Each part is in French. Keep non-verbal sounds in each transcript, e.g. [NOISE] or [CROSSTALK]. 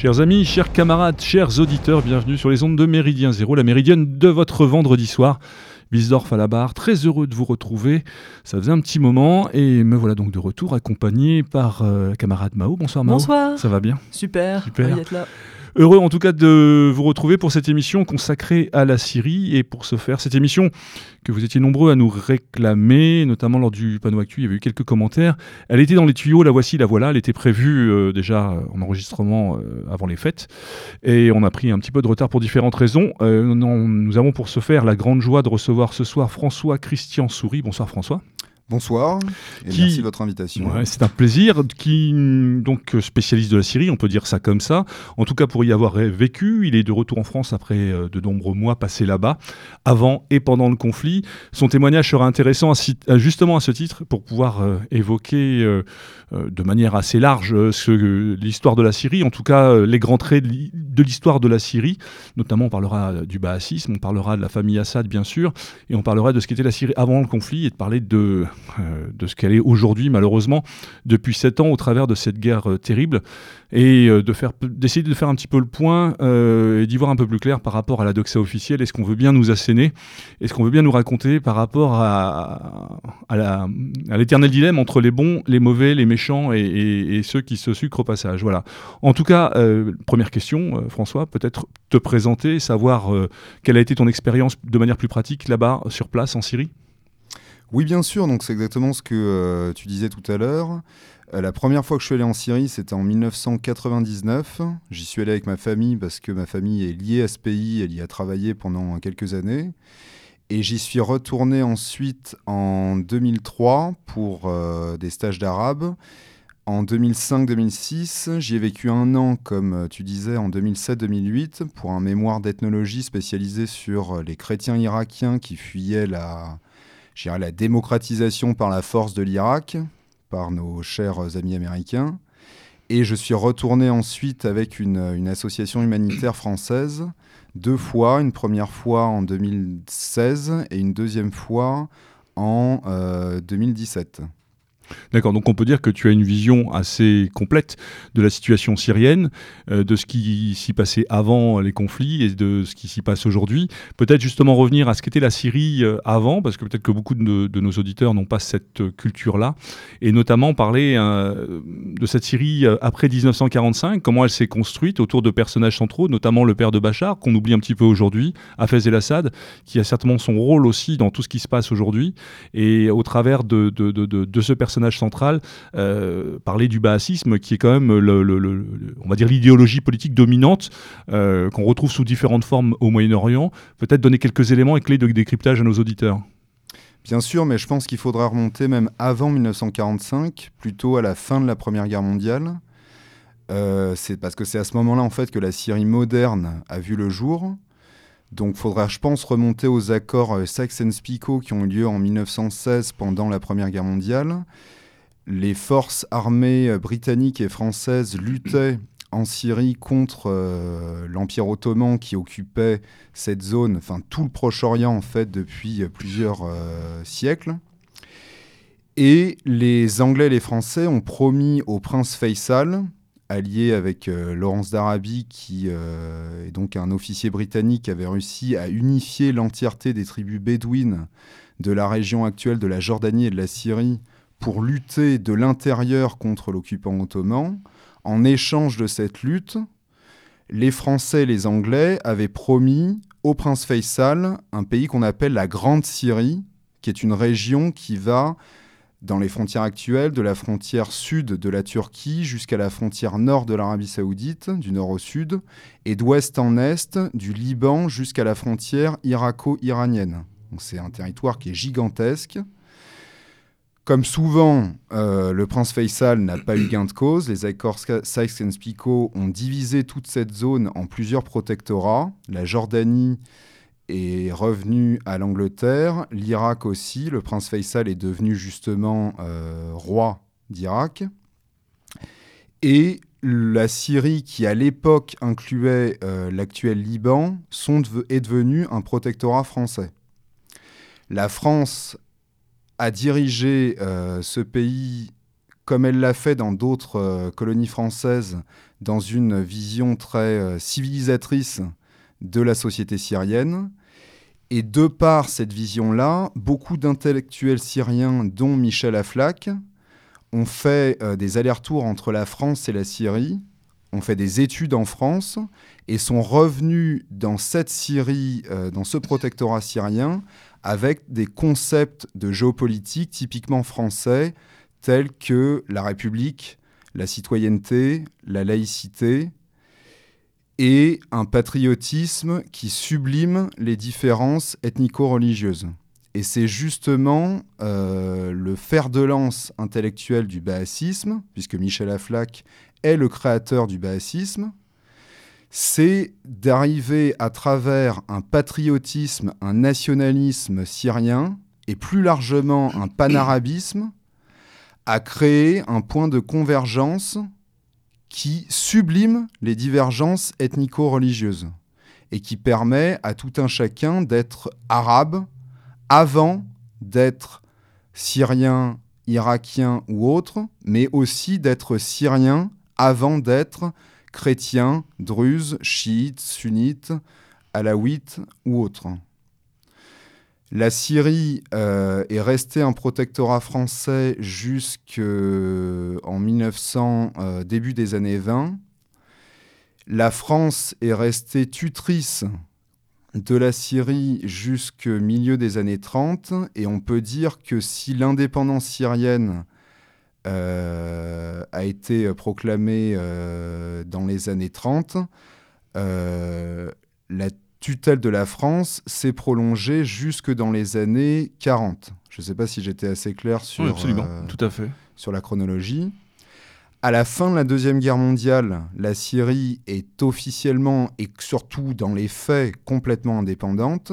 Chers amis, chers camarades, chers auditeurs, bienvenue sur les ondes de Méridien Zéro, la méridienne de votre vendredi soir. Bisdorf à la barre, très heureux de vous retrouver. Ça faisait un petit moment et me voilà donc de retour accompagné par euh, camarade Mao. Bonsoir Mao. Bonsoir. Ça va bien? Super. Super. d'être là. Heureux en tout cas de vous retrouver pour cette émission consacrée à la Syrie. Et pour ce faire, cette émission que vous étiez nombreux à nous réclamer, notamment lors du panneau actu, il y avait eu quelques commentaires. Elle était dans les tuyaux, la voici, la voilà. Elle était prévue euh, déjà en enregistrement euh, avant les fêtes. Et on a pris un petit peu de retard pour différentes raisons. Euh, non, nous avons pour ce faire la grande joie de recevoir ce soir François Christian Souris. Bonsoir François. Bonsoir et Qui- merci de votre invitation. Ouais, c'est un plaisir. Qui, donc, spécialiste de la Syrie, on peut dire ça comme ça. En tout cas, pour y avoir vécu, il est de retour en France après euh, de nombreux mois passés là-bas, avant et pendant le conflit. Son témoignage sera intéressant à justement à ce titre pour pouvoir euh, évoquer euh, euh, de manière assez large l'histoire de la Syrie, en tout cas les grands traits de l'hi- de l'histoire de la Syrie. Notamment, on parlera du baasisme, on parlera de la famille Assad, bien sûr, et on parlera de ce qu'était la Syrie avant le conflit et de parler de, de ce qu'elle est aujourd'hui, malheureusement, depuis sept ans au travers de cette guerre euh, terrible, et euh, de faire, d'essayer de faire un petit peu le point euh, et d'y voir un peu plus clair par rapport à la doxa officielle. Est-ce qu'on veut bien nous asséner? Est-ce qu'on veut bien nous raconter par rapport à, l'éternel dilemme entre les bons, les mauvais, les méchants et, et- et ceux qui se sucrent au passage? Voilà. En tout cas, euh, première question, euh, François, peut-être te présenter, savoir euh, quelle a été ton expérience de manière plus pratique là-bas, sur place, en Syrie? Oui, bien sûr, donc c'est exactement ce que euh, tu disais tout à l'heure. Euh, la première fois que je suis allé en Syrie, c'était en 1999. J'y suis allé avec ma famille parce que ma famille est liée à ce pays, elle y a travaillé pendant quelques années. Et j'y suis retourné ensuite en 2003 pour euh, des stages d'arabe. En 2005-2006, j'y ai vécu un an, comme tu disais, en 2007-2008, pour un mémoire d'ethnologie spécialisé sur les chrétiens irakiens qui fuyaient la, dirais, la démocratisation par la force de l'Irak, par nos chers amis américains. Et je suis retourné ensuite avec une, association humanitaire française, deux fois, une première fois en 2016 et une deuxième fois en euh, 2017. D'accord, donc on peut dire que tu as une vision assez complète de la situation syrienne, euh, de ce qui s'y passait avant les conflits et de ce qui s'y passe aujourd'hui. Peut-être justement revenir à ce qu'était la Syrie euh, avant, parce que peut-être que beaucoup de, nos auditeurs n'ont pas cette euh, culture-là, et notamment parler de cette Syrie après 1945, comment elle s'est construite autour de personnages centraux, notamment le père de Bachar, qu'on oublie un petit peu aujourd'hui, Hafez el-Assad, qui a certainement son rôle aussi dans tout ce qui se passe aujourd'hui, et au travers de ce personnage central, euh, parler du baasisme, qui est quand même, le, on va dire, l'idéologie politique dominante euh, qu'on retrouve sous différentes formes au Moyen-Orient. Peut-être donner quelques éléments et clés de décryptage à nos auditeurs. Bien sûr, mais je pense qu'il faudra remonter même avant 1945, plutôt à la fin de la Première Guerre mondiale. Euh, c'est parce que c'est à ce moment-là en fait que la Syrie moderne a vu le jour. Donc, faudra, je pense, remonter aux accords euh, Sykes-Picot qui ont eu lieu en 1916 pendant la Première Guerre mondiale. Les forces armées euh, britanniques et françaises luttaient en Syrie contre euh, l'Empire ottoman qui occupait cette zone, enfin tout le Proche-Orient en fait depuis plusieurs siècles. Et les Anglais et les Français ont promis au prince Faisal, allié avec euh, Laurence d'Arabie, qui euh, est donc un officier britannique avait réussi à unifier l'entièreté des tribus bédouines de la région actuelle de la Jordanie et de la Syrie pour lutter de l'intérieur contre l'occupant ottoman. En échange de cette lutte, les Français et les Anglais avaient promis au prince Faisal un pays qu'on appelle la Grande Syrie, qui est une région qui va dans les frontières actuelles, de la frontière sud de la Turquie jusqu'à la frontière nord de l'Arabie saoudite, du nord au sud, et d'ouest en est, du Liban jusqu'à la frontière irako-iranienne. C'est un territoire qui est gigantesque. Comme souvent, euh, le prince Faisal n'a pas eu gain de cause. Les accords Sykes-Picot ont divisé toute cette zone en plusieurs protectorats. La Jordanie est revenue à l'Angleterre, l'Irak aussi. Le prince Faisal est devenu justement euh, roi d'Irak. Et la Syrie, qui à l'époque incluait euh, l'actuel Liban, est devenue un protectorat français. La France a dirigé euh, ce pays comme elle l'a fait dans d'autres colonies françaises dans une vision très civilisatrice de la société syrienne. Et de par cette vision-là, beaucoup d'intellectuels syriens, dont Michel Aflaq, ont fait euh, des allers-retours entre la France et la Syrie, ont fait des études en France et sont revenus dans cette Syrie, euh, dans ce protectorat syrien, avec des concepts de géopolitique typiquement français, tels que la République, la citoyenneté, la laïcité, et un patriotisme qui sublime les différences ethnico-religieuses. Et c'est justement euh, le fer de lance intellectuel du bahassisme, puisque Michel Aflaq est le créateur du bahassisme, c'est d'arriver à travers un patriotisme, un nationalisme syrien, et plus largement un panarabisme, à créer un point de convergence qui sublime les divergences ethnico-religieuses et qui permet à tout un chacun d'être arabe avant d'être syrien, irakien ou autre, mais aussi d'être syrien avant d'être chrétien, druze, chiite, sunnite, alawite ou autre. La Syrie euh, est restée un protectorat français jusqu'en 1900, euh, début des années 20. La France est restée tutrice de la Syrie jusqu'au milieu des années 30, et on peut dire que si l'indépendance syrienne euh, a été proclamée dans les années 30, la tutelle de la France s'est prolongée jusque dans les années 40. Je ne sais pas si j'étais assez clair sur, euh, tout à fait. sur la chronologie. À la fin de la Deuxième Guerre mondiale, la Syrie est officiellement et surtout dans les faits complètement indépendante.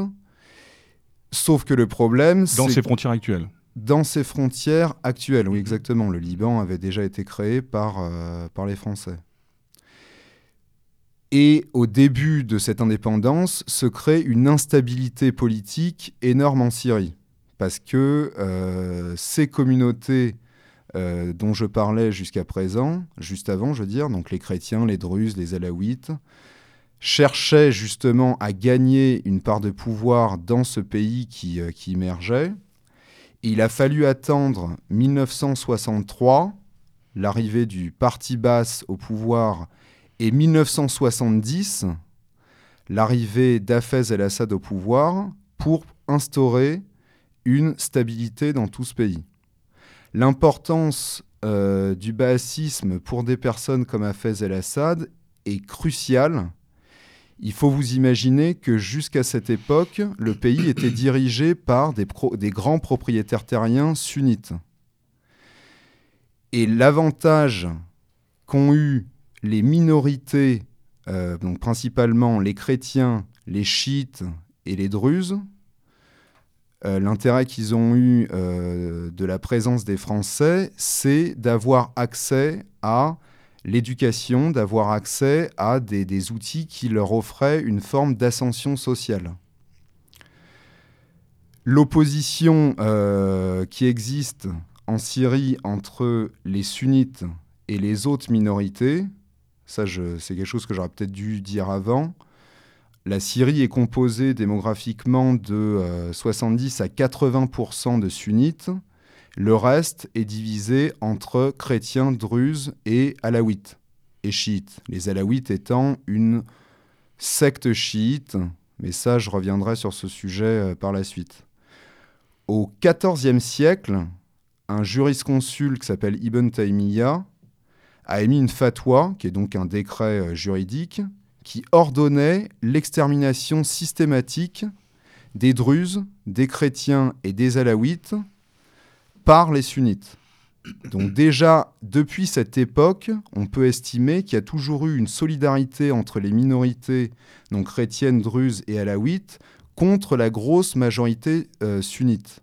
Sauf que le problème, c'est... Dans ses frontières actuelles dans ses frontières actuelles, oui, exactement. Le Liban avait déjà été créé par, euh, par les Français. Et au début de cette indépendance se crée une instabilité politique énorme en Syrie, parce que euh, ces communautés euh, dont je parlais jusqu'à présent, juste avant, je veux dire, donc les chrétiens, les druzes, les alaouites, cherchaient justement à gagner une part de pouvoir dans ce pays qui, euh, qui émergeait. il a fallu attendre 1963, l'arrivée du parti basse au pouvoir et 1970, l'arrivée d'Afez el-Assad au pouvoir pour instaurer une stabilité dans tout ce pays. L'importance euh, du bassisme pour des personnes comme Hafez el-Assad est cruciale. Il faut vous imaginer que jusqu'à cette époque, le pays était dirigé par des, des grands propriétaires terriens sunnites. Et l'avantage qu'ont eu les minorités, euh, donc principalement les chrétiens, les chiites et les druzes, euh, l'intérêt qu'ils ont eu euh, de la présence des Français, c'est d'avoir accès à l'éducation, d'avoir accès à des, des, outils qui leur offraient une forme d'ascension sociale. L'opposition qui existe en Syrie entre les sunnites et les autres minorités, ça, c'est quelque chose que j'aurais peut-être dû dire avant. La Syrie est composée démographiquement de 70 euh, à 80% de sunnites. Le reste est divisé entre chrétiens, druzes et alaouites et chiites. Les alaouites étant une secte chiite, mais ça, je reviendrai sur ce sujet euh, par la suite. Au XIVe siècle, un jurisconsulte qui s'appelle Ibn Taymiyyah a émis une fatwa, qui est donc un décret euh, juridique, qui ordonnait l'extermination systématique des druzes, des chrétiens et des alaouites par les sunnites. Donc déjà, depuis cette époque, on peut estimer qu'il y a toujours eu une solidarité entre les minorités, donc chrétiennes, druzes et alaouites, contre la grosse majorité euh, sunnite.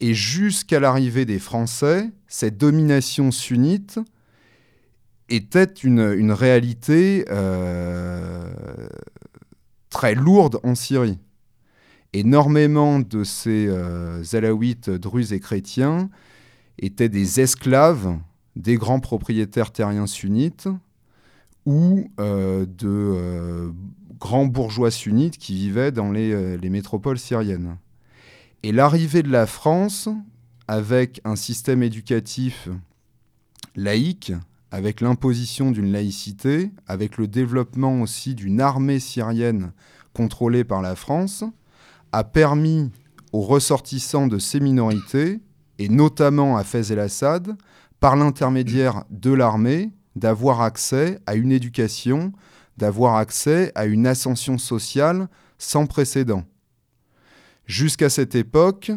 Et jusqu'à l'arrivée des Français, cette domination sunnite était une, réalité euh, très lourde en Syrie. Énormément de ces euh, alaouites, druzes et chrétiens étaient des esclaves des grands propriétaires terriens sunnites ou de grands bourgeois sunnites qui vivaient dans les métropoles syriennes. Et l'arrivée de la France, avec un système éducatif laïque, avec l'imposition d'une laïcité, avec le développement aussi d'une armée syrienne contrôlée par la France, a permis aux ressortissants de ces minorités, et notamment à Fez el-Assad, par l'intermédiaire de l'armée, d'avoir accès à une éducation, d'avoir accès à une ascension sociale sans précédent. Jusqu'à cette époque,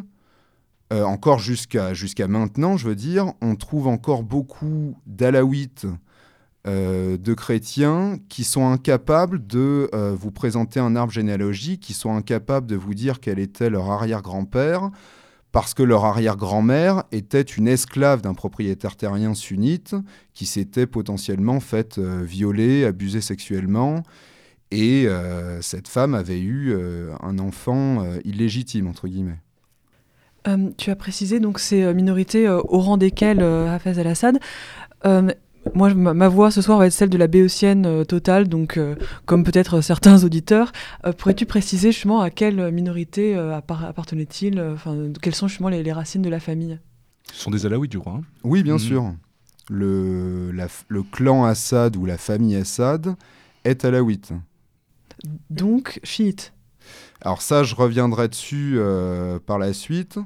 euh, encore jusqu'à maintenant, je veux dire, on trouve encore beaucoup d'alaouites, euh, de chrétiens qui sont incapables de euh, vous présenter un arbre généalogique, qui sont incapables de vous dire quel était leur arrière-grand-père, parce que leur arrière-grand-mère était une esclave d'un propriétaire terrien sunnite qui s'était potentiellement faite violer, abuser sexuellement, et cette femme avait eu un enfant illégitime, entre guillemets. Euh, tu as précisé donc ces euh, minorités euh, au rang desquelles Hafez al-Assad. moi, ma, voix ce soir va être celle de la béotienne totale, donc comme peut-être certains [LAUGHS] auditeurs. Pourrais-tu préciser justement à quelle minorité appartenait-il Enfin, quelles sont justement les, racines de la famille? Ce sont des Alaouites, du crois. Hein oui, bien mhm. sûr. Le, le, clan Assad ou la famille Assad est alaouite. Donc chiite. Alors ça, je reviendrai dessus euh, par la suite.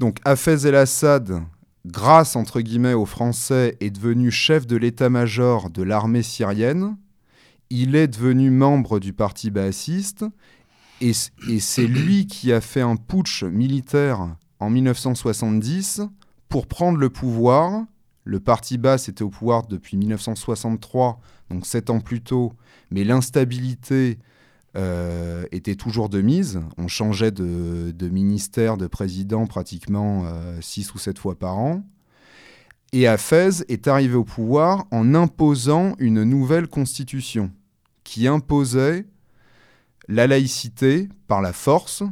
Donc Hafez el-Assad, grâce entre guillemets aux Français, est devenu chef de l'état-major de l'armée syrienne. Il est devenu membre du parti baassiste et, c'est lui qui a fait un putsch militaire en 1970 pour prendre le pouvoir. Le parti basse était au pouvoir depuis 1963, donc sept ans plus tôt, mais l'instabilité euh, était toujours de mise. On changeait de, ministère, de président pratiquement euh, six ou sept fois par an. Et Hafez est arrivé au pouvoir en imposant une nouvelle constitution qui imposait la laïcité par la force,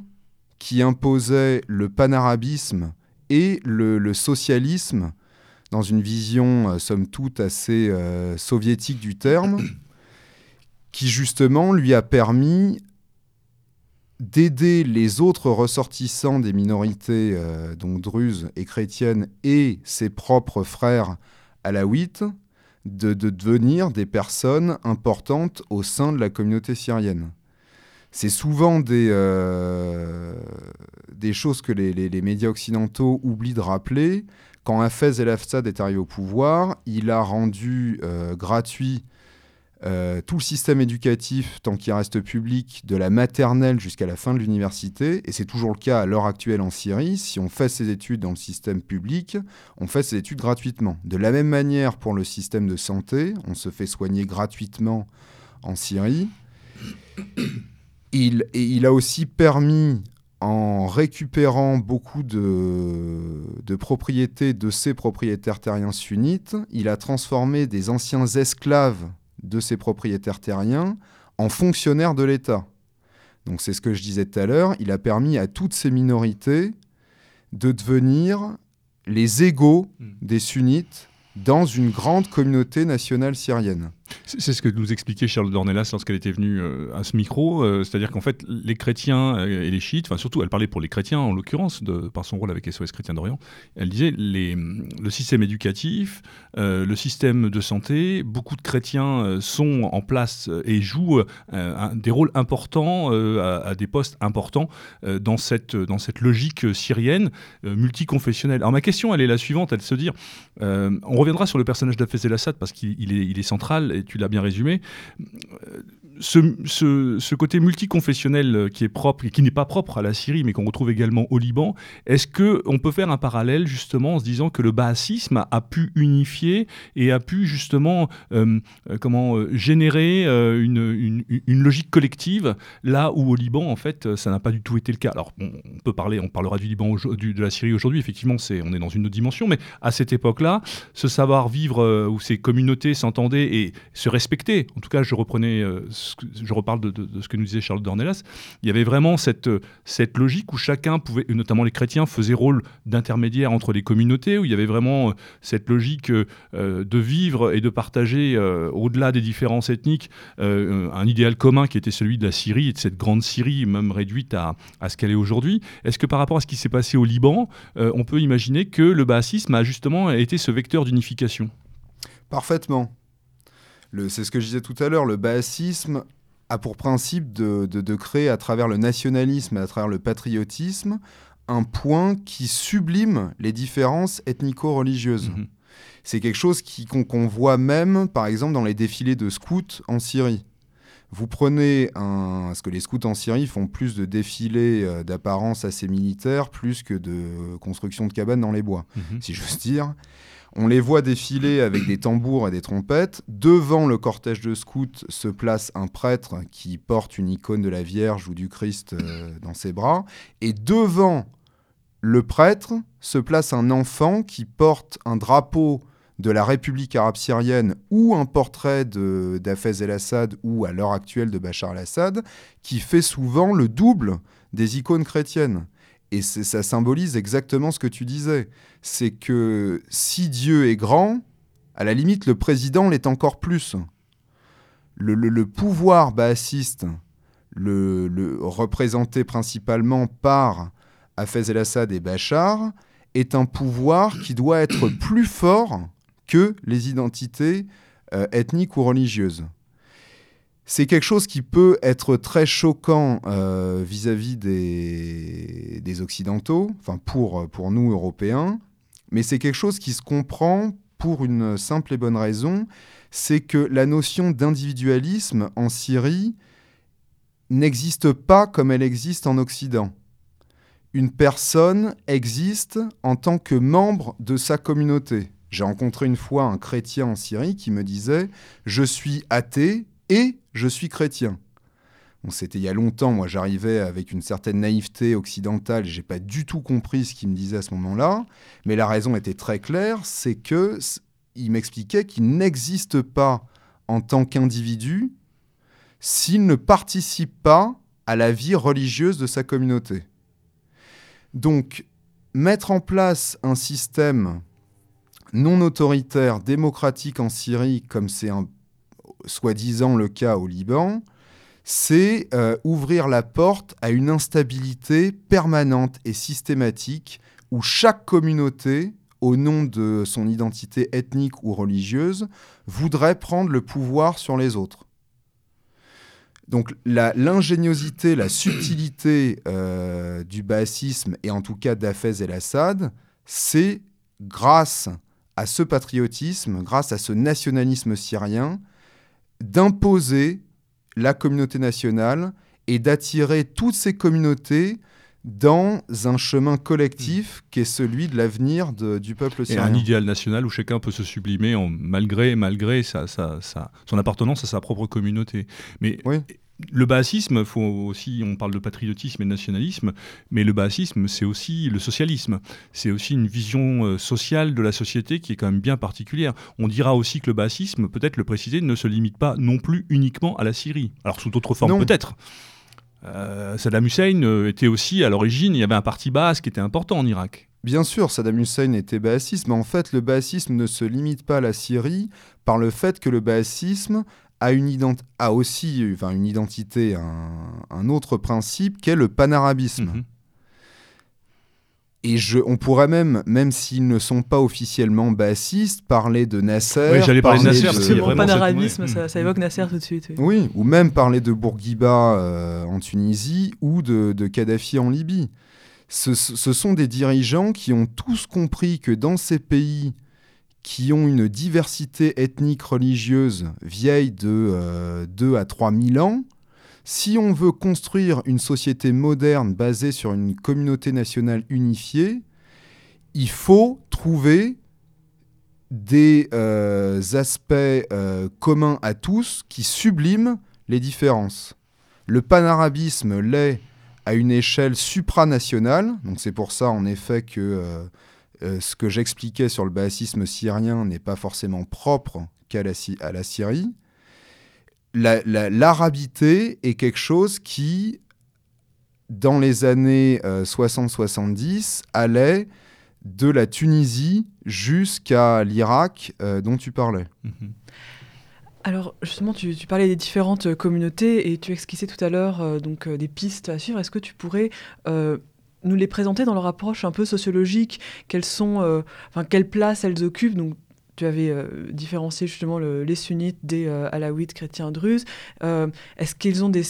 qui imposait le panarabisme et le, socialisme dans une vision, euh, somme toute, assez soviétique du terme qui justement lui a permis d'aider les autres ressortissants des minorités, euh, donc druzes et chrétiennes, et ses propres frères alaouites, de, de, devenir des personnes importantes au sein de la communauté syrienne. C'est souvent des, euh, des choses que les, les, médias occidentaux oublient de rappeler. Quand Hafez el-Assad est arrivé au pouvoir, il a rendu euh, gratuit euh, tout le système éducatif, tant qu'il reste public, de la maternelle jusqu'à la fin de l'université, et c'est toujours le cas à l'heure actuelle en Syrie, si on fait ses études dans le système public, on fait ses études gratuitement. De la même manière pour le système de santé, on se fait soigner gratuitement en Syrie. Il, et il a aussi permis, en récupérant beaucoup de, de, propriétés de ses propriétaires terriens sunnites, il a transformé des anciens esclaves de ses propriétaires terriens en fonctionnaires de l'État. Donc c'est ce que je disais tout à l'heure, il a permis à toutes ces minorités de devenir les égaux hmm. des sunnites dans une grande communauté nationale syrienne. C'est ce que nous expliquait Charles Dornelas lorsqu'elle était venue euh, à ce micro, euh, c'est-à-dire qu'en fait, les chrétiens euh, et les chiites, enfin surtout, elle parlait pour les chrétiens en l'occurrence, par son rôle avec SOS Chrétiens d'Orient, elle disait le système éducatif, le système de santé, beaucoup de chrétiens sont en place et jouent des rôles importants à, des postes importants dans, cette, dans cette logique syrienne multiconfessionnelle. Alors ma question, elle est la suivante, elle se dire, on reviendra sur le personnage d'Afez el-Assad parce qu'il est, il est central tu l'as bien résumé, ce, côté multiconfessionnel euh, qui est propre et qui n'est pas propre à la Syrie, mais qu'on retrouve également au Liban, est-ce qu'on peut faire un parallèle justement en se disant que le baasisme a, pu unifier et a pu justement euh, euh, comment générer une, logique collective là où au Liban en fait ça n'a pas du tout été le cas? Alors on peut parler, on parlera du Liban, de la Syrie aujourd'hui. Effectivement, c'est on est dans une autre dimension, mais à cette époque-là, ce savoir vivre où ces communautés s'entendaient et se respectaient. En tout cas, je reprenais je reparle de, ce que nous disait Charles Dornelas, il y avait vraiment cette, cette logique où chacun pouvait, notamment les chrétiens, faisaient rôle d'intermédiaire entre les communautés, où il y avait vraiment cette logique de vivre et de partager, au-delà des différences ethniques, un idéal commun qui était celui de la Syrie et de cette grande Syrie, même réduite à, ce qu'elle est aujourd'hui. Est-ce que par rapport à ce qui s'est passé au Liban, on peut imaginer que le baasisme a justement été ce vecteur d'unification? Parfaitement. C'est ce que je disais tout à l'heure, le baasisme a pour principe de, créer à travers le nationalisme et à travers le patriotisme un point qui sublime les différences ethnico-religieuses. Mhm. C'est quelque chose qu'on voit même, par exemple, dans les défilés de scouts en Syrie. Vous prenez un. Parce que les scouts en Syrie font plus de défilés euh, d'apparence assez militaire, plus que de construction de cabanes dans les bois, mhm. si j'ose dire. On les voit défiler avec des tambours et des trompettes. Devant le cortège de scouts se place un prêtre qui porte une icône de la Vierge ou du Christ euh, dans ses bras. Et devant le prêtre se place un enfant qui porte un drapeau de la République arabe syrienne ou un portrait d'Afez el-Assad ou à l'heure actuelle de Bachar el-Assad, qui fait souvent le double des icônes chrétiennes. Et ça symbolise exactement ce que tu disais. C'est que si Dieu est grand, à la limite, le président l'est encore plus. Le, pouvoir baassiste, le, représenté principalement par Hafez el-Assad et Bachar, est un pouvoir qui doit être plus fort que les identités euh, ethniques ou religieuses c'est quelque chose qui peut être très choquant euh, vis-à-vis des, Occidentaux, enfin pour, pour nous Européens, mais c'est quelque chose qui se comprend pour une simple et bonne raison, c'est que la notion d'individualisme en Syrie n'existe pas comme elle existe en Occident. Une personne existe en tant que membre de sa communauté. J'ai rencontré une fois un chrétien en Syrie qui me disait ⁇ Je suis athée et je suis chrétien. Bon, c'était il y a longtemps, moi j'arrivais avec une certaine naïveté occidentale, j'ai pas du tout compris ce qu'il me disait à ce moment-là, mais la raison était très claire, c'est que il m'expliquait qu'il n'existe pas en tant qu'individu s'il ne participe pas à la vie religieuse de sa communauté. Donc, mettre en place un système non autoritaire, démocratique en Syrie, comme c'est un soi-disant le cas au Liban, c'est euh, ouvrir la porte à une instabilité permanente et systématique où chaque communauté, au nom de son identité ethnique ou religieuse, voudrait prendre le pouvoir sur les autres. Donc l'ingéniosité, la, subtilité euh, du bassisme, et en tout cas d'Afez el-Assad, c'est grâce à ce patriotisme, grâce à ce nationalisme syrien, d'imposer la communauté nationale et d'attirer toutes ces communautés dans un chemin collectif qui est celui de l'avenir du peuple syrien. Et un idéal national où chacun peut se sublimer en, malgré, malgré sa, son appartenance à sa propre communauté. Mais le baasisme, faut aussi, on parle de patriotisme et de nationalisme, mais le baasisme, c'est aussi le socialisme. C'est aussi une vision euh, sociale de la société qui est quand même bien particulière. On dira aussi que le baasisme, peut-être le préciser, ne se limite pas non plus uniquement à la Syrie. Alors sous d'autres formes peut-être. Euh, Saddam Hussein euh, était aussi, à l'origine, il y avait un parti basse qui était important en Irak. Bien sûr, Saddam Hussein était bassiste, mais en fait, le bassisme ne se limite pas à la Syrie par le fait que le bassisme a, une a aussi enfin, une identité, un, autre principe qu'est le panarabisme. Mhm. Et je, on pourrait même, même s'ils ne sont pas officiellement bassistes, parler de Nasser. Oui, j'allais parler de Nasser. Panarabisme, ça, ça, évoque Nasser tout de suite. Oui, ou même parler de Bourguiba euh, en Tunisie ou de, de, Kadhafi en Libye. Ce, ce, sont des dirigeants qui ont tous compris que dans ces pays qui ont une diversité ethnique religieuse vieille de 2 euh, à 3 000 ans, si on veut construire une société moderne basée sur une communauté nationale unifiée, il faut trouver des euh, aspects euh, communs à tous qui subliment les différences. Le panarabisme l'est à une échelle supranationale, donc c'est pour ça en effet que euh, ce que j'expliquais sur le bassisme syrien n'est pas forcément propre qu'à la, à la Syrie. l'arabité est quelque chose qui, dans les années 60-70, allait de la Tunisie jusqu'à l'Irak dont tu parlais. Mhm. Alors justement, tu, parlais des différentes euh, communautés et tu esquissais tout à l'heure euh, donc euh, des pistes à suivre. Est-ce que tu pourrais nous les présenter dans leur approche un peu sociologique Quelles sont, enfin, quelle place elles occupent Donc, tu avais différencié justement les sunnites des alaouites chrétiens druzes. Est-ce qu'ils ont des,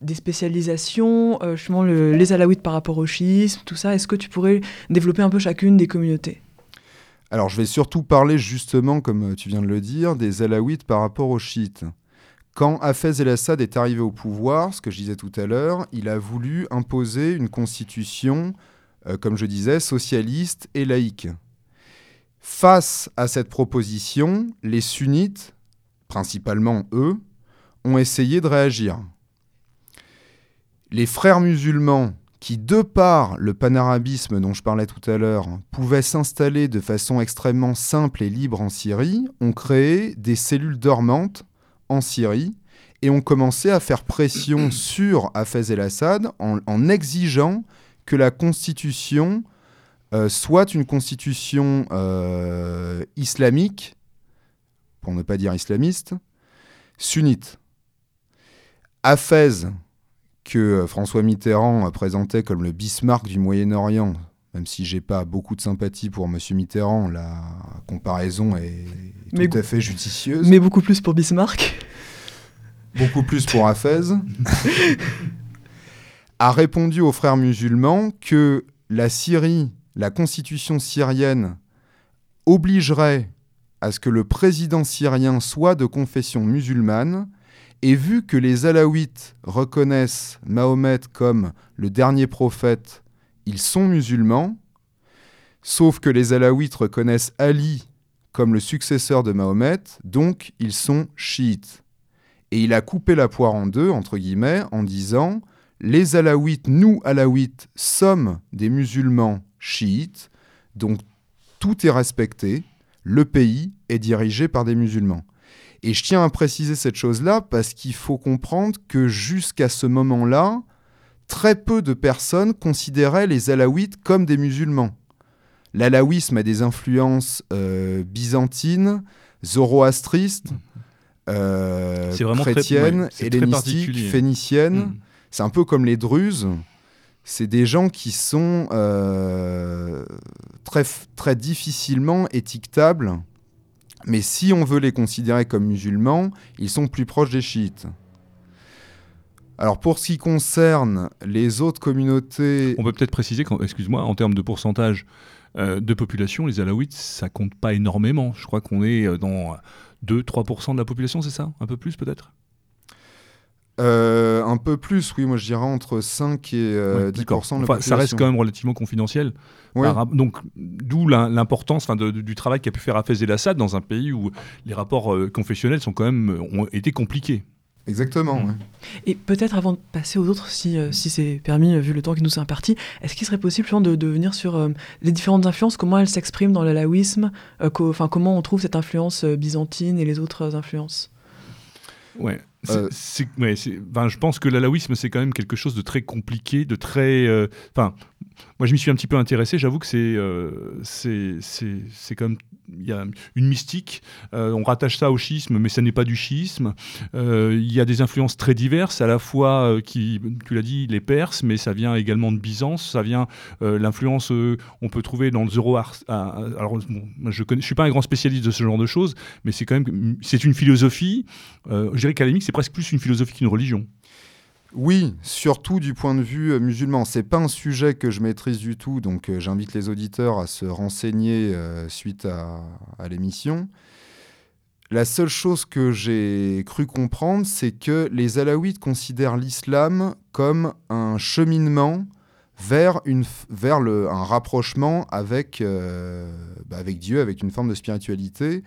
des spécialisations, justement les alaouites par rapport au chiisme, tout ça? Est-ce que tu pourrais développer un peu chacune des communautés? Alors je vais surtout parler justement, comme tu viens de le dire, des Alaouites par rapport aux chiites. Quand Hafez el-Assad est arrivé au pouvoir, ce que je disais tout à l'heure, il a voulu imposer une constitution, euh, comme je disais, socialiste et laïque. Face à cette proposition, les sunnites, principalement eux, ont essayé de réagir. Les frères musulmans qui, de par le panarabisme dont je parlais tout à l'heure, pouvaient s'installer de façon extrêmement simple et libre en Syrie, ont créé des cellules dormantes en Syrie et ont commencé à faire pression [CLEARS THROAT] sur Hafez el-Assad en, exigeant que la constitution euh, soit une constitution euh, islamique, pour ne pas dire islamiste, sunnite. Hafez, que euh, François Mitterrand présentait comme le Bismarck du Moyen-Orient, même si j'ai pas beaucoup de sympathie pour M. Mitterrand, la comparaison est tout à fait judicieuse. Mais beaucoup plus pour Bismarck. Beaucoup plus pour Hafez. [LAUGHS] a répondu aux frères musulmans que la Syrie, la constitution syrienne, obligerait à ce que le président syrien soit de confession musulmane et vu que les Alaouites reconnaissent Mahomet comme le dernier prophète, ils sont musulmans, sauf que les Alaouites reconnaissent Ali comme le successeur de Mahomet, donc ils sont chiites. Et il a coupé la poire en deux, entre guillemets, en disant Les Alaouites, nous Alaouites, sommes des musulmans chiites, donc tout est respecté, le pays est dirigé par des musulmans. Et je tiens à préciser cette chose-là parce qu'il faut comprendre que jusqu'à ce moment-là, très peu de personnes considéraient les alaouites comme des musulmans. L'alaouisme a des influences euh, byzantines, zoroastristes, euh, chrétiennes, hellénistiques, phéniciennes. Mm. C'est un peu comme les druzes. C'est des gens qui sont euh, très, très difficilement étiquetables mais si on veut les considérer comme musulmans, ils sont plus proches des chiites. Alors pour ce qui concerne les autres communautés... On peut peut-être préciser, excuse-moi, en termes de pourcentage euh, de population, les alaouites, ça compte pas énormément. Je crois qu'on est euh, dans 2-3% de la population, c'est ça? Un peu plus peut-être? Euh, un peu plus, oui, moi je dirais entre 5 et 10% de la population. Ça reste quand même relativement confidentiel. Donc, d'où l'importance du travail qu'a pu faire Hafez el-Assad dans un pays où les rapports euh, confessionnels sont quand même, ont été compliqués. Exactement. Mm. Et peut-être avant de passer aux autres, si, euh, si c'est permis, vu le temps qui nous est imparti, est-ce qu'il serait possible de, de venir sur les différentes influences, comment elles s'expriment dans l'alaouisme, enfin comment on trouve cette influence byzantine et les autres influences? Ouais. Euh, je pense que l'alaouisme, c'est quand même quelque chose de très compliqué, de très. Euh, enfin, moi, je m'y suis un petit peu intéressé. J'avoue que c'est euh, c'est même il y a une mystique. Euh, on rattache ça au schisme, mais ce n'est pas du schisme. Euh, il y a des influences très diverses, à la fois euh, qui, tu l'as dit, les Perses, mais ça vient également de Byzance. Ça vient l'influence, on peut trouver dans le Zoroastre. alors, je ne suis pas un grand spécialiste de ce genre de choses, mais c'est quand même c'est une philosophie. je dirais qu'à c'est presque plus une philosophie qu'une religion. Oui, surtout du point de vue euh, musulman. C'est pas un sujet que je maîtrise du tout, donc euh, j'invite les auditeurs à se renseigner euh, suite à, l'émission. La seule chose que j'ai cru comprendre, c'est que les Alaouites considèrent l'islam comme un cheminement vers, un rapprochement avec, bah, avec Dieu, avec une forme de spiritualité,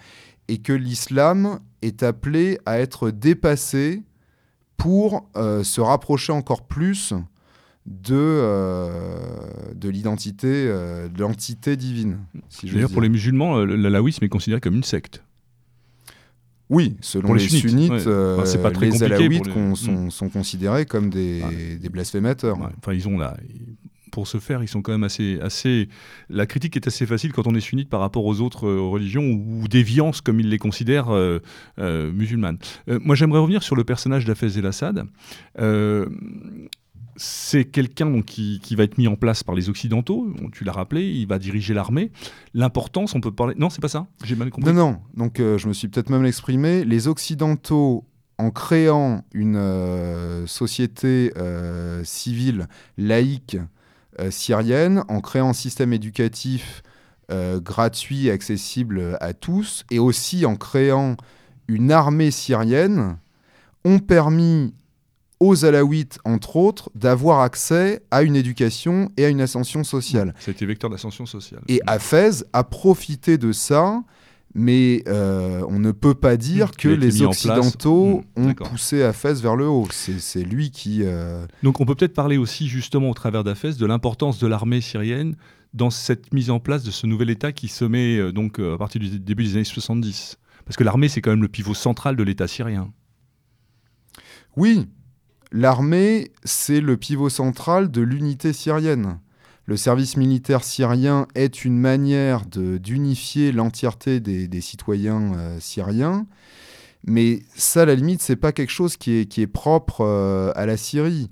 et que l'islam est appelé à être dépassé pour euh, se rapprocher encore plus de, euh, de l'identité, euh, de l'entité divine. D'ailleurs, pour les musulmans, l'alaouisme est considéré comme une secte. Oui, selon les, sunnites, euh, pas très les alaouites les... sont, mm. sont, considérés comme des, des blasphémateurs. Enfin, ils ont là, pour ce faire, ils sont quand même assez, assez. La critique est assez facile quand on est sunnite par rapport aux autres euh, religions ou, déviances, comme ils les considèrent, euh, euh, musulmanes. moi, j'aimerais revenir sur le personnage d'Afez el-Assad. c'est quelqu'un qui, qui, va être mis en place par les Occidentaux. Tu l'as rappelé, il va diriger l'armée. L'importance, on peut parler. Non, c'est pas ça. J'ai mal compris. Non, non. Donc, je me suis peut-être même exprimé. Les Occidentaux en créant une société civile laïque syrienne en créant un système éducatif euh, gratuit, accessible à tous, et aussi en créant une armée syrienne, ont permis aux Alaouites, entre autres, d'avoir accès à une éducation et à une ascension sociale. C'était vecteur d'ascension sociale. Et Hafez a profité de ça mais euh, on ne peut pas dire que les Occidentaux mmh, ont poussé Hafez vers le haut. C'est lui qui... Euh, Donc on peut peut-être parler aussi justement au travers d'Hafez de l'importance de l'armée syrienne dans cette mise en place de ce nouvel État qui se met euh, donc à partir du début des années 70. Parce que l'armée, c'est quand même le pivot central de l'État syrien. Oui, l'armée, c'est le pivot central de l'unité syrienne le service militaire syrien est une manière d'unifier l'entièreté des, citoyens euh, syriens. Mais ça, à la limite, c'est pas quelque chose qui est, qui est propre euh, à la Syrie.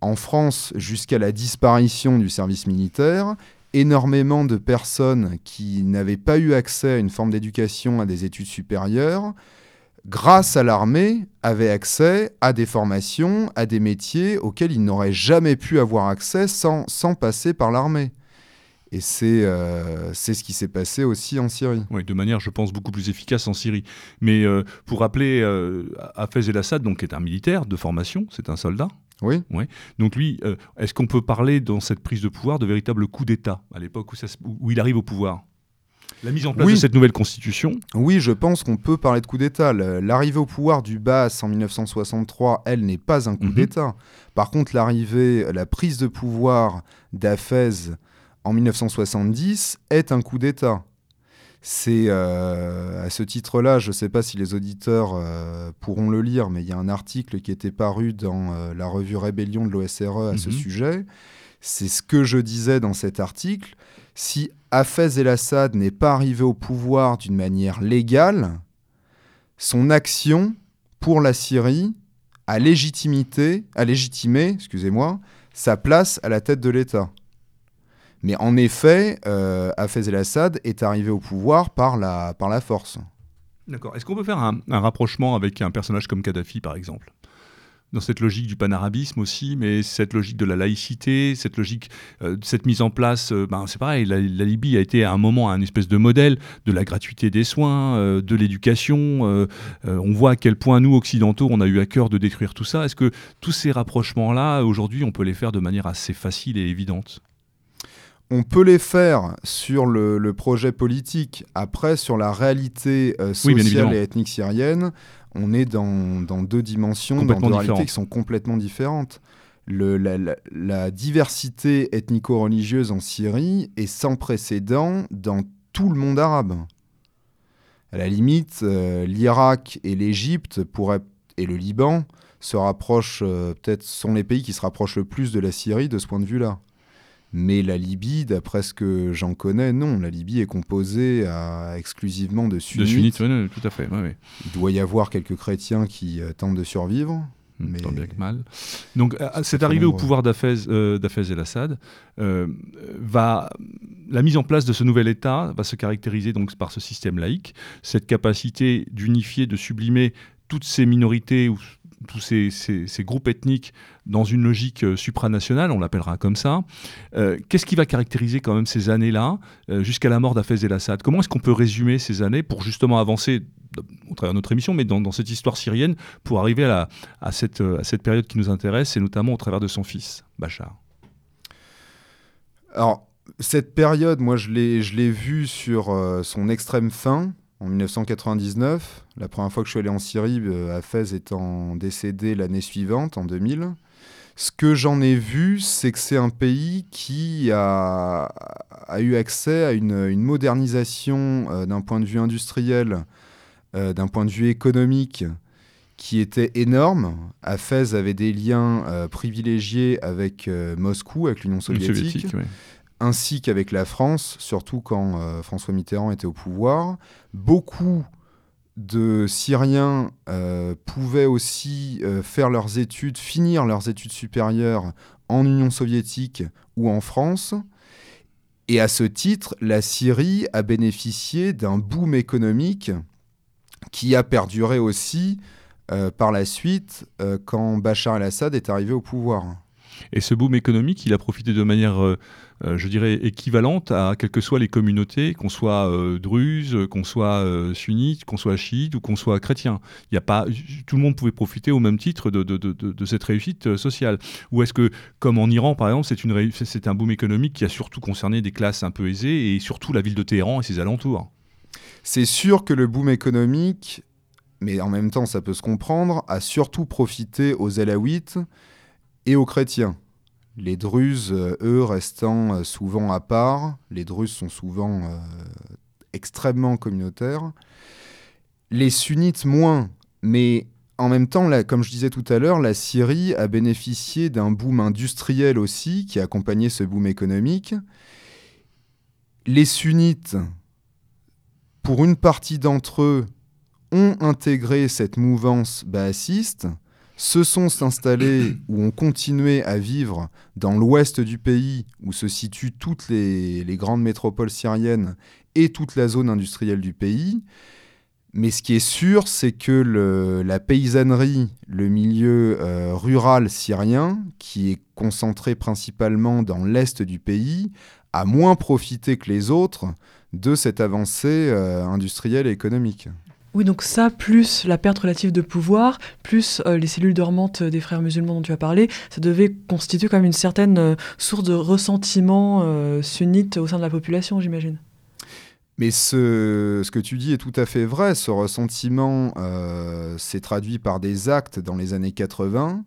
En France, jusqu'à la disparition du service militaire, énormément de personnes qui n'avaient pas eu accès à une forme d'éducation, à des études supérieures, grâce à l'armée, avaient accès à des formations, à des métiers auxquels ils n'auraient jamais pu avoir accès sans, sans passer par l'armée. Et c'est euh, c'est ce qui s'est passé aussi en Syrie. Oui, de manière, je pense, beaucoup plus efficace en Syrie. Mais euh, pour rappeler, euh, Hafez el-Assad donc, est un militaire de formation, c'est un soldat. Oui. Ouais. Donc lui, euh, est-ce qu'on peut parler dans cette prise de pouvoir de véritable coup d'État à l'époque où, où il arrive au pouvoir? La mise en place de cette nouvelle constitution Oui, je pense qu'on peut parler de coup d'État. L'arrivée au pouvoir du BAS en 1963, elle n'est pas un coup mhm. d'État. Par contre, l'arrivée, la prise de pouvoir d'Afez en 1970 est un coup d'État. C'est euh, à ce titre-là, je ne sais pas si les auditeurs euh, pourront le lire, mais il y a un article qui était paru dans euh, la revue Rébellion de l'OSRE à ce mhm. sujet. C'est ce que je disais dans cet article si Hafez el-Assad n'est pas arrivé au pouvoir d'une manière légale, son action pour la Syrie a légitimé, sa place à la tête de l'État. Mais en effet, euh, Hafez el-Assad est arrivé au pouvoir par la, par la force. D'accord. Est-ce qu'on peut faire un, rapprochement avec un personnage comme Kadhafi, par exemple? Dans cette logique du panarabisme aussi, mais cette logique de la laïcité, cette logique, euh, cette mise en place, euh, ben, c'est pareil, la, Libye a été à un moment un espèce de modèle de la gratuité des soins, euh, de l'éducation. on voit à quel point nous, occidentaux, on a eu à cœur de détruire tout ça. Est-ce que tous ces rapprochements-là, aujourd'hui, on peut les faire de manière assez facile et évidente? On peut les faire sur le, projet politique. Après, sur la réalité sociale et ethnique syrienne, on est dans, deux dimensions, dans deux réalités qui sont complètement différentes. la, diversité ethnico-religieuse en Syrie est sans précédent dans tout le monde arabe. À la limite, euh, l'Irak et l'Égypte et le Liban se rapprochent, euh, peut-être sont les pays qui se rapprochent le plus de la Syrie de ce point de vue-là. Mais la Libye, d'après ce que j'en connais, non. La Libye est composée exclusivement de sunnites. De sunnites, oui, tout à fait. Il doit y avoir quelques chrétiens qui euh, tentent de survivre. Hmm, mais... Tant bien que mal. Donc, cette arrivée au pouvoir d'Afez euh, el-Assad, euh, va la mise en place de ce nouvel État va se caractériser donc par ce système laïque, cette capacité d'unifier, de sublimer toutes ces minorités ou tous ces, groupes ethniques dans une logique euh, supranationale, on l'appellera comme ça. Euh, qu'est-ce qui va caractériser quand même ces années-là, euh, jusqu'à la mort d'Afez el-Assad Comment est-ce qu'on peut résumer ces années pour justement avancer au travers de notre émission, mais dans, cette histoire syrienne, pour arriver à cette période qui nous intéresse, et notamment au travers de son fils, Bachar? Alors, cette période, moi, je l'ai vue sur son extrême fin, en 1999. La première fois que je suis allé en Syrie, euh, Hafez étant décédé l'année suivante, en 2000. Ce que j'en ai vu, c'est que c'est un pays qui a, a eu accès à une, modernisation euh, d'un point de vue industriel d'un point de vue économique qui était énorme. Fès avait des liens privilégiés avec Moscou, avec l'Union soviétique, ainsi qu'avec la France, surtout quand François Mitterrand était au pouvoir. Beaucoup de Syriens euh, pouvaient aussi euh, faire leurs études, finir leurs études supérieures en Union soviétique ou en France. Et à ce titre, la Syrie a bénéficié d'un boom économique qui a perduré aussi euh, par la suite quand Bachar el-Assad est arrivé au pouvoir. Et ce boom économique, il a profité de manière, euh, euh, je dirais, équivalente à quelles que soient les communautés, qu'on soit euh, druze, qu'on soit sunnite, qu'on soit chiite ou qu'on soit chrétien. Il a pas, tout le monde pouvait profiter au même titre de, cette réussite sociale. Ou est-ce que, comme en Iran par exemple, c'est un boom économique qui a surtout concerné des classes un peu aisées et surtout la ville de Téhéran et ses alentours C'est sûr que le boom économique mais en même temps ça peut se comprendre, a surtout profité aux Alaouites et aux chrétiens. Les Druzes, euh, eux, restant euh, souvent à part, les Druzes sont souvent euh, extrêmement communautaires. Les sunnites moins, mais en même temps, comme je disais tout à l'heure, la Syrie a bénéficié d'un boom industriel aussi qui a accompagné ce boom économique. Les sunnites, pour une partie d'entre eux, ont intégré cette mouvance baassiste se sont installés ou ont continué à vivre dans l'ouest du pays où se situent toutes les, grandes métropoles syriennes et toute la zone industrielle du pays. Mais ce qui est sûr, c'est que la paysannerie, le milieu euh, rural syrien, qui est concentré principalement dans l'est du pays, a moins profité que les autres de cette avancée euh, industrielle et économique. Oui, donc ça, plus la perte relative de pouvoir, plus euh, les cellules dormantes des frères musulmans dont tu as parlé, ça devait constituer quand même une certaine euh, source de ressentiment euh, sunnite au sein de la population, j'imagine. Mais ce, que tu dis est tout à fait vrai. Ce ressentiment s'est traduit par des actes dans les années 80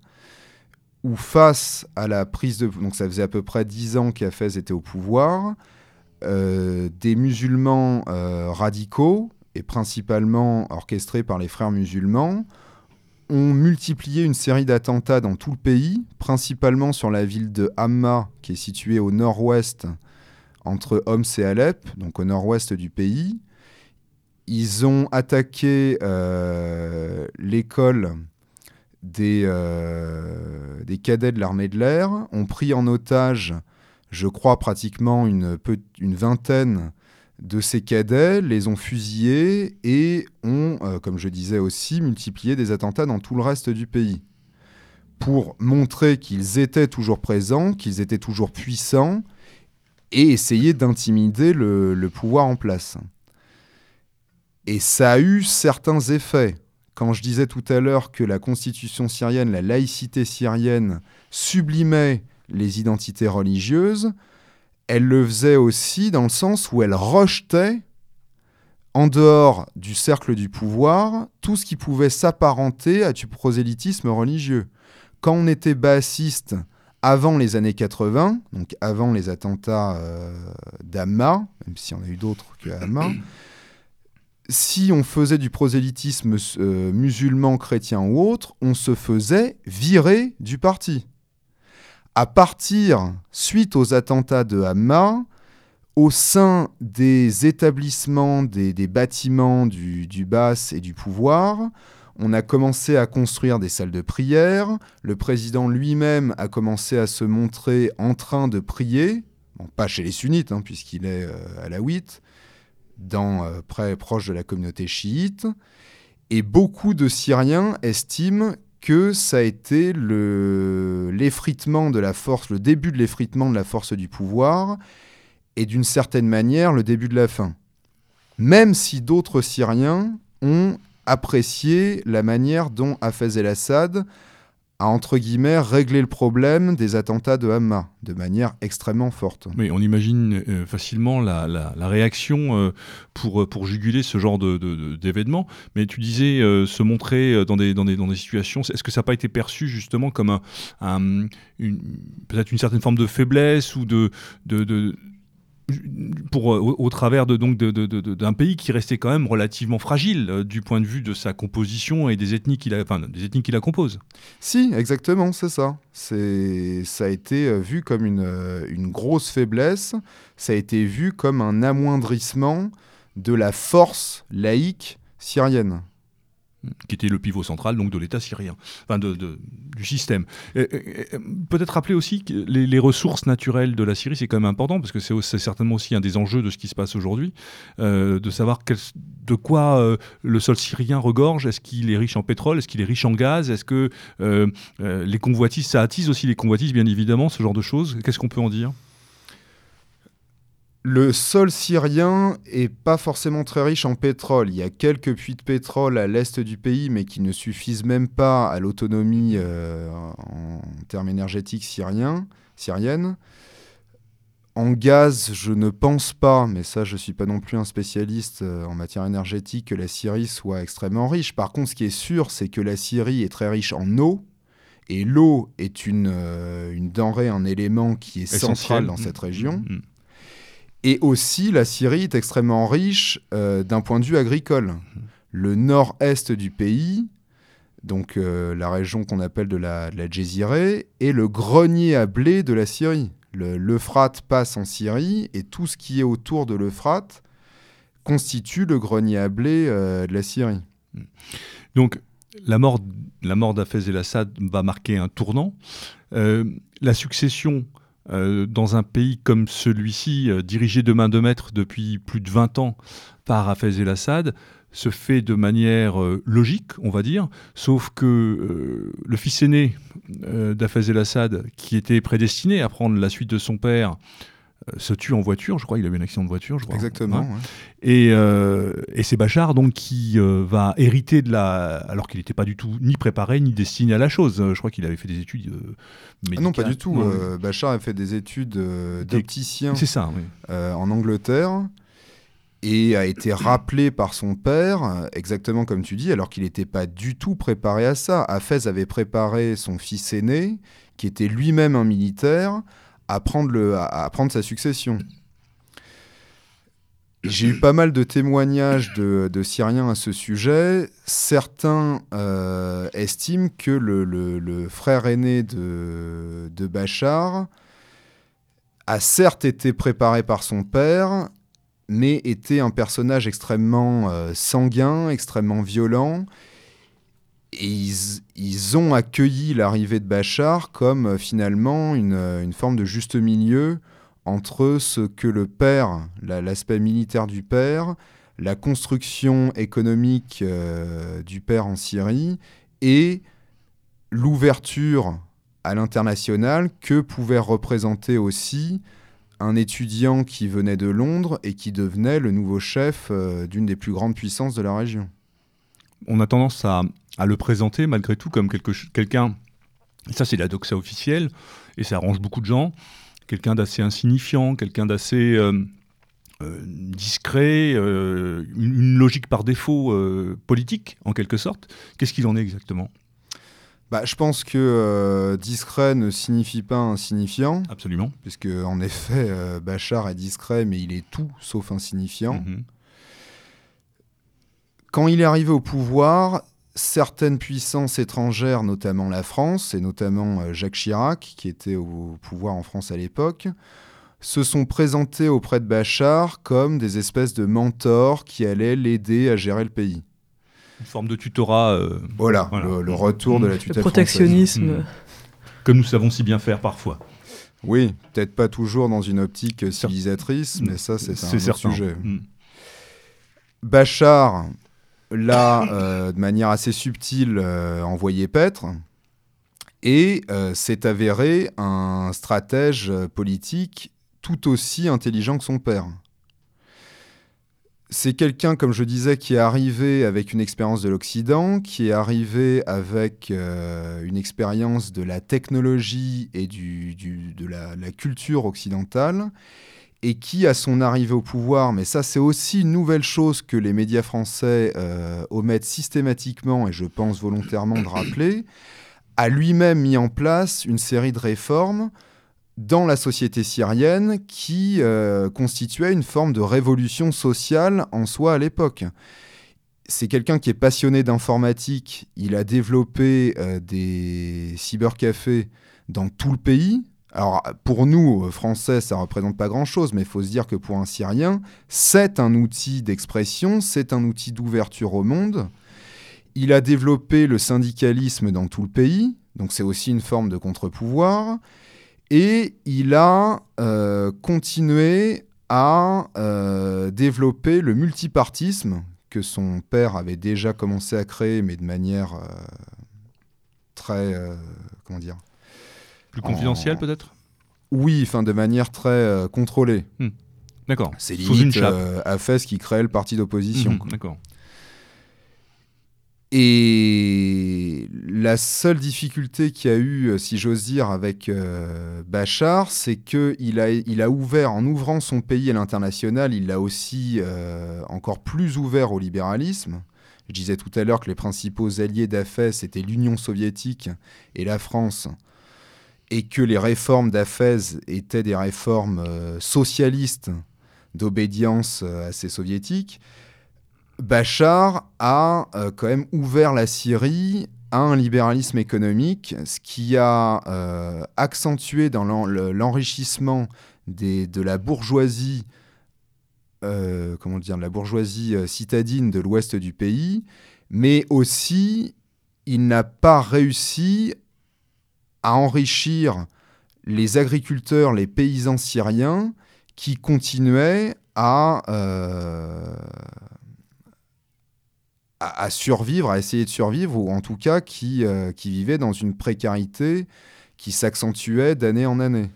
où face à la prise de... Donc ça faisait à peu près dix ans qu'Afez était au pouvoir. des musulmans radicaux et principalement orchestré par les frères musulmans, ont multiplié une série d'attentats dans tout le pays, principalement sur la ville de Hamma, qui est située au nord-ouest entre Homs et Alep, donc au nord-ouest du pays. Ils ont attaqué euh, l'école des, euh, des, cadets de l'armée de l'air, ont pris en otage, je crois, pratiquement une vingtaine de ces cadets, les ont fusillés et ont, euh, comme je disais aussi, multiplié des attentats dans tout le reste du pays. Pour montrer qu'ils étaient toujours présents, qu'ils étaient toujours puissants et essayer d'intimider le, pouvoir en place. Et ça a eu certains effets. Quand je disais tout à l'heure que la constitution syrienne, la laïcité syrienne sublimait les identités religieuses, elle le faisait aussi dans le sens où elle rejetait, en dehors du cercle du pouvoir, tout ce qui pouvait s'apparenter à du prosélytisme religieux. Quand on était bassiste avant les années 80, donc avant les attentats euh, d'Amma, même si on a eu d'autres que Amma, [CLEARS THROAT] si on faisait du prosélytisme euh, musulman, chrétien ou autre, on se faisait virer du parti à partir, suite aux attentats de Hamma, au sein des établissements, des, bâtiments du, BAS et du pouvoir, on a commencé à construire des salles de prière. Le président lui-même a commencé à se montrer en train de prier, pas chez les sunnites, hein, puisqu'il est euh, à la 8, dans, euh, près, proche de la communauté chiite. Et beaucoup de Syriens estiment que ça a été l'effritement de la force, le début de l'effritement de la force du pouvoir, et d'une certaine manière le début de la fin. Même si d'autres Syriens ont apprécié la manière dont Hafez el-Assad a entre guillemets réglé le problème des attentats de Hamma de manière extrêmement forte. Mais on imagine euh, facilement la, réaction euh, pour, euh, pour juguler ce genre d'événements. Mais tu disais se montrer dans des, dans des, dans des situations, est-ce que ça n'a pas été perçu justement comme un, peut-être une certaine forme de faiblesse ou de, de pour, au, travers de, donc, d'un pays qui restait quand même relativement fragile du point de vue de sa composition et des ethnies qui la, enfin, des ethnies qui la composent. Si, exactement, c'est ça. C'est, ça a été vu comme une, une grosse faiblesse, ça a été vu comme un amoindrissement de la force laïque syrienne qui était le pivot central donc de l'État syrien, enfin de, du système. Peut-être rappeler aussi que les, ressources naturelles de la Syrie, c'est quand même important, parce que c'est certainement aussi un des enjeux de ce qui se passe aujourd'hui, euh, de savoir de quoi euh, le sol syrien regorge. Est-ce qu'il est riche en pétrole? Est-ce qu'il est riche en gaz? Est-ce que euh, les convoitises, ça attise aussi les convoitises, bien évidemment, ce genre de choses? Qu'est-ce qu'on peut en dire? Le sol syrien est pas forcément très riche en pétrole. Il y a quelques puits de pétrole à l'est du pays, mais qui ne suffisent même pas à l'autonomie euh, en termes énergétiques syriens, syriennes. En gaz, je ne pense pas, mais ça, je ne suis pas non plus un spécialiste euh, en matière énergétique, que la Syrie soit extrêmement riche. Par contre, ce qui est sûr, c'est que la Syrie est très riche en eau. Et l'eau est une, euh, une denrée, un élément qui est central dans cette région. Mm, mm. Et aussi, la Syrie est extrêmement riche euh, d'un point de vue agricole. Le nord-est du pays, donc euh, la région qu'on appelle de la, de est le grenier à blé de la Syrie. L'Euphrate passe en Syrie et tout ce qui est autour de l'Euphrate constitue le grenier à blé euh, de la Syrie. Donc, la mort, la mort d'Afez el-Assad va marquer un tournant. la succession euh, dans un pays comme celui-ci, euh, dirigé de main de maître depuis plus de 20 ans par Hafez el-Assad, se fait de manière euh, logique, on va dire, sauf que le fils aîné d'Hafez el-Assad, qui était prédestiné à prendre la suite de son père, se tue en voiture, je crois, il a eu un accident de voiture, je crois. Exactement. Et, euh, et c'est Bachar donc qui euh, va hériter de la, alors qu'il n'était pas du tout ni préparé ni destiné à la chose. Je crois qu'il avait fait des études médicales. Ah non, pas du tout. Bachar a fait des études d'opticien. C'est ça, oui. en Angleterre et a été rappelé par son père, exactement comme tu dis, alors qu'il n'était pas du tout préparé à ça. Hafez avait préparé son fils aîné, qui était lui-même un militaire, à prendre, sa succession. J'ai eu pas mal de témoignages de, Syriens à ce sujet. Certains euh, estiment que le, frère aîné de, de, Bachar a certes été préparé par son père, mais était un personnage extrêmement euh, sanguin, extrêmement violent, et ils, ont accueilli l'arrivée de Bachar comme euh, finalement euh, une, forme de juste milieu entre ce que le père, l'aspect militaire du père, la construction économique euh, du père en Syrie et l'ouverture à l'international que pouvait représenter aussi un étudiant qui venait de Londres et qui devenait le nouveau chef d'une des plus grandes puissances de la région. On a tendance à, à le présenter malgré tout comme quelqu'un, ça c'est la doxa officielle, et ça arrange beaucoup de gens, quelqu'un d'assez insignifiant, quelqu'un d'assez euh, euh, discret, euh, une, logique par défaut politique en quelque sorte. Qu'est-ce qu'il en est exactement? Bah, je pense que discret ne signifie pas insignifiant. Absolument. Puisque, en effet, Bachar est discret, mais il est tout sauf insignifiant. Mhm. Quand il est arrivé au pouvoir, certaines puissances étrangères, notamment la France, et notamment euh, Jacques Chirac, qui était au pouvoir en France à l'époque, se sont présentés auprès de Bachar comme des espèces de mentors qui allaient l'aider à gérer le pays. Une forme de tutorat. Euh, voilà, Le, retour de la tutelle. Le protectionnisme. Hmm. Comme nous savons si bien faire parfois. Oui, peut-être pas toujours dans une optique civilisatrice, mais ça, c'est un autre sujet. Hmm. Bachar, là, euh, de manière assez subtile, euh, envoyé paître. Et euh, s'est avéré un stratège politique tout aussi intelligent que son père. C'est quelqu'un, comme je disais, qui est arrivé avec une expérience de l'Occident, qui est arrivé avec une expérience de la technologie et de la, culture occidentale, et qui, à son arrivée au pouvoir, mais ça c'est aussi une nouvelle chose que les médias français euh, omettent systématiquement, et je pense volontairement de rappeler, a lui-même mis en place une série de réformes dans la société syrienne qui euh, constituait une forme de révolution sociale en soi à l'époque. C'est quelqu'un qui est passionné d'informatique. Il a développé euh, des cybercafés dans tout le pays. Alors pour nous, euh, Français, ça représente pas grand-chose, mais il faut se dire que pour un Syrien, c'est un outil d'expression, c'est un outil d'ouverture au monde. Il a développé le syndicalisme dans tout le pays, donc c'est aussi une forme de contre-pouvoir. Et il a euh, continué à euh, développer le multipartisme que son père avait déjà commencé à créer, mais de manière très... comment dire Plus confidentielle peut-être? Oui, enfin de manière très contrôlée. Hmm. D'accord. C'est limite Hafez qui crée le parti d'opposition. Hmm, d'accord. Et la seule difficulté qu'il y a eu, euh, si j'ose dire, avec euh, Bachar, c'est qu'il a, il a ouvert, en ouvrant son pays à l'international, il l'a aussi euh, encore plus ouvert au libéralisme. Je disais tout à l'heure que les principaux alliés d'Afez étaient l'Union soviétique et la France, et que les réformes d'Afez étaient des réformes socialistes d'obédience à ces soviétiques. Bachar a euh, quand même ouvert la Syrie à un libéralisme économique, ce qui a euh, accentué l'enrichissement de la bourgeoisie, euh, comment dire, la bourgeoisie citadine de l'ouest du pays, mais aussi il n'a pas réussi à enrichir les agriculteurs, les paysans syriens qui continuaient à à, survivre, à essayer de survivre, ou en tout cas qui, euh, qui vivaient dans une précarité qui s'accentuait d'année en année.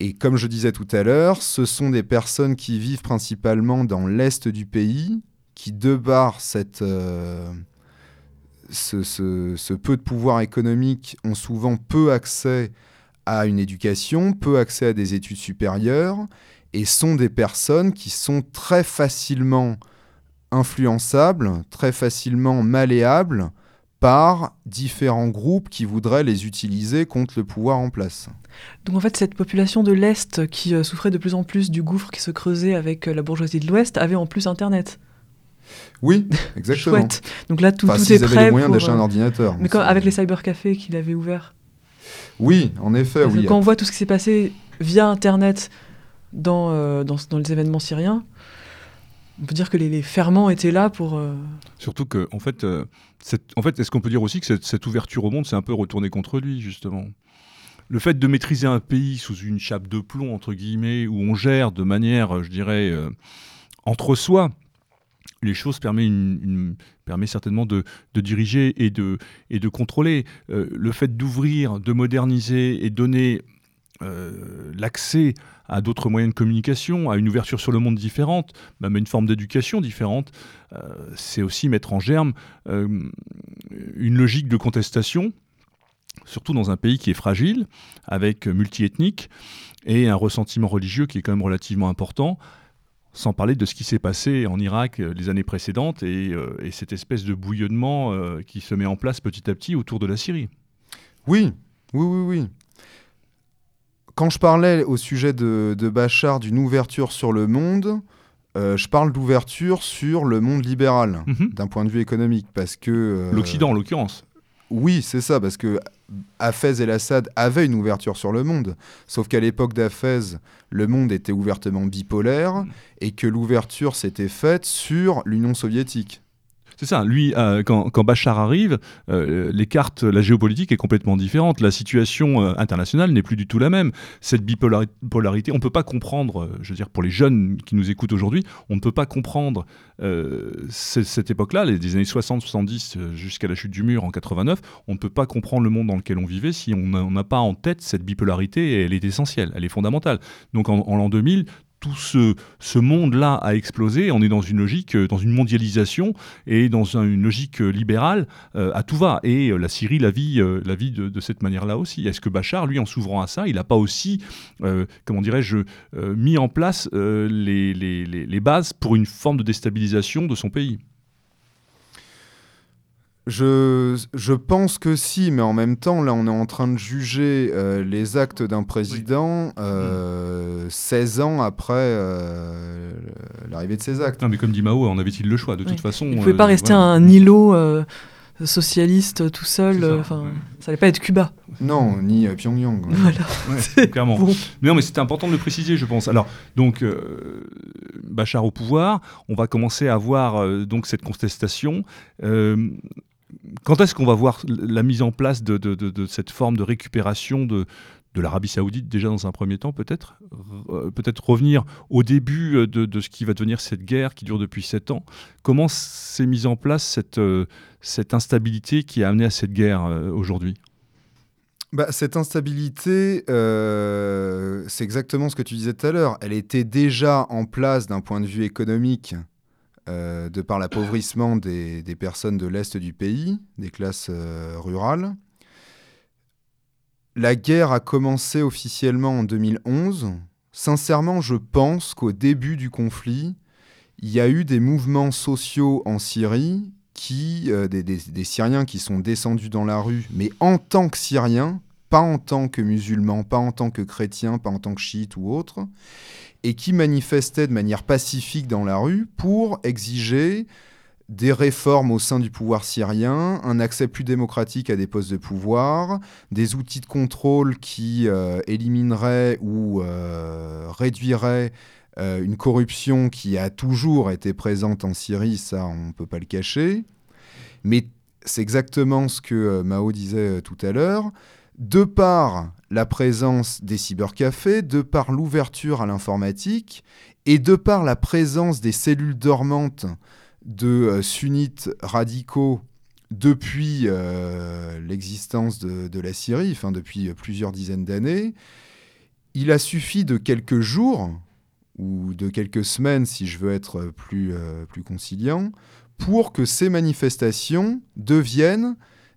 Et comme je disais tout à l'heure, ce sont des personnes qui vivent principalement dans l'est du pays, qui, de cette, euh, ce, ce, peu de pouvoir économique, ont souvent peu accès à une éducation, peu accès à des études supérieures, et sont des personnes qui sont très facilement influençables, très facilement malléables par différents groupes qui voudraient les utiliser contre le pouvoir en place. Donc en fait, cette population de l'Est qui euh, souffrait de plus en plus du gouffre qui se creusait avec euh, la bourgeoisie de l'Ouest avait en plus Internet. Oui, [LAUGHS] exactement. Chouette. Donc là, tout, enfin, tout est prêt. les moyens d'acheter un euh, ordinateur. Mais comme avec les cybercafés qu'il avait ouverts. Oui, en effet. oui. Quand on voit tout ce qui s'est passé via Internet dans, dans, dans les événements syriens, on peut dire que les, ferments étaient là pour. Euh, Surtout que, en fait, euh, en fait est-ce qu'on peut dire aussi que cette, ouverture au monde s'est un peu retournée contre lui, justement? Le fait de maîtriser un pays sous une chape de plomb, entre guillemets, où on gère de manière, je dirais, euh, entre soi, les choses permet, certainement de, diriger et de, contrôler. le fait d'ouvrir, de moderniser et donner l'accès à d'autres moyens de communication, à une ouverture sur le monde différente, même une forme d'éducation différente, euh, c'est aussi mettre en germe euh, une logique de contestation, surtout dans un pays qui est fragile, avec multiethnique, et un ressentiment religieux qui est quand même relativement important, sans parler de ce qui s'est passé en Irak euh, les années précédentes et, et cette espèce de bouillonnement qui se met en place petit à petit autour de la Syrie. Oui, oui, oui, oui quand je parlais au sujet de, Bachar d'une ouverture sur le monde, euh, je parle d'ouverture sur le monde libéral, mhm. d'un point de vue économique, parce que... Euh, L'Occident, en l'occurrence. Oui, c'est ça, parce que Hafez et Assad avaient une ouverture sur le monde, sauf qu'à l'époque d'Hafez, le monde était ouvertement bipolaire, mhm. et que l'ouverture s'était faite sur l'Union soviétique. C'est ça. Lui, euh, quand, Bachar arrive, euh, les cartes, la géopolitique est complètement différente. La situation euh, internationale n'est plus du tout la même. Cette bipolarité, on ne peut pas comprendre, je veux dire, pour les jeunes qui nous écoutent aujourd'hui, on ne peut pas comprendre cette époque-là, les années 60-70 jusqu'à la chute du mur en 89. On ne peut pas comprendre le monde dans lequel on vivait si on n'a pas en tête cette bipolarité et elle est essentielle, elle est fondamentale. Donc en l'an 2000, tout ce, monde-là a explosé. On est dans une logique, euh, dans une mondialisation et dans une logique euh, libérale euh, à tout va. Et la Syrie la vit, de, cette manière-là aussi. Est-ce que Bachar, lui, en s'ouvrant à ça, il n'a pas aussi, comment dirais-je, mis en place les bases pour une forme de déstabilisation de son pays? Je, je, pense que si, mais en même temps, là, on est en train de juger euh, les actes d'un président euh, 16 ans après euh, l'arrivée de ces actes. Non, mais comme dit Mao, en avait-il le choix De toute façon. Il ne pouvait pas rester voilà. un îlot socialiste tout seul. Enfin, ça, n'allait pas être Cuba. Non, ni Pyongyang. Voilà. Ouais, [LAUGHS] clairement. Bon. Mais non, mais c'était important de le préciser, je pense. Alors, donc, Bachar au pouvoir, on va commencer à voir donc cette contestation quand est-ce qu'on va voir la mise en place de, cette forme de récupération de, l'Arabie saoudite, déjà dans un premier temps peut-être euh, Peut-être revenir au début de, ce qui va devenir cette guerre qui dure depuis sept ans? Comment s'est mise en place cette, euh, cette instabilité qui a amené à cette guerre euh, aujourd'hui? Bah, cette instabilité, euh, c'est exactement ce que tu disais tout à l'heure. Elle était déjà en place d'un point de vue économique euh, de par l'appauvrissement des, personnes de l'Est du pays, des classes euh, rurales. La guerre a commencé officiellement en 2011. Sincèrement, je pense qu'au début du conflit, il y a eu des mouvements sociaux en Syrie, qui, euh, des, Syriens qui sont descendus dans la rue, mais en tant que Syriens, pas en tant que musulmans, pas en tant que chrétiens, pas en tant que chiites ou autres, et qui manifestaient de manière pacifique dans la rue pour exiger des réformes au sein du pouvoir syrien, un accès plus démocratique à des postes de pouvoir, des outils de contrôle qui euh, élimineraient ou euh, réduiraient euh, une corruption qui a toujours été présente en Syrie, ça on ne peut pas le cacher. Mais c'est exactement ce que Mao disait tout à l'heure de par la présence des cybercafés, de par l'ouverture à l'informatique et de par la présence des cellules dormantes de euh, sunnites radicaux depuis euh, l'existence de, la Syrie, enfin depuis plusieurs dizaines d'années, il a suffi de quelques jours ou de quelques semaines, si je veux être plus, euh, plus conciliant, pour que ces manifestations deviennent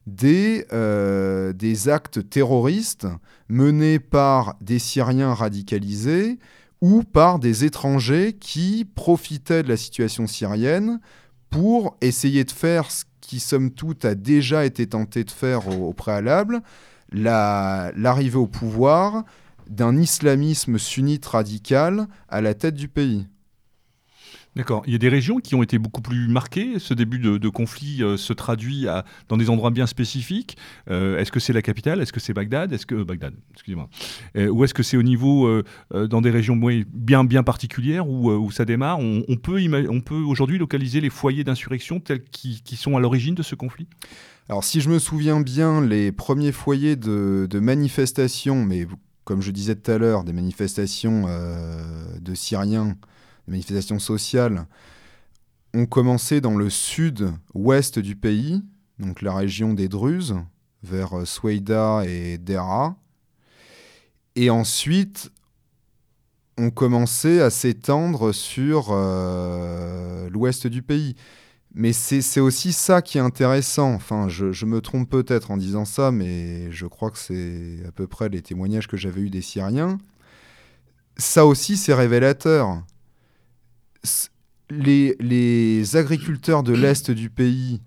des, euh, des actes terroristes menés par des Syriens radicalisés ou par des étrangers qui profitaient de la situation syrienne pour essayer de faire ce qui, somme toute, a déjà été tenté de faire au, préalable, l'arrivée la, au pouvoir d'un islamisme sunnite radical à la tête du pays. D'accord. Il y a des régions qui ont été beaucoup plus marquées. Ce début de, conflit euh, se traduit à, dans des endroits bien spécifiques. Euh, est-ce que c'est la capitale? Est-ce que c'est Bagdad? Est-ce que euh, Bagdad Excusez-moi. Ou est-ce que c'est au niveau dans des régions bien bien particulières où, où ça démarre? On, on, peut on peut aujourd'hui localiser les foyers d'insurrection tels qui, qui sont à l'origine de ce conflit? Alors si je me souviens bien, les premiers foyers de, de manifestations, mais comme je disais tout à l'heure, des manifestations de Syriens manifestations sociales ont commencé dans le sud-ouest du pays, donc la région des Druzes, vers Soueida et Dera. Et ensuite, ont commencé à s'étendre sur euh, l'ouest du pays. Mais c'est aussi ça qui est intéressant. Enfin, je, je me trompe peut-être en disant ça, mais je crois que c'est à peu près les témoignages que j'avais eus des Syriens. Ça aussi, c'est révélateur les, agriculteurs de l'Est du pays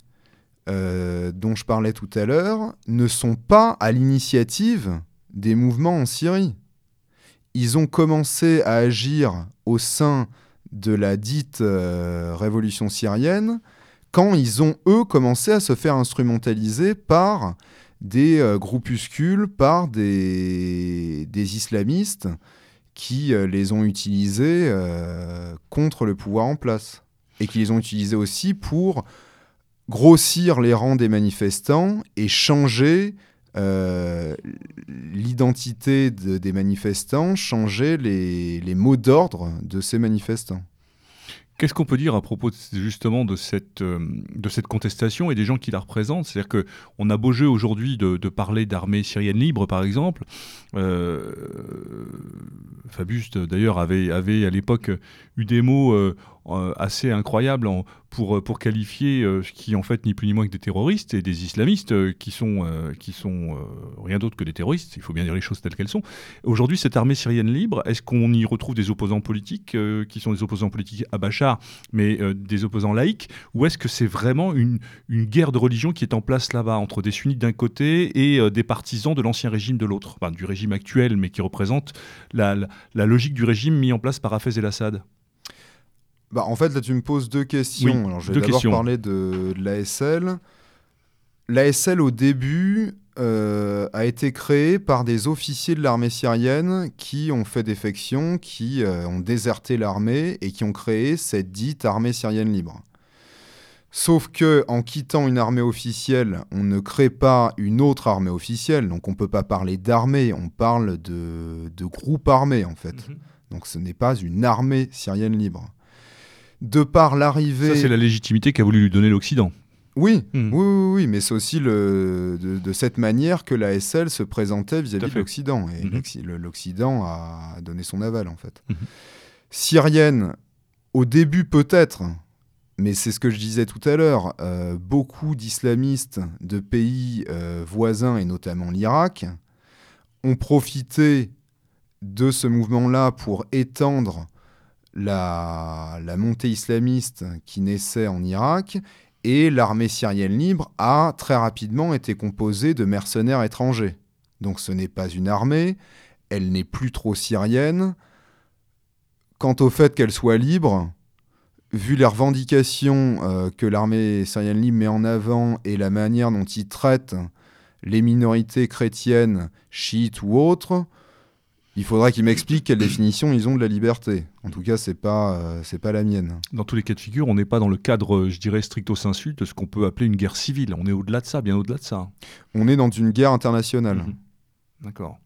euh, dont je parlais tout à l'heure ne sont pas à l'initiative des mouvements en Syrie. Ils ont commencé à agir au sein de la dite euh, révolution syrienne quand ils ont, eux, commencé à se faire instrumentaliser par des euh, groupuscules, par des islamistes qui euh, les ont utilisés euh, contre le pouvoir en place et qui les ont utilisés aussi pour grossir les rangs des manifestants et changer euh, l'identité de, des manifestants, changer les mots d'ordre de ces manifestants. Qu'est-ce qu'on peut dire à propos justement de cette, euh, de cette contestation et des gens qui la représentent? C'est-à-dire qu'on a beau jeu aujourd'hui de, de, parler d'armée syrienne libre, par exemple. Euh, Fabius, d'ailleurs, avait, avait à l'époque eu des mots euh, assez incroyables pour, pour qualifier ce qui en fait ni plus ni moins que des terroristes et des islamistes qui sont, qui sont rien d'autre que des terroristes, il faut bien dire les choses telles qu'elles sont. Aujourd'hui, cette armée syrienne libre, est-ce qu'on y retrouve des opposants politiques qui sont des opposants politiques à Bachar, mais des opposants laïcs, ou est-ce que c'est vraiment une, une guerre de religion qui est en place là-bas entre des sunnites d'un côté et des partisans de l'ancien régime de l'autre, enfin, du régime actuel, mais qui représente la, la, logique du régime mis en place par Hafez el-Assad? Bah, En fait, là, tu me poses deux questions. Alors, je vais d'abord parler de, de l'ASL. L'ASL, au début, euh, a été créée par des officiers de l'armée syrienne qui ont fait défection, qui euh, ont déserté l'armée et qui ont créé cette dite armée syrienne libre. Sauf que en quittant une armée officielle, on ne crée pas une autre armée officielle, donc on ne peut pas parler d'armée, on parle de, de groupe armé en fait. Mhm. Donc ce n'est pas une armée syrienne libre. De par l'arrivée... Ça c'est la légitimité qu'a voulu lui donner l'Occident. Oui, mhm. oui, oui, mais c'est aussi le, de, cette manière que la SL se présentait vis-à-vis de l'Occident. Et mhm. l'Occident a donné son aval, en fait. Syrienne, au début peut-être, mais c'est ce que je disais tout à l'heure, euh, beaucoup d'islamistes de pays euh, voisins, et notamment l'Irak, ont profité de ce mouvement-là pour étendre la, montée islamiste qui naissait en Irak, et l'armée syrienne libre a très rapidement été composée de mercenaires étrangers. Donc ce n'est pas une armée, elle n'est plus trop syrienne. Quant au fait qu'elle soit libre, vu les revendications euh, que l'armée syrienne libre met en avant et la manière dont ils traitent les minorités chrétiennes, chiites ou autres, il faudra qu'ils m'expliquent quelle définition ils ont de la liberté. En tout cas, c'est pas euh, c'est pas la mienne. Dans tous les cas de figure, on n'est pas dans le cadre, je dirais, stricto sensu de ce qu'on peut appeler une guerre civile. On est au-delà de ça, bien au-delà de ça. On est dans une guerre internationale. Mhm. D'accord.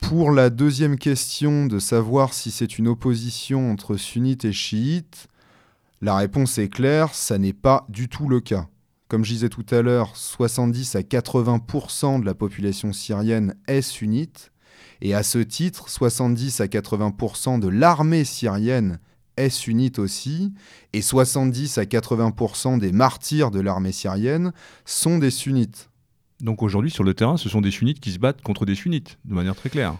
Pour la deuxième question de savoir si c'est une opposition entre sunnites et chiites, la réponse est claire, ça n'est pas du tout le cas. Comme je disais tout à l'heure, 70 à 80% de la population syrienne est sunnite, et à ce titre, 70 à 80% de l'armée syrienne est sunnite aussi, et 70 à 80% des martyrs de l'armée syrienne sont des sunnites. Donc aujourd'hui, sur le terrain, ce sont des sunnites qui se battent contre des sunnites, de manière très claire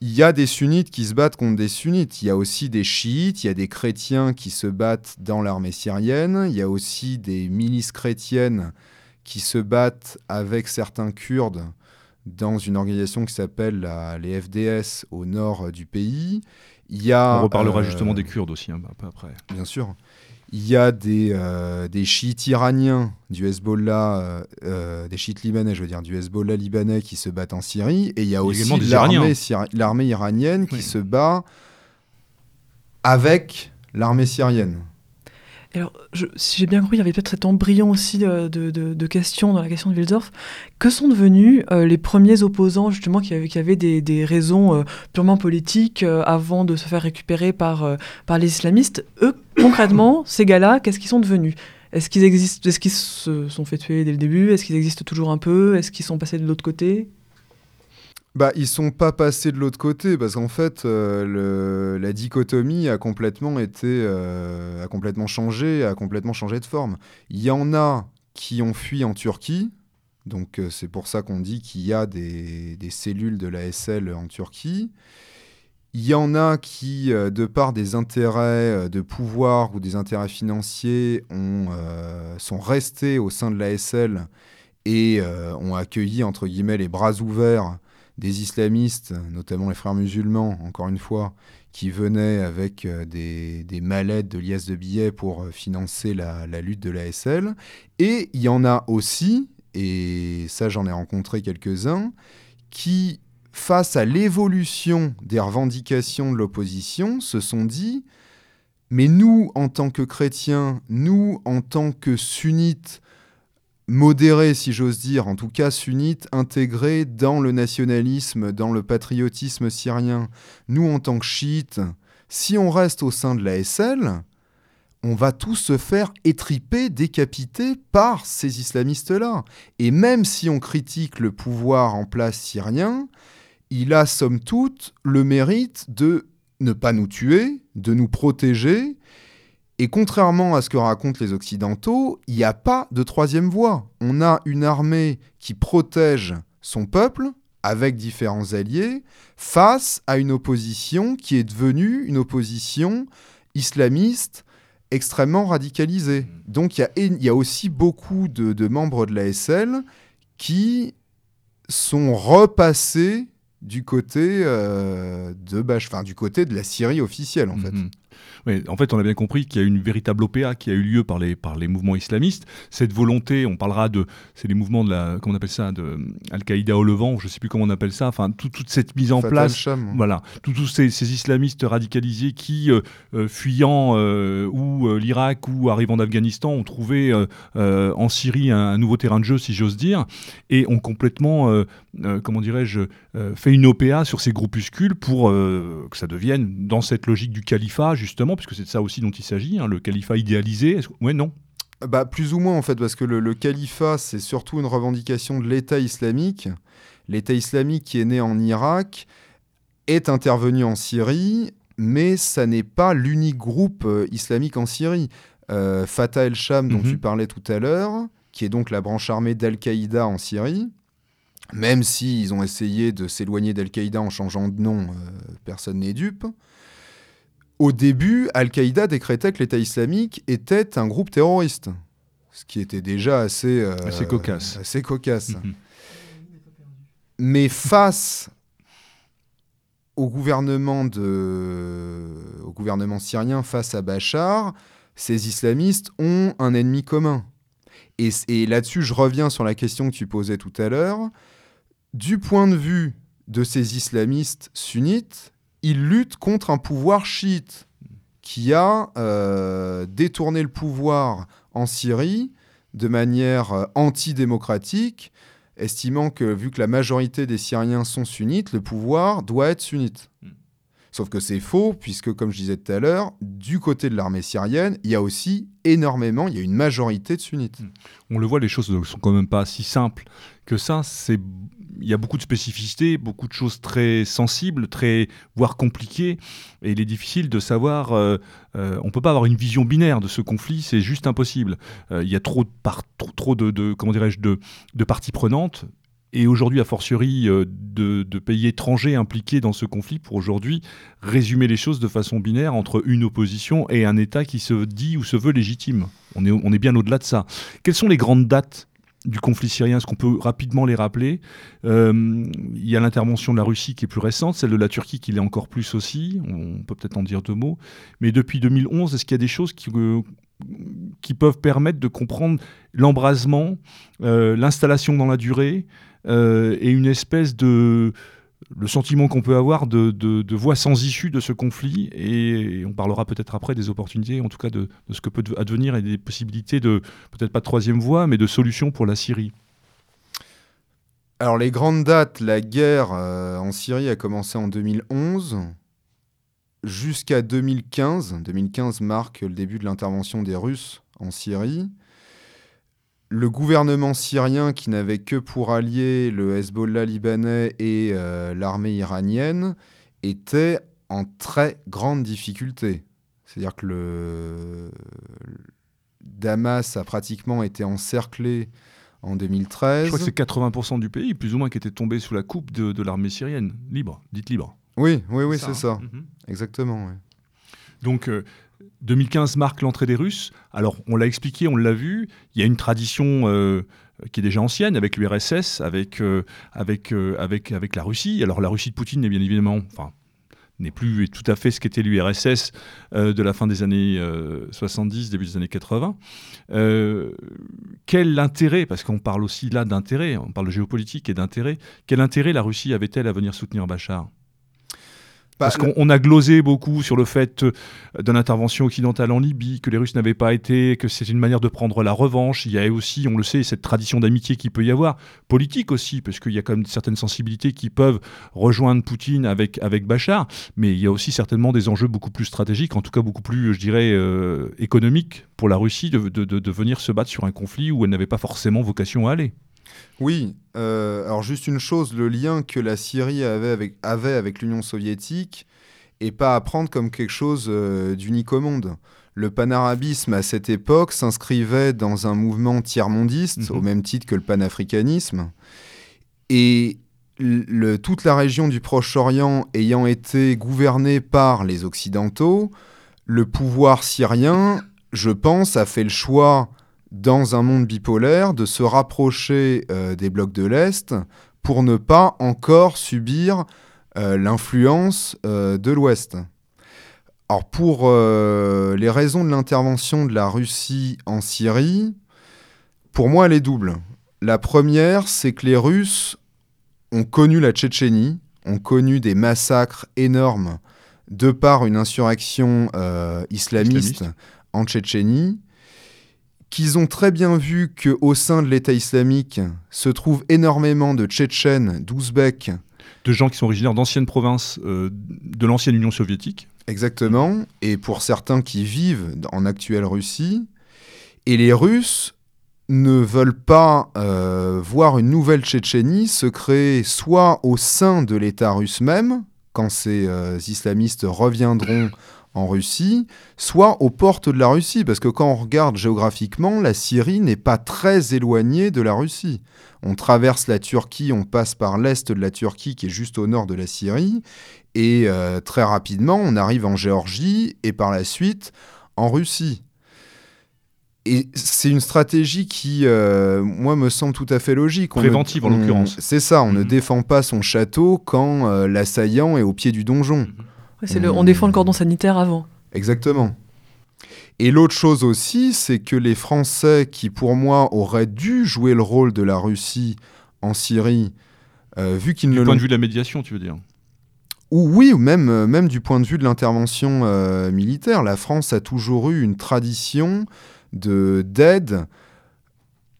il y a des sunnites qui se battent contre des sunnites. Il y a aussi des chiites, il y a des chrétiens qui se battent dans l'armée syrienne. Il y a aussi des milices chrétiennes qui se battent avec certains Kurdes dans une organisation qui s'appelle les FDS au nord du pays. Il y a, On reparlera euh, justement des Kurdes aussi un peu après. Bien sûr. Il y a des, euh, des chiites iraniens du Hezbollah, euh, euh, des chiites libanais, je veux dire, du Hezbollah libanais qui se battent en Syrie. Et il y a aussi l'armée iranienne qui se bat avec l'armée syrienne. Alors, si j'ai bien compris, il y avait peut-être cet embryon aussi de, questions dans la question de Wilsdorf. Que sont devenus les premiers opposants, justement, qui avaient, des, raisons purement politiques avant de se faire récupérer par, par les islamistes? Eux, concrètement, [COUGHS] ces gars-là, qu'est-ce qu'ils sont devenus? Est-ce qu'ils existent Est-ce qu'ils se sont fait tuer dès le début? Est-ce qu'ils existent toujours un peu? Est-ce qu'ils sont passés de l'autre côté? Bah, ils sont pas passés de l'autre côté parce qu'en fait, euh, la dichotomie a complètement été, euh, a complètement changé, a complètement changé de forme. Il y en a qui ont fui en Turquie, donc euh, c'est pour ça qu'on dit qu'il y a des, cellules de la SL en Turquie. Il y en a qui, de par des intérêts de pouvoir ou des intérêts financiers, ont, sont restés au sein de l'ASL et ont accueilli, entre guillemets, les bras ouverts des islamistes, notamment les frères musulmans, encore une fois, qui venaient avec des, des, mallettes de liasses de billets pour financer la, la lutte de l'ASL. Et il y en a aussi, et ça j'en ai rencontré quelques-uns, qui face à l'évolution des revendications de l'opposition, se sont dit, mais nous, en tant que chrétiens, nous, en tant que sunnites, modérés, si j'ose dire, en tout cas sunnites, intégrés dans le nationalisme, dans le patriotisme syrien, nous, en tant que chiites, si on reste au sein de la SL, on va tous se faire étriper, décapiter par ces islamistes-là. Et même si on critique le pouvoir en place syrien, il a somme toute le mérite de ne pas nous tuer, de nous protéger Et contrairement à ce que racontent les Occidentaux, il n'y a pas de troisième voie. On a une armée qui protège son peuple avec différents alliés face à une opposition qui est devenue une opposition islamiste extrêmement radicalisée. Mmh. Donc il y, a aussi beaucoup de, membres de la SL qui sont repassés du côté euh, de enfin, du côté de la Syrie officielle en fait. Mmh en fait, on a bien compris qu'il y a une véritable OPA qui a eu lieu par les, par les mouvements islamistes. Cette volonté, on parlera de, c'est les mouvements de la, comment on appelle ça, de Al-Qaïda au Levant, je ne sais plus comment on appelle ça. Enfin, toute cette mise en place, voilà, tous ces, ces, islamistes radicalisés qui, euh, euh, fuyant euh, ou l'Irak ou arrivant d'Afghanistan, ont trouvé en Syrie un, nouveau terrain de jeu, si j'ose dire, et ont complètement, comment dirais-je, fait une OPA sur ces groupuscules pour que ça devienne dans cette logique du califat justement, puisque c'est de ça aussi dont il s'agit, hein, le califat idéalisé. Oui, non bah, Plus ou moins, en fait, parce que le, califat, c'est surtout une revendication de l'État islamique. L'État islamique qui est né en Irak est intervenu en Syrie, mais ça n'est pas l'unique groupe euh, islamique en Syrie. Euh, Fatah el-Sham, dont mhm. tu parlais tout à l'heure, qui est donc la branche armée d'Al-Qaïda en Syrie, même s'ils ont essayé de s'éloigner d'Al-Qaïda en changeant de nom, euh, personne n'est dupe. Au début, Al-Qaïda décrétait que l'État islamique était un groupe terroriste, ce qui était déjà assez, euh, assez cocasse. Assez cocasse. Mhm. Mais face au gouvernement, de... au gouvernement syrien, face à Bachar, ces islamistes ont un ennemi commun. Et, et là-dessus, je reviens sur la question que tu posais tout à l'heure. Du point de vue de ces islamistes sunnites, il lutte contre un pouvoir chiite qui a euh, détourné le pouvoir en Syrie de manière euh, antidémocratique, estimant que vu que la majorité des Syriens sont sunnites, le pouvoir doit être sunnite. Sauf que c'est faux, puisque comme je disais tout à l'heure, du côté de l'armée syrienne, il y a aussi énormément, il y a une majorité de sunnites. On le voit, les choses ne sont quand même pas si simples que ça. C'est il y a beaucoup de spécificités, beaucoup de choses très sensibles, très voire compliquées, et il est difficile de savoir. Euh, euh, on peut pas avoir une vision binaire de ce conflit, c'est juste impossible. Euh, il y a trop de, comment dirais-je de, parties prenantes. Et aujourd'hui, a fortiori, de, de, pays étrangers impliqués dans ce conflit pour aujourd'hui résumer les choses de façon binaire entre une opposition et un État qui se dit ou se veut légitime. On est, on est bien au-delà de ça. Quelles sont les grandes dates du conflit syrien, est-ce qu'on peut rapidement les rappeler euh, Il y a l'intervention de la Russie qui est plus récente, celle de la Turquie qui l'est encore plus aussi, on peut peut-être en dire deux mots. Mais depuis 2011, est-ce qu'il y a des choses qui, euh, peuvent permettre de comprendre l'embrasement, euh, l'installation dans la durée et une espèce de le sentiment qu'on peut avoir de, de, voie sans issue de ce conflit, et, on parlera peut-être après des opportunités, en tout cas de, ce que peut advenir et des possibilités de, peut-être pas de troisième voie, mais de solutions pour la Syrie. Alors les grandes dates, la guerre euh, en Syrie a commencé en 2011 jusqu'à 2015. 2015 marque le début de l'intervention des Russes en Syrie le gouvernement syrien, qui n'avait que pour allier le Hezbollah libanais et euh, l'armée iranienne, était en très grande difficulté. C'est-à-dire que le... Damas a pratiquement été encerclé en 2013. Je crois que c'est 80% du pays, plus ou moins, qui était tombé sous la coupe de, l'armée syrienne. Libre, dites libre. Oui, oui, oui, c'est ça. Hein. Mhm. Exactement. Donc, euh, 2015 marque l'entrée des Russes. Alors, on l'a expliqué, on l'a vu. Il y a une tradition euh, qui est déjà ancienne avec l'URSS, avec, euh, euh, avec, avec la Russie. Alors, la Russie de Poutine n'est bien évidemment. Enfin, n'est plus tout à fait ce qu'était l'URSS de la fin des années 70, début des années 80. quel intérêt, parce qu'on parle aussi là d'intérêt, on parle de géopolitique et d'intérêt, quel intérêt la Russie avait-elle à venir soutenir Bachar? Bah, Parce qu'on a glosé beaucoup sur le fait euh, d'une intervention occidentale en Libye, que les Russes n'avaient pas été, que c'est une manière de prendre la revanche. Il y a aussi, on le sait, cette tradition d'amitié qui peut y avoir, politique aussi, parce qu'il y a quand même certaines sensibilités qui peuvent rejoindre Poutine avec, avec Bachar, mais il y a aussi certainement des enjeux beaucoup plus stratégiques, en tout cas beaucoup plus, je dirais, euh, économiques pour la Russie de, de, de venir se battre sur un conflit où elle n'avait pas forcément vocation à aller. Oui, euh, alors juste une chose, le lien que la Syrie avait avec, avait avec l'Union soviétique et pas à prendre comme quelque chose d'unique au monde. Le panarabisme à cette époque s'inscrivait dans un mouvement tiers-mondiste, mhm. au même titre que le panafricanisme. Et toute la région du Proche-Orient ayant été gouvernée par les Occidentaux, le pouvoir syrien, je pense, a fait le choix, dans un monde bipolaire, de se rapprocher euh, des blocs de l'Est pour ne pas encore subir euh, l'influence euh, de l'Ouest. Alors pour les raisons de l'intervention de la Russie en Syrie, pour moi elle est double. La première, c'est que les Russes ont connu la Tchétchénie, ont connu des massacres énormes de par une insurrection euh, islamiste, en Tchétchénie, qu'ils ont très bien vu qu'au sein de l'État islamique se trouvent énormément de Tchétchènes, d'Ouzbeks. De gens qui sont originaires d'anciennes provinces euh, de l'ancienne Union soviétique. Exactement, et pour certains qui vivent en actuelle Russie. Et les Russes ne veulent pas euh, voir une nouvelle Tchétchénie se créer soit au sein de l'État russe même, quand ces euh, islamistes reviendront en Russie, soit aux portes de la Russie, parce que quand on regarde géographiquement, la Syrie n'est pas très éloignée de la Russie. On traverse la Turquie, on passe par l'est de la Turquie qui est juste au nord de la Syrie, et euh, très rapidement on arrive en Géorgie et par la suite en Russie et c'est une stratégie qui, euh, moi, me semble tout à fait logique. Préventive, en l'occurrence. C'est ça, on ne mhm. défend pas son château quand euh, l'assaillant est au pied du donjon. Le, on défend le cordon sanitaire avant. Exactement. Et l'autre chose aussi, c'est que les Français, qui pour moi auraient dû jouer le rôle de la Russie en Syrie, euh, vu qu'ils ne Du point de vue de la médiation, tu veux dire ou oui, ou même, même du point de vue de l'intervention militaire, la France a toujours eu une tradition de d'aide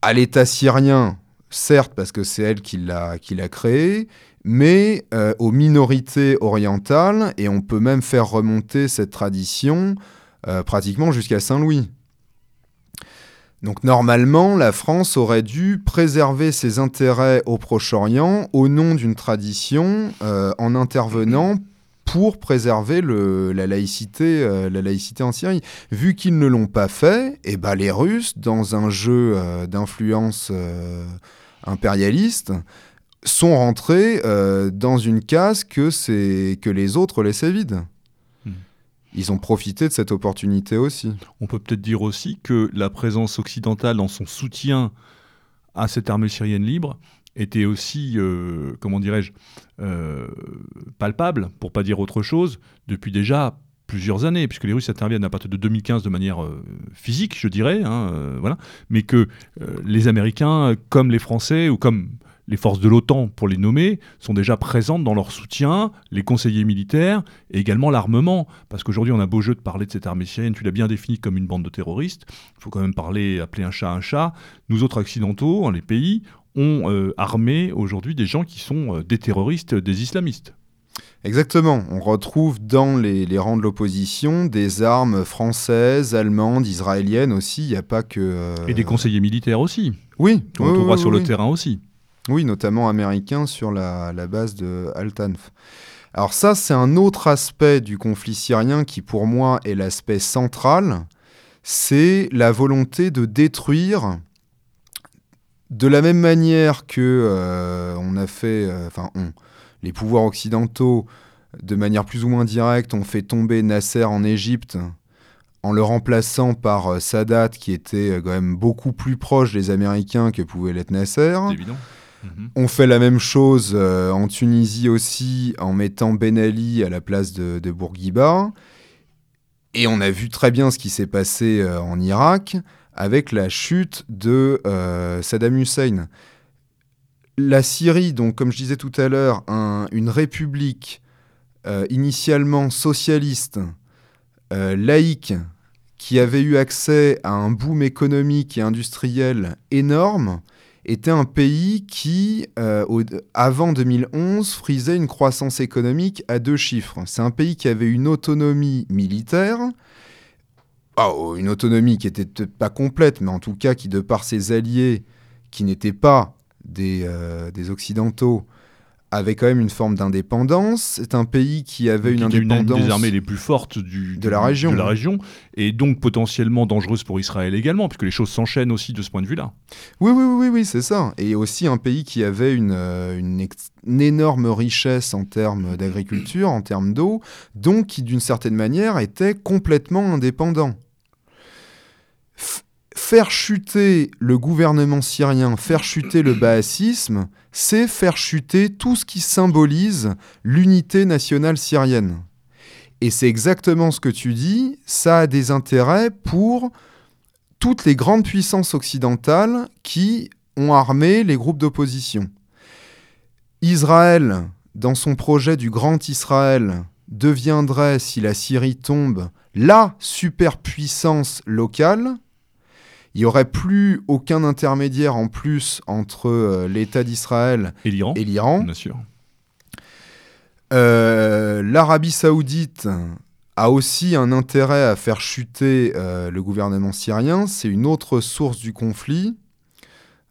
à l'État syrien, certes parce que c'est elle qui l'a créé, mais euh, aux minorités orientales, et on peut même faire remonter cette tradition euh, pratiquement jusqu'à Saint-Louis. Donc normalement, la France aurait dû préserver ses intérêts au Proche-Orient au nom d'une tradition euh, en intervenant pour préserver la, laïcité, la laïcité en Syrie. Vu qu'ils ne l'ont pas fait, et eh ben les Russes, dans un jeu d'influence impérialiste, sont rentrés dans une case que, que les autres laissaient vide. Hmm. Ils ont profité de cette opportunité aussi. On peut peut-être dire aussi que la présence occidentale dans son soutien à cette armée syrienne libre était aussi, euh, comment dirais-je, euh, palpable, pour pas dire autre chose, depuis déjà plusieurs années, puisque les Russes interviennent à partir de 2015 de manière euh, physique, je dirais, hein, voilà, mais que les Américains, comme les Français, ou comme les forces de l'OTAN, pour les nommer, sont déjà présentes dans leur soutien, les conseillers militaires et également l'armement. Parce qu'aujourd'hui, on a beau jeu de parler de cette armée syrienne, tu l'as bien définie comme une bande de terroristes. Il faut quand même parler, appeler un chat un chat. Nous autres occidentaux, les pays, ont euh, armé aujourd'hui des gens qui sont euh, des terroristes, des islamistes. Exactement. On retrouve dans les, rangs de l'opposition des armes françaises, allemandes, israéliennes aussi. Il n'y a pas que. Euh, Et des conseillers militaires aussi. Oui. On retrouvera sur le terrain aussi. Oui, notamment américains sur la, base de Al-Tanf. Alors, ça, c'est un autre aspect du conflit syrien qui, pour moi, est l'aspect central. C'est la volonté de détruire de la même manière que euh, on a fait, euh, enfin les pouvoirs occidentaux, de manière plus ou moins directe, ont fait tomber Nasser en Égypte en le remplaçant par euh, Sadat, qui était quand même beaucoup plus proche des Américains que pouvait l'être Nasser. Évident. Mhm. On fait la même chose en Tunisie aussi, en mettant Ben Ali à la place de, Bourguiba. Et on a vu très bien ce qui s'est passé en Irak avec la chute de euh, Saddam Hussein. La Syrie, donc comme je disais tout à l'heure, une république euh, initialement socialiste, euh, laïque, qui avait eu accès à un boom économique et industriel énorme, était un pays qui, avant 2011, frisait une croissance économique à deux chiffres. C'est un pays qui avait une autonomie militaire, ah, oh, une autonomie qui n'était peut-être pas complète, mais en tout cas qui, de par ses alliés, qui n'étaient pas des, euh, Occidentaux, avait quand même une forme d'indépendance. C'est un pays qui avait une Qui indépendance. une des armées les plus fortes du, de du- la région. de la région, et donc potentiellement dangereuse pour Israël également, puisque les choses s'enchaînent aussi de ce point de vue-là. Oui, oui, oui, oui, c'est ça. Et aussi un pays qui avait une, euh, une, ex- une énorme richesse en termes d'agriculture, en termes d'eau, donc qui d'une certaine manière était complètement indépendant. F- faire chuter le gouvernement syrien, faire chuter le baasisme, c'est faire chuter tout ce qui symbolise l'unité nationale syrienne. Et c'est exactement ce que tu dis, ça a des intérêts pour toutes les grandes puissances occidentales qui ont armé les groupes d'opposition. Israël, dans son projet du Grand Israël, deviendrait, si la Syrie tombe, la superpuissance locale. Il n'y aurait plus aucun intermédiaire en plus entre euh, l'État d'Israël Et l'Iran, et l'Iran. bien sûr. Euh, L'Arabie saoudite a aussi un intérêt à faire chuter euh, le gouvernement syrien. C'est une autre source du conflit.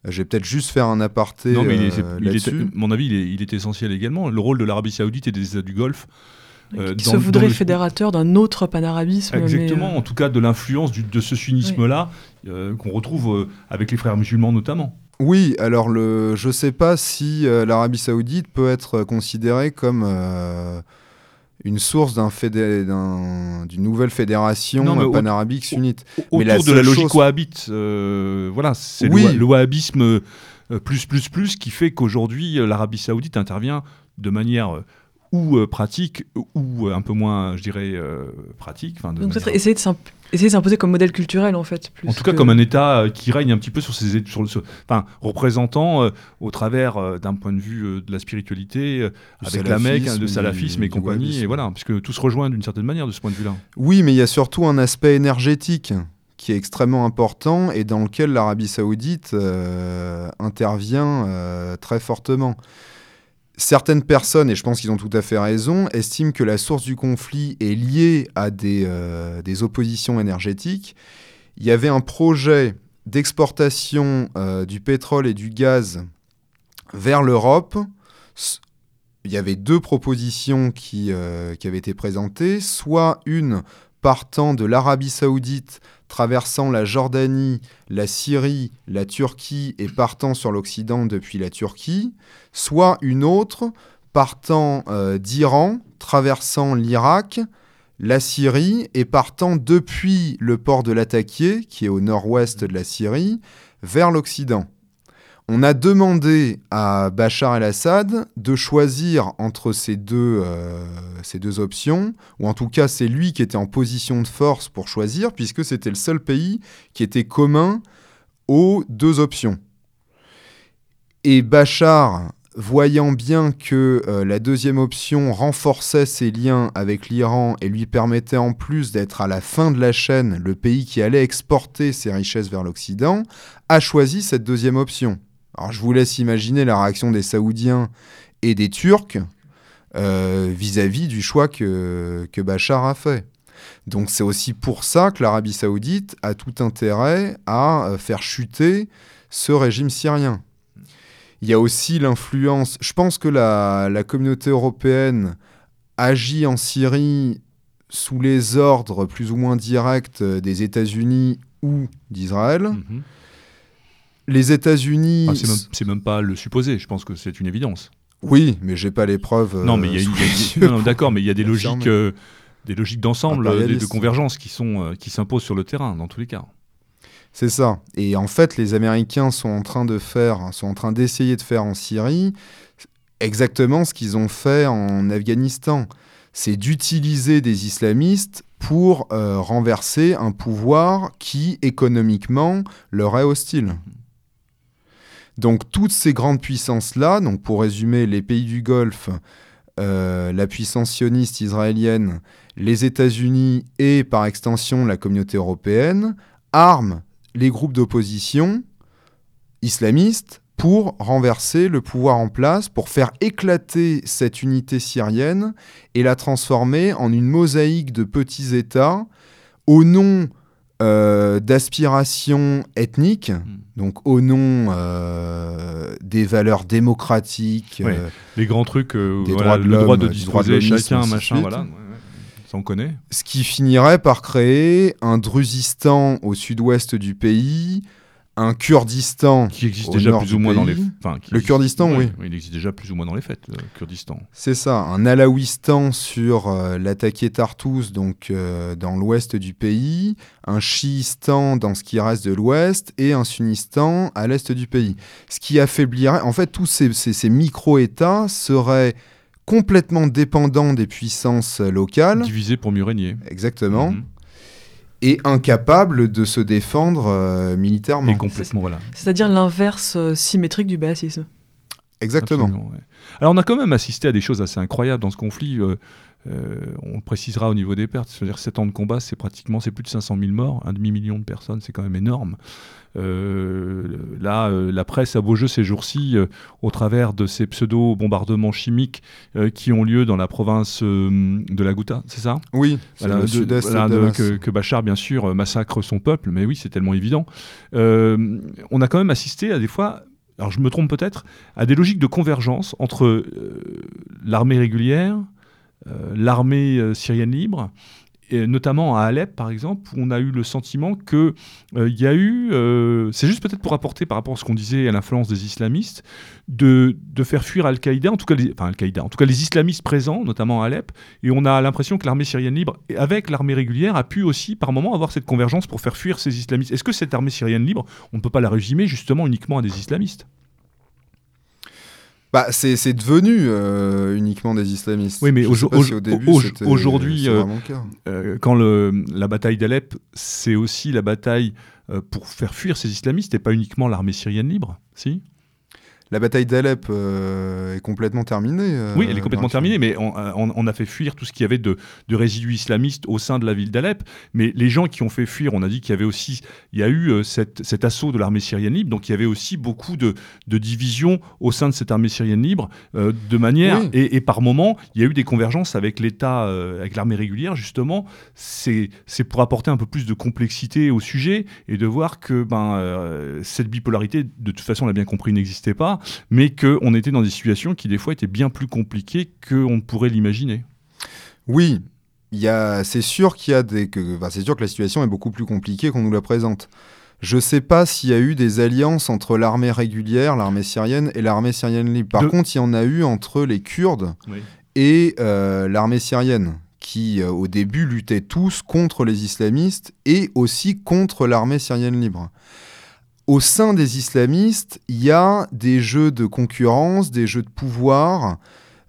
Je vais peut-être juste faire un aparté Non, mais il est- euh, il est- là-dessus. mon avis, il est, il est essentiel également. Le rôle de l'Arabie Saoudite et des États du Golfe. Euh, qui dans- se voudrait le- fédérateur d'un autre panarabisme. Exactement, euh, en tout cas de l'influence de ce sunnisme-là euh, qu'on retrouve euh, avec les frères musulmans notamment. Oui, alors le, je ne sais pas si euh, l'Arabie saoudite peut être considérée comme euh, une source d'un fédé- d'un- d'une nouvelle fédération Non, euh, au- panarabique sunnite. Au- Mais la Autour de la logique chose- wahhabite, euh, voilà, c'est Oui. le, wa- le wahhabisme plus, plus, plus qui fait qu'aujourd'hui l'Arabie saoudite intervient de manière euh, ou euh, pratique ou euh, un peu moins, je dirais, euh, pratique. enfin, de Donc peut-être manière- essayer de s'imp- essayer de s'imposer comme modèle culturel en fait. plus En tout cas, comme un État qui règne un petit peu sur ses, sur le, enfin, représentant euh, au travers euh, d'un point de vue euh, de la spiritualité, euh, avec la Mecque, hein, salafisme de et salafisme et compagnie, et voilà, puisque tout se rejoint d'une certaine manière de ce point de vue-là. Oui, mais il y a surtout un aspect énergétique qui est extrêmement important et dans lequel l'Arabie saoudite euh, intervient euh, très fortement. Certaines personnes, et je pense qu'ils ont tout à fait raison, estiment que la source du conflit est liée à des, euh, oppositions énergétiques. Il y avait un projet d'exportation euh, du pétrole et du gaz vers l'Europe. Il y avait deux propositions euh, qui avaient été présentées, soit une partant de l'Arabie saoudite, traversant la Jordanie, la Syrie, la Turquie et partant sur l'Occident depuis la Turquie, soit une autre partant euh, d'Iran, traversant l'Irak, la Syrie et partant depuis le port de Latakia, qui est au nord-ouest de la Syrie, vers l'Occident. On a demandé à Bachar el-Assad de choisir entre ces deux, euh, ces deux options, ou en tout cas c'est lui qui était en position de force pour choisir, puisque c'était le seul pays qui était commun aux deux options. Et Bachar, voyant bien que euh, la deuxième option renforçait ses liens avec l'Iran et lui permettait en plus d'être à la fin de la chaîne le pays qui allait exporter ses richesses vers l'Occident, a choisi cette deuxième option. Alors je vous laisse imaginer la réaction des Saoudiens et des Turcs euh, vis-à-vis du choix que, que Bachar a fait. Donc c'est aussi pour ça que l'Arabie saoudite a tout intérêt à euh, faire chuter ce régime syrien. Il y a aussi l'influence, je pense que la, la communauté européenne agit en Syrie sous les ordres plus ou moins directs des États-Unis ou d'Israël. Mhm. Les États-Unis... Enfin, c'est même, c'est même pas le supposé, je pense que c'est une évidence. Oui, mais j'ai pas les preuves. non, mais il y a, euh, [LAUGHS] d'accord, mais il y a des logiques, euh, des logiques d'ensemble, euh, de, convergence qui sont euh, qui s'imposent sur le terrain dans tous les cas. C'est ça. Et en fait, les Américains sont en train de faire, sont en train d'essayer de faire en Syrie exactement ce qu'ils ont fait en Afghanistan. C'est d'utiliser des islamistes pour euh, renverser un pouvoir qui, économiquement, leur est hostile. Donc toutes ces grandes puissances-là, donc pour résumer, les pays du Golfe, euh, la puissance sioniste israélienne, les États-Unis et par extension la communauté européenne, arment les groupes d'opposition islamistes pour renverser le pouvoir en place, pour faire éclater cette unité syrienne et la transformer en une mosaïque de petits États au nom euh, d'aspiration ethnique, Hmm. donc au nom euh, des valeurs démocratiques. Ouais. euh, Les grands trucs, Des voilà, droits de le droit de disposer chacun, machin, voilà. ouais, ouais. Ça on connaît. ce qui finirait par créer un Druzistan au sud-ouest du pays, un Kurdistan. Qui existe déjà plus ou moins dans les. Enfin, Le existe- Kurdistan, ouais, oui. Il existe déjà plus ou moins dans les fêtes, le Kurdistan. C'est ça, un Alaouistan sur euh, l'attaqué Tartous, donc euh, dans l'ouest du pays, un Chiistan dans ce qui reste de l'ouest et un Sunnistan à l'est du pays. Ce qui affaiblirait, en fait, tous ces, ces- ces micro-États seraient complètement dépendants des puissances locales, Divisé pour mieux régner. exactement, Mhm. Et incapables de se défendre euh, militairement. Et complètement, voilà. C'est-à-dire l'inverse euh, symétrique du bassisme. Exactement. Ouais. Alors on a quand même assisté à des choses assez incroyables dans ce conflit. euh, on le précisera au niveau des pertes. C'est-à-dire 7 ans de combat, c'est pratiquement c'est plus de 500 000 morts, un demi-million de personnes, c'est quand même énorme. Euh, là, euh, la presse a beau jeu ces jours-ci euh, au travers de ces pseudo-bombardements chimiques euh, qui ont lieu dans la province euh, de la Ghouta, c'est ça? Oui, c'est voilà, le de- voilà, de que, que Bachar, bien sûr, euh, massacre son peuple, mais oui, c'est tellement évident. Euh, on a quand même assisté à des fois, alors je me trompe peut-être, à des logiques de convergence entre euh, l'armée régulière, euh, l'armée euh, syrienne libre, et notamment à Alep, par exemple, où on a eu le sentiment que euh, il y a eu, euh, c'est juste peut-être pour apporter par rapport à ce qu'on disait à l'influence des islamistes, de, faire fuir Al-Qaïda, en tout cas, les, enfin Al-Qaïda, en tout cas les islamistes présents, notamment à Alep, et on a l'impression que l'armée syrienne libre, avec l'armée régulière, a pu aussi, par moment, avoir cette convergence pour faire fuir ces islamistes. Est-ce que cette armée syrienne libre, on ne peut pas la régimer justement uniquement à des islamistes? Bah, c'est c'est devenu euh, uniquement des islamistes. Oui, mais Je au- sais pas au- si au début, au- c'était- aujourd'hui, euh. Euh, Quand le- la bataille d'Alep, c'est aussi la bataille pour faire fuir ces islamistes, et pas uniquement l'armée syrienne libre, si? La bataille d'Alep euh, est complètement terminée. euh, Oui, elle est complètement terminée, mais on, on- on a fait fuir tout ce qu'il y avait de, de résidus islamistes au sein de la ville d'Alep. Mais les gens qui ont fait fuir, on a dit qu'il y avait aussi, il y a eu euh, cette- cet assaut de l'armée syrienne libre, donc il y avait aussi beaucoup de, de divisions au sein de cette armée syrienne libre, de manière, Oui. et, et par moment, il y a eu des convergences avec l'État, avec l'armée régulière, justement. C'est pour apporter un peu plus de complexité au sujet et de voir que ben, cette bipolarité, de toute façon, on l'a bien compris, n'existait pas mais qu'on était dans des situations qui des fois étaient bien plus compliquées qu'on ne pourrait l'imaginer. Oui, c'est sûr qu'il y a des, que, enfin, c'est sûr que la situation est beaucoup plus compliquée qu'on nous la présente. Je sais pas s'il y a eu des alliances entre l'armée régulière, l'armée syrienne et l'armée syrienne libre. Par De- contre, il y en a eu entre les Kurdes et euh, l'armée syrienne, qui euh, au début luttaient tous contre les islamistes et aussi contre l'armée syrienne libre. Au sein des islamistes, il y a des jeux de concurrence, des jeux de pouvoir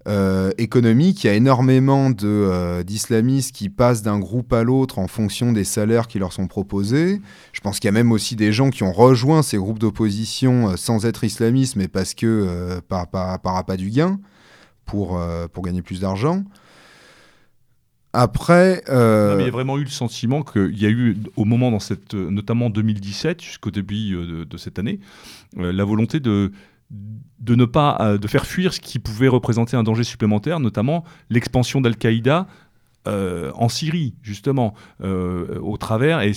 euh, économique. Il y a énormément euh, d'islamistes qui passent d'un groupe à l'autre en fonction des salaires qui leur sont proposés. Je pense qu'il y a même aussi des gens qui ont rejoint ces groupes d'opposition euh, sans être islamistes, mais parce que par, par, par appât du gain pour, pour gagner plus d'argent. Après, euh, il y a vraiment eu le sentiment qu'il y a eu, au moment, dans cette, notamment en 2017, jusqu'au début euh, de, cette année, euh, la volonté de, ne pas de faire fuir ce qui pouvait représenter un danger supplémentaire, notamment l'expansion d'Al-Qaïda euh, en Syrie, justement, euh, au travers, et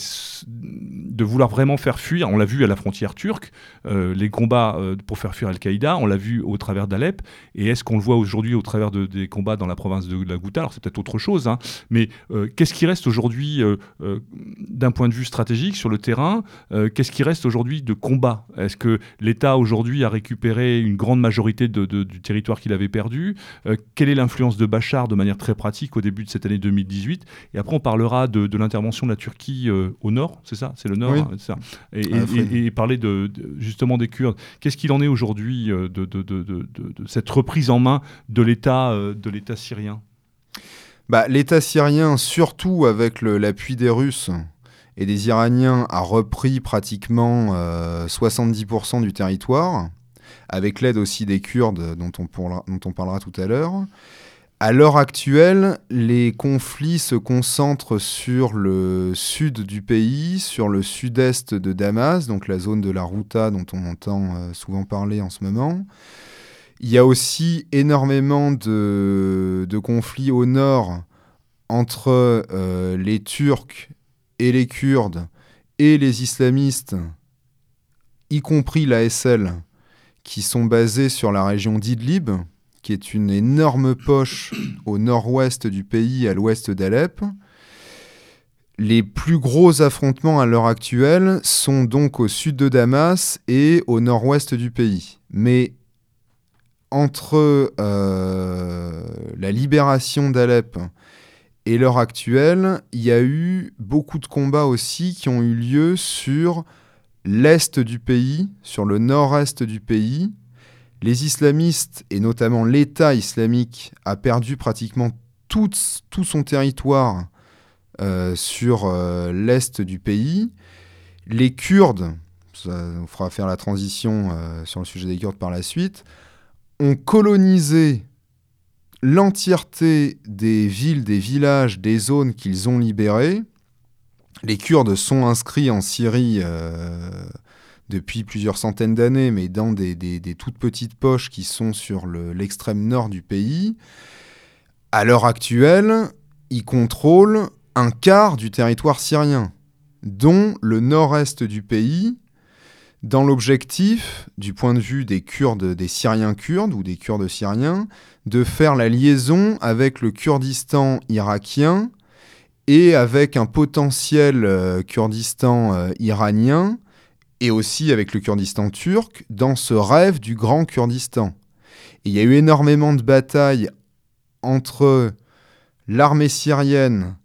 de vouloir vraiment faire fuir, on l'a vu à la frontière turque, euh, les combats pour faire fuir Al-Qaïda, on l'a vu au travers d'Alep, et est-ce qu'on le voit aujourd'hui au travers de- des combats dans la province de la Ghouta? Alors c'est peut-être autre chose, hein, mais qu'est-ce qui reste aujourd'hui d'un point de vue stratégique sur le terrain Qu'est-ce qui reste aujourd'hui de combat? Est-ce que l'État aujourd'hui a récupéré une grande majorité du territoire qu'il avait perdu? Quelle est l'influence de Bachar de manière très pratique au début de cette année 2018 Et après on parlera de, de l'intervention de la Turquie euh, au nord, c'est ça? C'est le nord, Oui. hein, ça. Et, À et- Afrin. et- et parler de, de- justement des Kurdes. Qu'est-ce qu'il en est aujourd'hui euh, de, cette reprise en main de l'État euh, de l'État syrien? Bah, l'État syrien, surtout avec l'appui des Russes et des Iraniens, a repris pratiquement euh, 70% du territoire, avec l'aide aussi des Kurdes dont on, pourra- dont on parlera tout à l'heure. À l'heure actuelle, les conflits se concentrent sur le sud du pays, sur le sud-est de Damas, donc la zone de la Routa dont on entend euh, souvent parler en ce moment. Il y a aussi énormément de, conflits au nord entre euh, les Turcs et les Kurdes et les islamistes, y compris l'ASL, qui sont basés sur la région d'Idlib, qui est une énorme poche au nord-ouest du pays, à l'ouest d'Alep. Les plus gros affrontements à l'heure actuelle sont donc au sud de Damas et au nord-ouest du pays. Mais entre euh, la libération d'Alep et l'heure actuelle, il y a eu beaucoup de combats aussi qui ont eu lieu sur l'est du pays, sur le nord-est du pays. Les islamistes, et notamment l'État islamique, a perdu pratiquement tout, son territoire euh, sur euh, l'est du pays. Les Kurdes, ça nous fera faire la transition sur le sujet des Kurdes par la suite, ont colonisé l'entièreté des villes, des villages, des zones qu'ils ont libérées. Les Kurdes sont inscrits en Syrie euh, depuis plusieurs centaines d'années, mais dans des, toutes petites poches qui sont sur l'extrême nord du pays. À l'heure actuelle, ils contrôlent un quart du territoire syrien, dont le nord-est du pays, dans l'objectif, du point de vue des Kurdes, des Syriens kurdes ou des Kurdes syriens, de faire la liaison avec le Kurdistan irakien et avec un potentiel euh, Kurdistan euh, iranien et aussi avec le Kurdistan turc dans ce rêve du grand Kurdistan. il y a eu énormément de batailles entre l'armée syrienne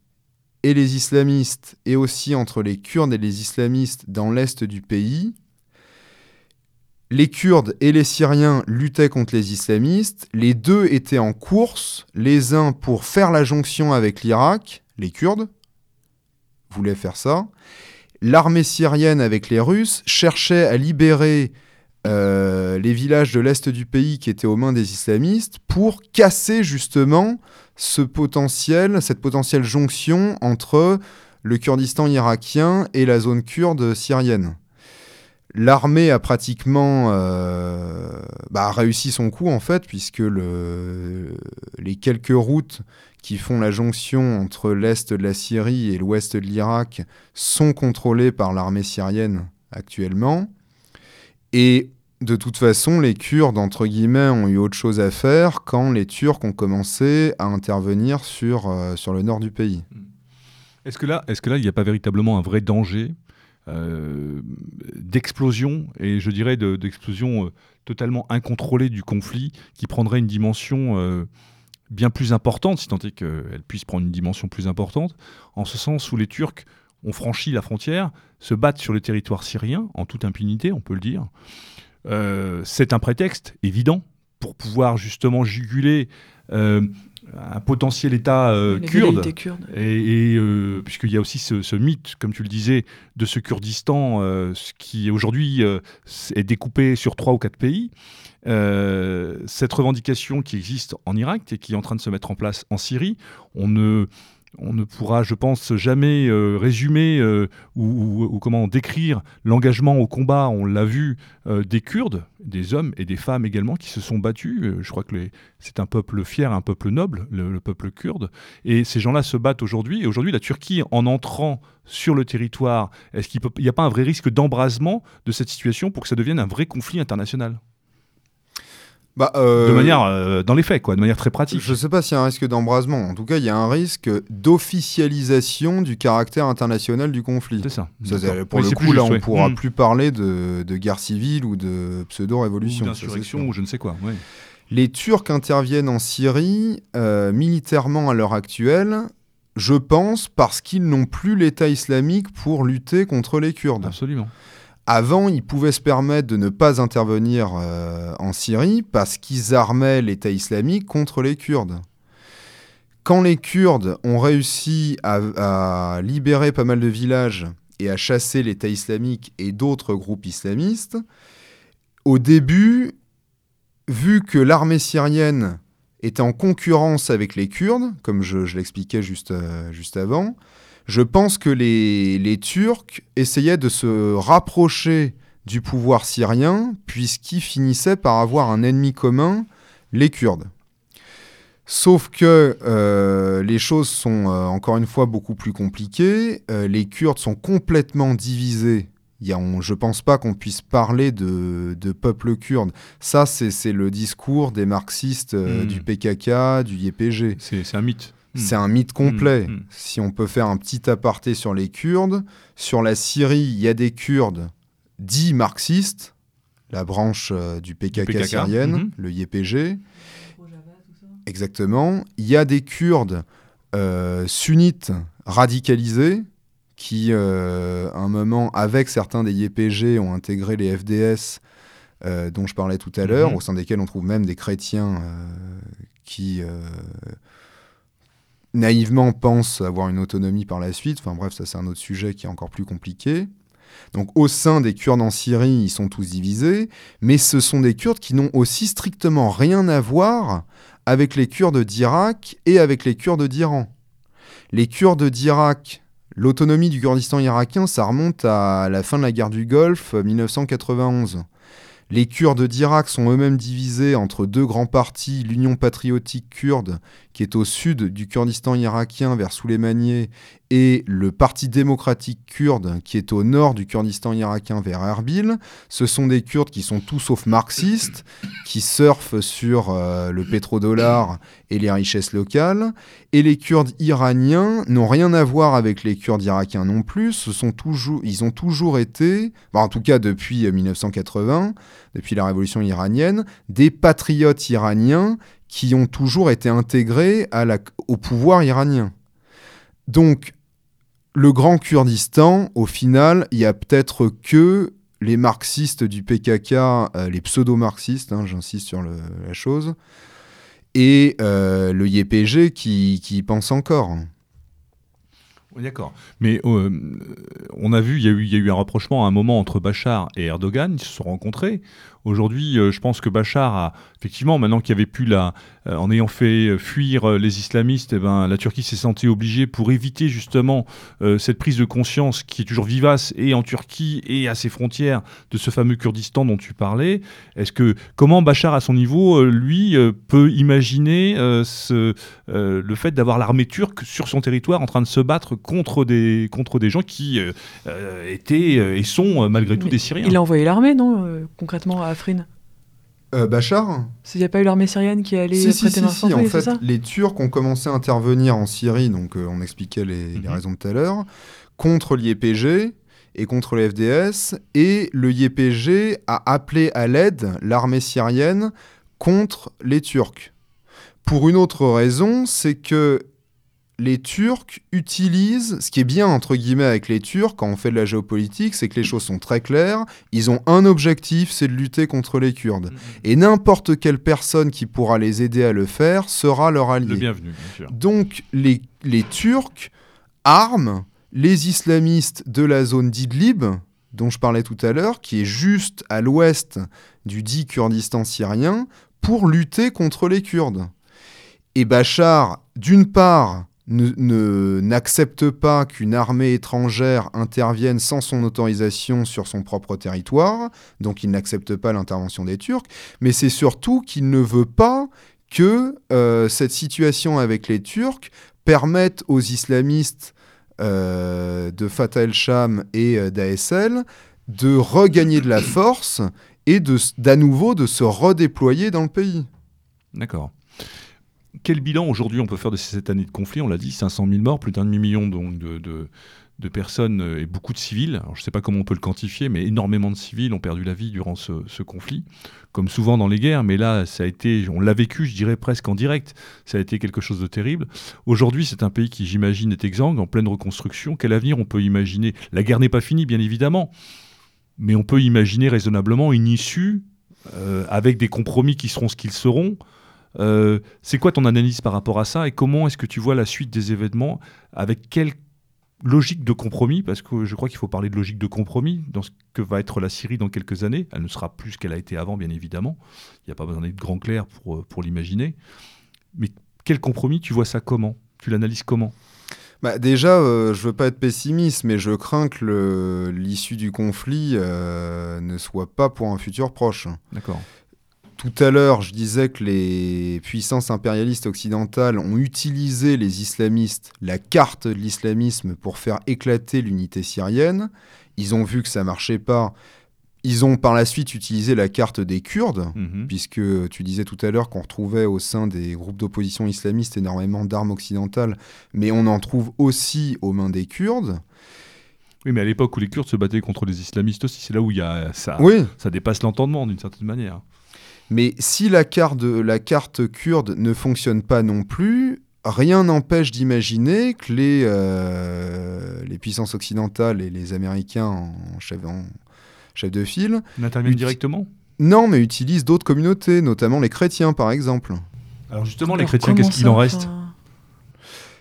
et les islamistes, et aussi entre les Kurdes et les islamistes dans l'est du pays, les Kurdes et les Syriens luttaient contre les islamistes. Les deux étaient en course, les uns pour faire la jonction avec l'Irak, les Kurdes voulaient faire ça. L'armée syrienne avec les Russes cherchait à libérer euh, les villages de l'est du pays qui étaient aux mains des islamistes pour casser justement ce potentiel, cette potentielle jonction entre le Kurdistan irakien et la zone kurde syrienne. L'armée a pratiquement euh, bah, réussi son coup en fait, puisque les quelques routes qui font la jonction entre l'est de la Syrie et l'ouest de l'Irak sont contrôlées par l'armée syrienne actuellement. Et de toute façon, les Kurdes, entre guillemets, ont eu autre chose à faire quand les Turcs ont commencé à intervenir sur, euh, sur le nord du pays. Est-ce que là, est-ce que là, il n'y a pas véritablement un vrai danger euh, d'explosion, et je dirais d'explosion euh, totalement incontrôlée du conflit, qui prendrait une dimension bien plus importante, si tant est qu'elle puisse prendre une dimension plus importante, en ce sens où les Turcs ont franchi la frontière, se battent sur le territoire syrien, en toute impunité, on peut le dire. c'est un prétexte évident pour pouvoir justement juguler un potentiel État euh, kurde, et, euh, puisqu'il y a aussi ce, mythe, comme tu le disais, de ce Kurdistan euh, qui aujourd'hui est découpé sur trois ou quatre pays. Cette revendication qui existe en Irak et qui est en train de se mettre en place en Syrie, on ne pourra, je pense, jamais euh, résumer euh, ou, comment décrire l'engagement au combat, on l'a vu, euh, des Kurdes, des hommes et des femmes également qui se sont battus. je crois que c'est un peuple fier, un peuple noble, le, peuple kurde. Et ces gens-là se battent aujourd'hui. Et aujourd'hui, la Turquie, en entrant sur le territoire, est-ce qu'il n'y a pas un vrai risque d'embrasement de cette situation pour que ça devienne un vrai conflit international? Bah, euh, de manière euh, dans les faits, quoi, de manière très pratique. Je ne sais pas s'il y a un risque d'embrasement. En tout cas, il y a un risque d'officialisation du caractère international du conflit. C'est ça. pour le coup, là, on ne pourra hmm. plus parler de, guerre civile ou de pseudo-révolution. Ou d'insurrection ou je ne sais quoi. Les Turcs interviennent en Syrie euh, militairement à l'heure actuelle. Je pense parce qu'ils n'ont plus l'État islamique pour lutter contre les Kurdes. Absolument. Avant, ils pouvaient se permettre de ne pas intervenir euh, en Syrie parce qu'ils armaient l'État islamique contre les Kurdes. Quand les Kurdes ont réussi à, libérer pas mal de villages et à chasser l'État islamique et d'autres groupes islamistes, au début, vu que l'armée syrienne était en concurrence avec les Kurdes, comme je, l'expliquais juste, euh, juste avant, je pense que les, Turcs essayaient de se rapprocher du pouvoir syrien, puisqu'ils finissaient par avoir un ennemi commun, les Kurdes. Sauf que euh, les choses sont euh, encore une fois beaucoup plus compliquées. Euh, les Kurdes sont complètement divisés. Il y a, on- je ne pense pas qu'on puisse parler de, de peuple kurde. Ça, c'est c'est le discours des marxistes euh, Mm. du PKK, du YPG. C'est c'est un mythe. Hmm. C'est un mythe complet. Mm, mm. Si on peut faire un petit aparté sur les Kurdes, sur la Syrie, il y a des Kurdes dits marxistes, la branche euh, du PKK, PKK, syrienne, le YPG. Exactement. Il y a des Kurdes euh, sunnites radicalisés qui, euh, à un moment, avec certains des YPG, ont intégré les FDS euh, dont je parlais tout à l'heure, au sein desquels on trouve même des chrétiens euh, qui euh, naïvement pensent avoir une autonomie par la suite. Enfin bref, ça c'est un autre sujet qui est encore plus compliqué. Donc au sein des Kurdes en Syrie, ils sont tous divisés, mais ce sont des Kurdes qui n'ont aussi strictement rien à voir avec les Kurdes d'Irak et avec les Kurdes d'Iran. Les Kurdes d'Irak, l'autonomie du Kurdistan irakien, ça remonte à la fin de la guerre du Golfe, euh, 1991. Les Kurdes d'Irak sont eux-mêmes divisés entre deux grands partis, l'Union patriotique kurde, qui est au sud du Kurdistan irakien vers Souleymaniye, et le Parti démocratique kurde, qui est au nord du Kurdistan irakien vers Erbil. Ce sont des Kurdes qui sont tout sauf marxistes, qui surfent sur euh, le pétrodollar et les richesses locales. Et les Kurdes iraniens n'ont rien à voir avec les Kurdes irakiens non plus. Ce sont toujours, ils ont toujours été, bah, en tout cas depuis euh, 1980, depuis la révolution iranienne, des patriotes iraniens qui ont toujours été intégrés au pouvoir iranien. Donc, le Grand Kurdistan, au final, il y a peut-être que les marxistes du PKK, euh, les pseudo-marxistes, hein, j'insiste sur la chose, et euh, le YPG qui, y pense encore. D'accord. Mais euh, on a vu, il y a eu un rapprochement à un moment entre Bachar et Erdogan, ils se sont rencontrés. Aujourd'hui, euh, je pense que Bachar a, effectivement, maintenant qu'il n'y avait plus la. euh, en ayant fait euh, fuir les islamistes, eh ben, la Turquie s'est sentie obligée pour éviter justement cette prise de conscience qui est toujours vivace et en Turquie et à ses frontières de ce fameux Kurdistan dont tu parlais. Est-ce que comment Bachar à son niveau, lui, peut imaginer ce, le fait d'avoir l'armée turque sur son territoire en train de se battre contre des, contre des gens qui étaient et sont malgré tout Mais des Syriens? Il a envoyé l'armée, non, concrètement, à Afrin Euh, Bachar Il n'y a pas eu l'armée syrienne qui allait Si, si, prêter si, main si, forte, En fait, les Turcs ont commencé à intervenir en Syrie, donc euh, on expliquait les, les Mhm. raisons de tout à l'heure, contre l'IEPG et contre les FDS, et le YPG a appelé à l'aide l'armée syrienne contre les Turcs. Pour une autre raison, c'est que les Turcs utilisent, ce qui est bien entre guillemets avec les Turcs quand on fait de la géopolitique, c'est que les choses sont très claires. Ils ont un objectif, c'est de lutter contre les Kurdes. Et n'importe quelle personne qui pourra les aider à le faire sera leur Le allié. bienvenu, bien sûr. Donc les, les Turcs arment les islamistes de la zone d'Idlib, dont je parlais tout à l'heure, qui est juste à l'ouest du dit Kurdistan syrien, pour lutter contre les Kurdes. Et Bachar, d'une part, n'accepte pas qu'une armée étrangère intervienne sans son autorisation sur son propre territoire, donc il n'accepte pas l'intervention des Turcs, mais c'est surtout qu'il ne veut pas que euh, cette situation avec les Turcs permette aux islamistes euh, de Fatah el-Sham et euh, d'ASL de regagner de la force et d'à nouveau de se redéployer dans le pays. D'accord. Quel bilan aujourd'hui on peut faire de ces sept années de conflit? On l'a dit, 500 000 morts, plus d'un demi-million de, personnes euh, et beaucoup de civils. Je ne sais pas comment on peut le quantifier, mais énormément de civils ont perdu la vie durant ce, ce conflit, comme souvent dans les guerres. Mais là, ça a été, on l'a vécu, je dirais presque en direct. Ça a été quelque chose de terrible. Aujourd'hui, c'est un pays qui, j'imagine, est exsangue, en pleine reconstruction. Quel avenir on peut imaginer? La guerre n'est pas finie, bien évidemment, mais on peut imaginer raisonnablement une issue euh, avec des compromis qui seront ce qu'ils seront. Euh, c'est quoi ton analyse par rapport à ça et comment est-ce que tu vois la suite des événements Avec quelle logique de compromis? Parce que je crois qu'il faut parler de logique de compromis dans ce que va être la Syrie dans quelques années. Elle ne sera plus ce qu'elle a été avant, bien évidemment. Il n'y a pas besoin d'être grand clair pour, euh, pour l'imaginer. Mais quel compromis Tu vois ça comment? Tu l'analyses comment? Bah, déjà, euh, je veux pas être pessimiste, mais je crains que l'issue du conflit euh, ne soit pas pour un futur proche. D'accord. Tout à l'heure, je disais que les puissances impérialistes occidentales ont utilisé les islamistes, la carte de l'islamisme, pour faire éclater l'unité syrienne. Ils ont vu que ça marchait pas. Ils ont par la suite utilisé la carte des Kurdes, Mhm. puisque tu disais tout à l'heure qu'on retrouvait au sein des groupes d'opposition islamistes énormément d'armes occidentales, mais on en trouve aussi aux mains des Kurdes. Oui, mais à l'époque où les Kurdes se battaient contre les islamistes aussi, c'est là où il y a ça, Oui, ça dépasse l'entendement d'une certaine manière. Mais si la carte, de- la carte kurde ne fonctionne pas non plus, rien n'empêche d'imaginer que les, euh, les puissances occidentales et les Américains en chef, en chef de file, Uti- directement? Non, mais utilisent d'autres communautés, notamment les chrétiens par exemple. Alors justement, les Alors, chrétiens, qu'est-ce qu'il en reste?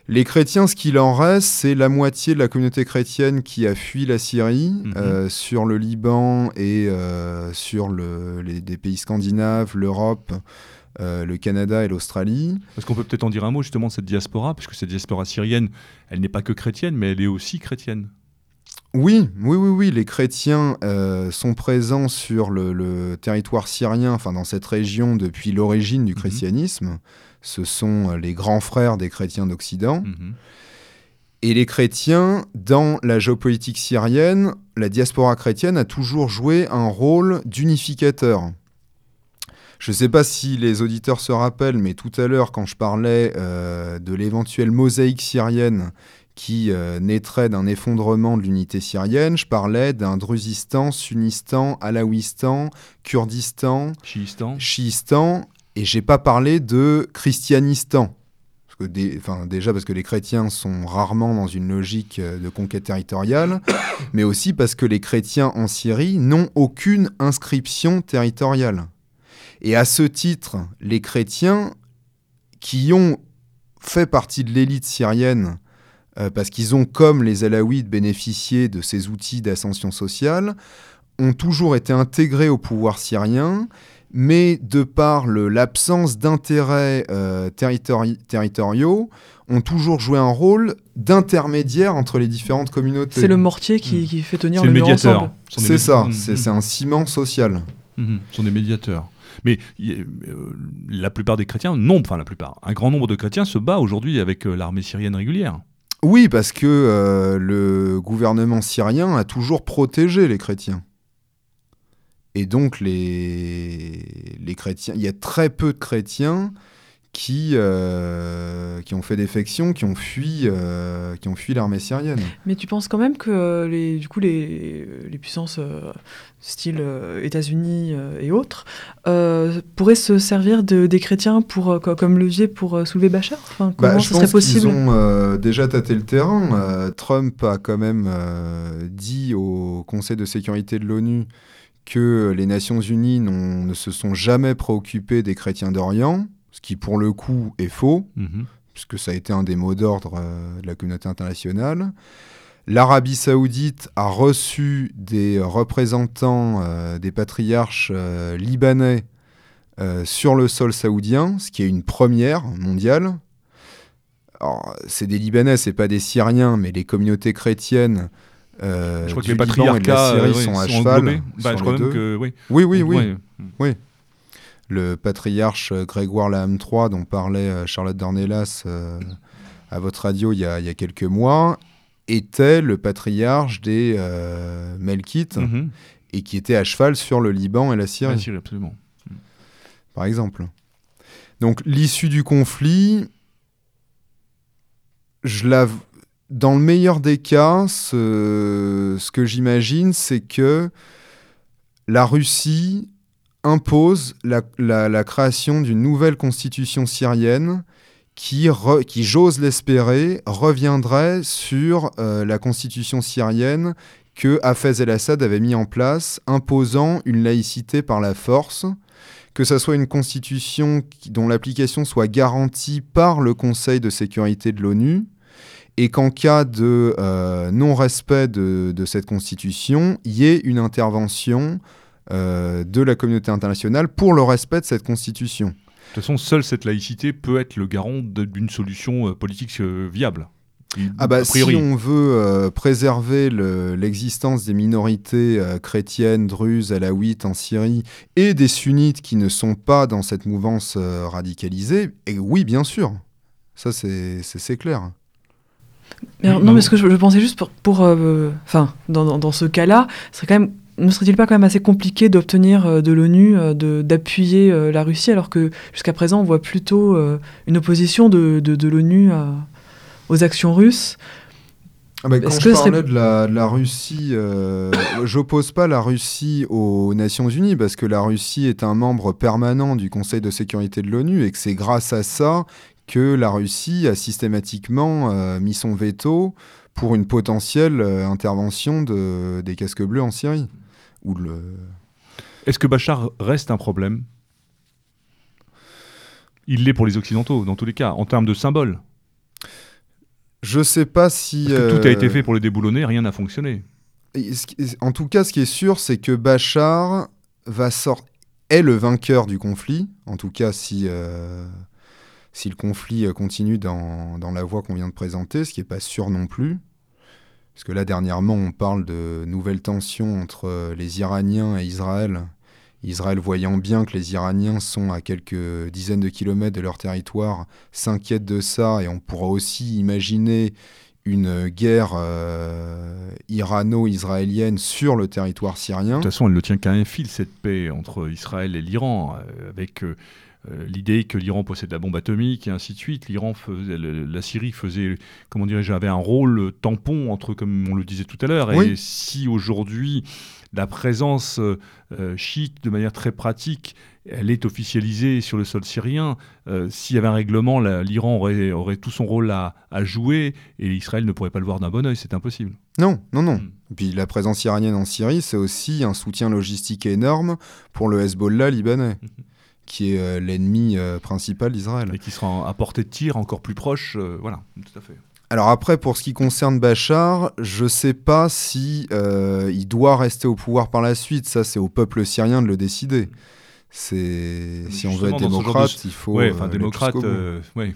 Les chrétiens, ce qu'il en reste, c'est la moitié de la communauté chrétienne qui a fui la Syrie Mhm. euh, sur le Liban et euh, sur le, les, des pays scandinaves, l'Europe, euh, le Canada et l'Australie. Parce qu'on peut peut-être en dire un mot justement de cette diaspora, parce que cette diaspora syrienne, elle n'est pas que chrétienne, mais elle est aussi chrétienne. Oui, oui, oui, oui, les chrétiens euh, sont présents sur le, le territoire syrien, enfin dans cette région depuis l'origine du Mhm. christianisme. Ce sont euh, les grands frères des chrétiens d'Occident. Mhm. Et les chrétiens, dans la géopolitique syrienne, la diaspora chrétienne a toujours joué un rôle d'unificateur. Je ne sais pas si les auditeurs se rappellent, mais tout à l'heure, quand je parlais euh, de l'éventuelle mosaïque syrienne qui euh, naîtrait d'un effondrement de l'unité syrienne, je parlais d'un Druzistan, Sunnistan, Alaouistan, Kurdistan, Chiistan. chiistan, et j'ai pas parlé de christianistan. Parce que déjà parce que les chrétiens sont rarement dans une logique euh, de conquête territoriale, [COUGHS] mais aussi parce que les chrétiens en Syrie n'ont aucune inscription territoriale. Et à ce titre, les chrétiens qui ont fait partie de l'élite syrienne, euh, parce qu'ils ont, comme les Alaouites, bénéficié de ces outils d'ascension sociale, ont toujours été intégrés au pouvoir syrien, mais de par le- l'absence d'intérêts euh, territori- territoriaux, ont toujours joué un rôle d'intermédiaire entre les différentes communautés. C'est le mortier qui, qui fait tenir C'est le le mur médiateur. C'est ça, Mhm. c'est c'est un ciment social. Ce sont des médiateurs. Mais y- euh, la plupart des chrétiens, non, enfin la plupart, un grand nombre de chrétiens se bat aujourd'hui avec euh, l'armée syrienne régulière. Oui, parce que euh, le gouvernement syrien a toujours protégé les chrétiens. Et donc les, les chrétiens, il y a très peu de chrétiens qui, euh, qui ont fait défection, qui ont fui, euh, qui ont fui l'armée syrienne. Mais tu penses quand même que les, du coup, les, les puissances euh, style États-Unis et autres pourraient se servir de, des chrétiens pour, co- comme levier pour soulever Bachar? Enfin, Comment Bah, je serait pense qu'ils possible? ont euh, déjà tâté le terrain. Trump a quand même dit au Conseil de sécurité de l'ONU que les Nations Unies ne se sont jamais préoccupées des chrétiens d'Orient, ce qui pour le coup est faux, Mhm. puisque ça a été un des mots d'ordre euh, de la communauté internationale. L'Arabie saoudite a reçu des représentants euh, des patriarches euh, libanais sur le sol saoudien, ce qui est une première mondiale. Alors, c'est des Libanais, c'est pas des Syriens, mais les communautés chrétiennes euh, je crois que les Liban et de la patriarcats Syrie euh, sont à sont cheval. Bah, sur je crois les même deux. que oui. Oui, oui, oui. Ouais. Le patriarche euh, Grégoire Laham III, dont parlait Charlotte Dornelas euh, à votre radio il y, a, il y a quelques mois, était le patriarche des euh, Melkites Mhm. et qui était à cheval sur le Liban et la Syrie, Ouais, Syrie, absolument. par exemple. Donc l'issue du conflit, je la... dans le meilleur des cas, ce, ce que j'imagine, c'est que la Russie impose la, création d'une nouvelle constitution syrienne qui, j'ose l'espérer, reviendrait sur euh, la constitution syrienne que Hafez el-Assad avait mis en place, imposant une laïcité par la force, que ça soit une constitution dont l'application soit garantie par le Conseil de sécurité de l'ONU, et qu'en cas de euh, non-respect de, de cette constitution, il y ait une intervention euh, de la communauté internationale pour le respect de cette constitution. De toute façon, seule cette laïcité peut être le garant d'une solution euh, politique viable. ah bah, Si on veut préserver l'existence des minorités chrétiennes, druzes, alaouites en Syrie et des sunnites qui ne sont pas dans cette mouvance radicalisée, et oui, bien sûr. Ça, c'est clair. Non, mais ce que je, pensais juste pour, pour enfin, dans, dans, ce cas-là, serait quand même ne serait-il pas quand même assez compliqué d'obtenir euh, de l'ONU euh, d'appuyer euh, la Russie alors que jusqu'à présent on voit plutôt une opposition de, de, l'ONU aux actions russes. Ah bah, quand je parlais de, la, de, la, Russie, j'oppose pas la Russie aux Nations Unies parce que la Russie est un membre permanent du Conseil de sécurité de l'ONU et que c'est grâce à ça que la Russie a systématiquement mis son veto pour une potentielle intervention de, des casques bleus en Syrie. Est-ce que Bachar reste un problème? Il l'est pour les Occidentaux, dans tous les cas, en termes de symbole. Je sais pas si. Parce que tout a été euh, fait pour le déboulonner, rien n'a fonctionné. En tout cas, ce qui est sûr, c'est que Bachar va est le vainqueur du conflit. En tout cas, si, euh, si le conflit continue dans, dans la voie qu'on vient de présenter, ce qui n'est pas sûr non plus. Parce que là, dernièrement, on parle de nouvelles tensions entre euh, les Iraniens et Israël. Israël, voyant bien que les Iraniens sont à quelques dizaines de kilomètres de leur territoire, s'inquiète de ça et on pourra aussi imaginer une guerre euh, irano-israélienne sur le territoire syrien. De toute façon, elle ne tient qu'à un fil, cette paix entre Israël et l'Iran, euh, avec euh, l'idée que l'Iran possède la bombe atomique et ainsi de suite. L'Iran la Syrie faisait, comment dirais-je, avait un rôle tampon entre, comme on le disait tout à l'heure. Et si aujourd'hui la présence euh, chiite, de manière très pratique, elle est officialisée sur le sol syrien. Euh, s'il y avait un règlement, l'Iran aurait, aurait, tout son rôle à, jouer et Israël ne pourrait pas le voir d'un bon oeil. C'est impossible. Non, non, non. Hmm. Puis la présence iranienne en Syrie, c'est aussi un soutien logistique énorme pour le Hezbollah libanais. Hmm qui est euh, l'ennemi euh, principal d'Israël. Et qui sera à portée de tir encore plus proche, euh, voilà, tout à fait. Alors après, pour ce qui concerne Bachar, je ne sais pas si il doit rester au pouvoir par la suite. Ça, c'est au peuple syrien de le décider. C'est si on veut être démocrate, il faut. Ouais, enfin démocrate, ouais,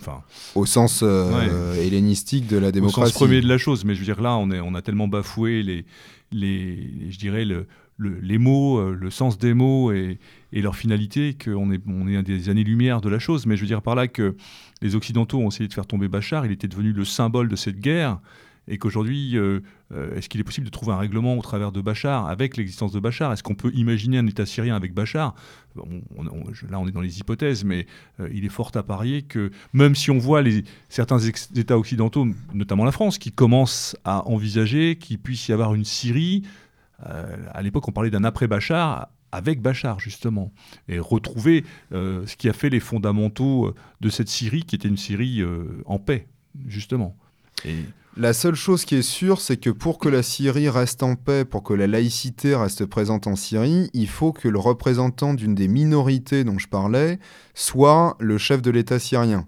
au sens hellénistique de la démocratie. Au sens premier de la chose, mais je veux dire là, on, est, on a tellement bafoué les, les, je dirais le, les mots, euh, le sens des mots et, leur finalité, qu'on est, on est à des années-lumière de la chose. Mais je veux dire par là que les Occidentaux ont essayé de faire tomber Bachar, il était devenu le symbole de cette guerre, et qu'aujourd'hui, euh, euh, est-ce qu'il est possible de trouver un règlement au travers de Bachar, avec l'existence de Bachar? Est-ce qu'on peut imaginer un État syrien avec Bachar? Là, on est dans les hypothèses, mais il est fort à parier que même si on voit les, certains États occidentaux, notamment la France, qui commencent à envisager qu'il puisse y avoir une Syrie euh, à l'époque, on parlait d'un après-Bachar avec Bachar, justement, et retrouver euh, ce qui a fait les fondamentaux euh, de cette Syrie, qui était une Syrie en paix, justement. La seule chose qui est sûre, c'est que pour que la Syrie reste en paix, pour que la laïcité reste présente en Syrie, il faut que le représentant d'une des minorités dont je parlais soit le chef de l'État syrien.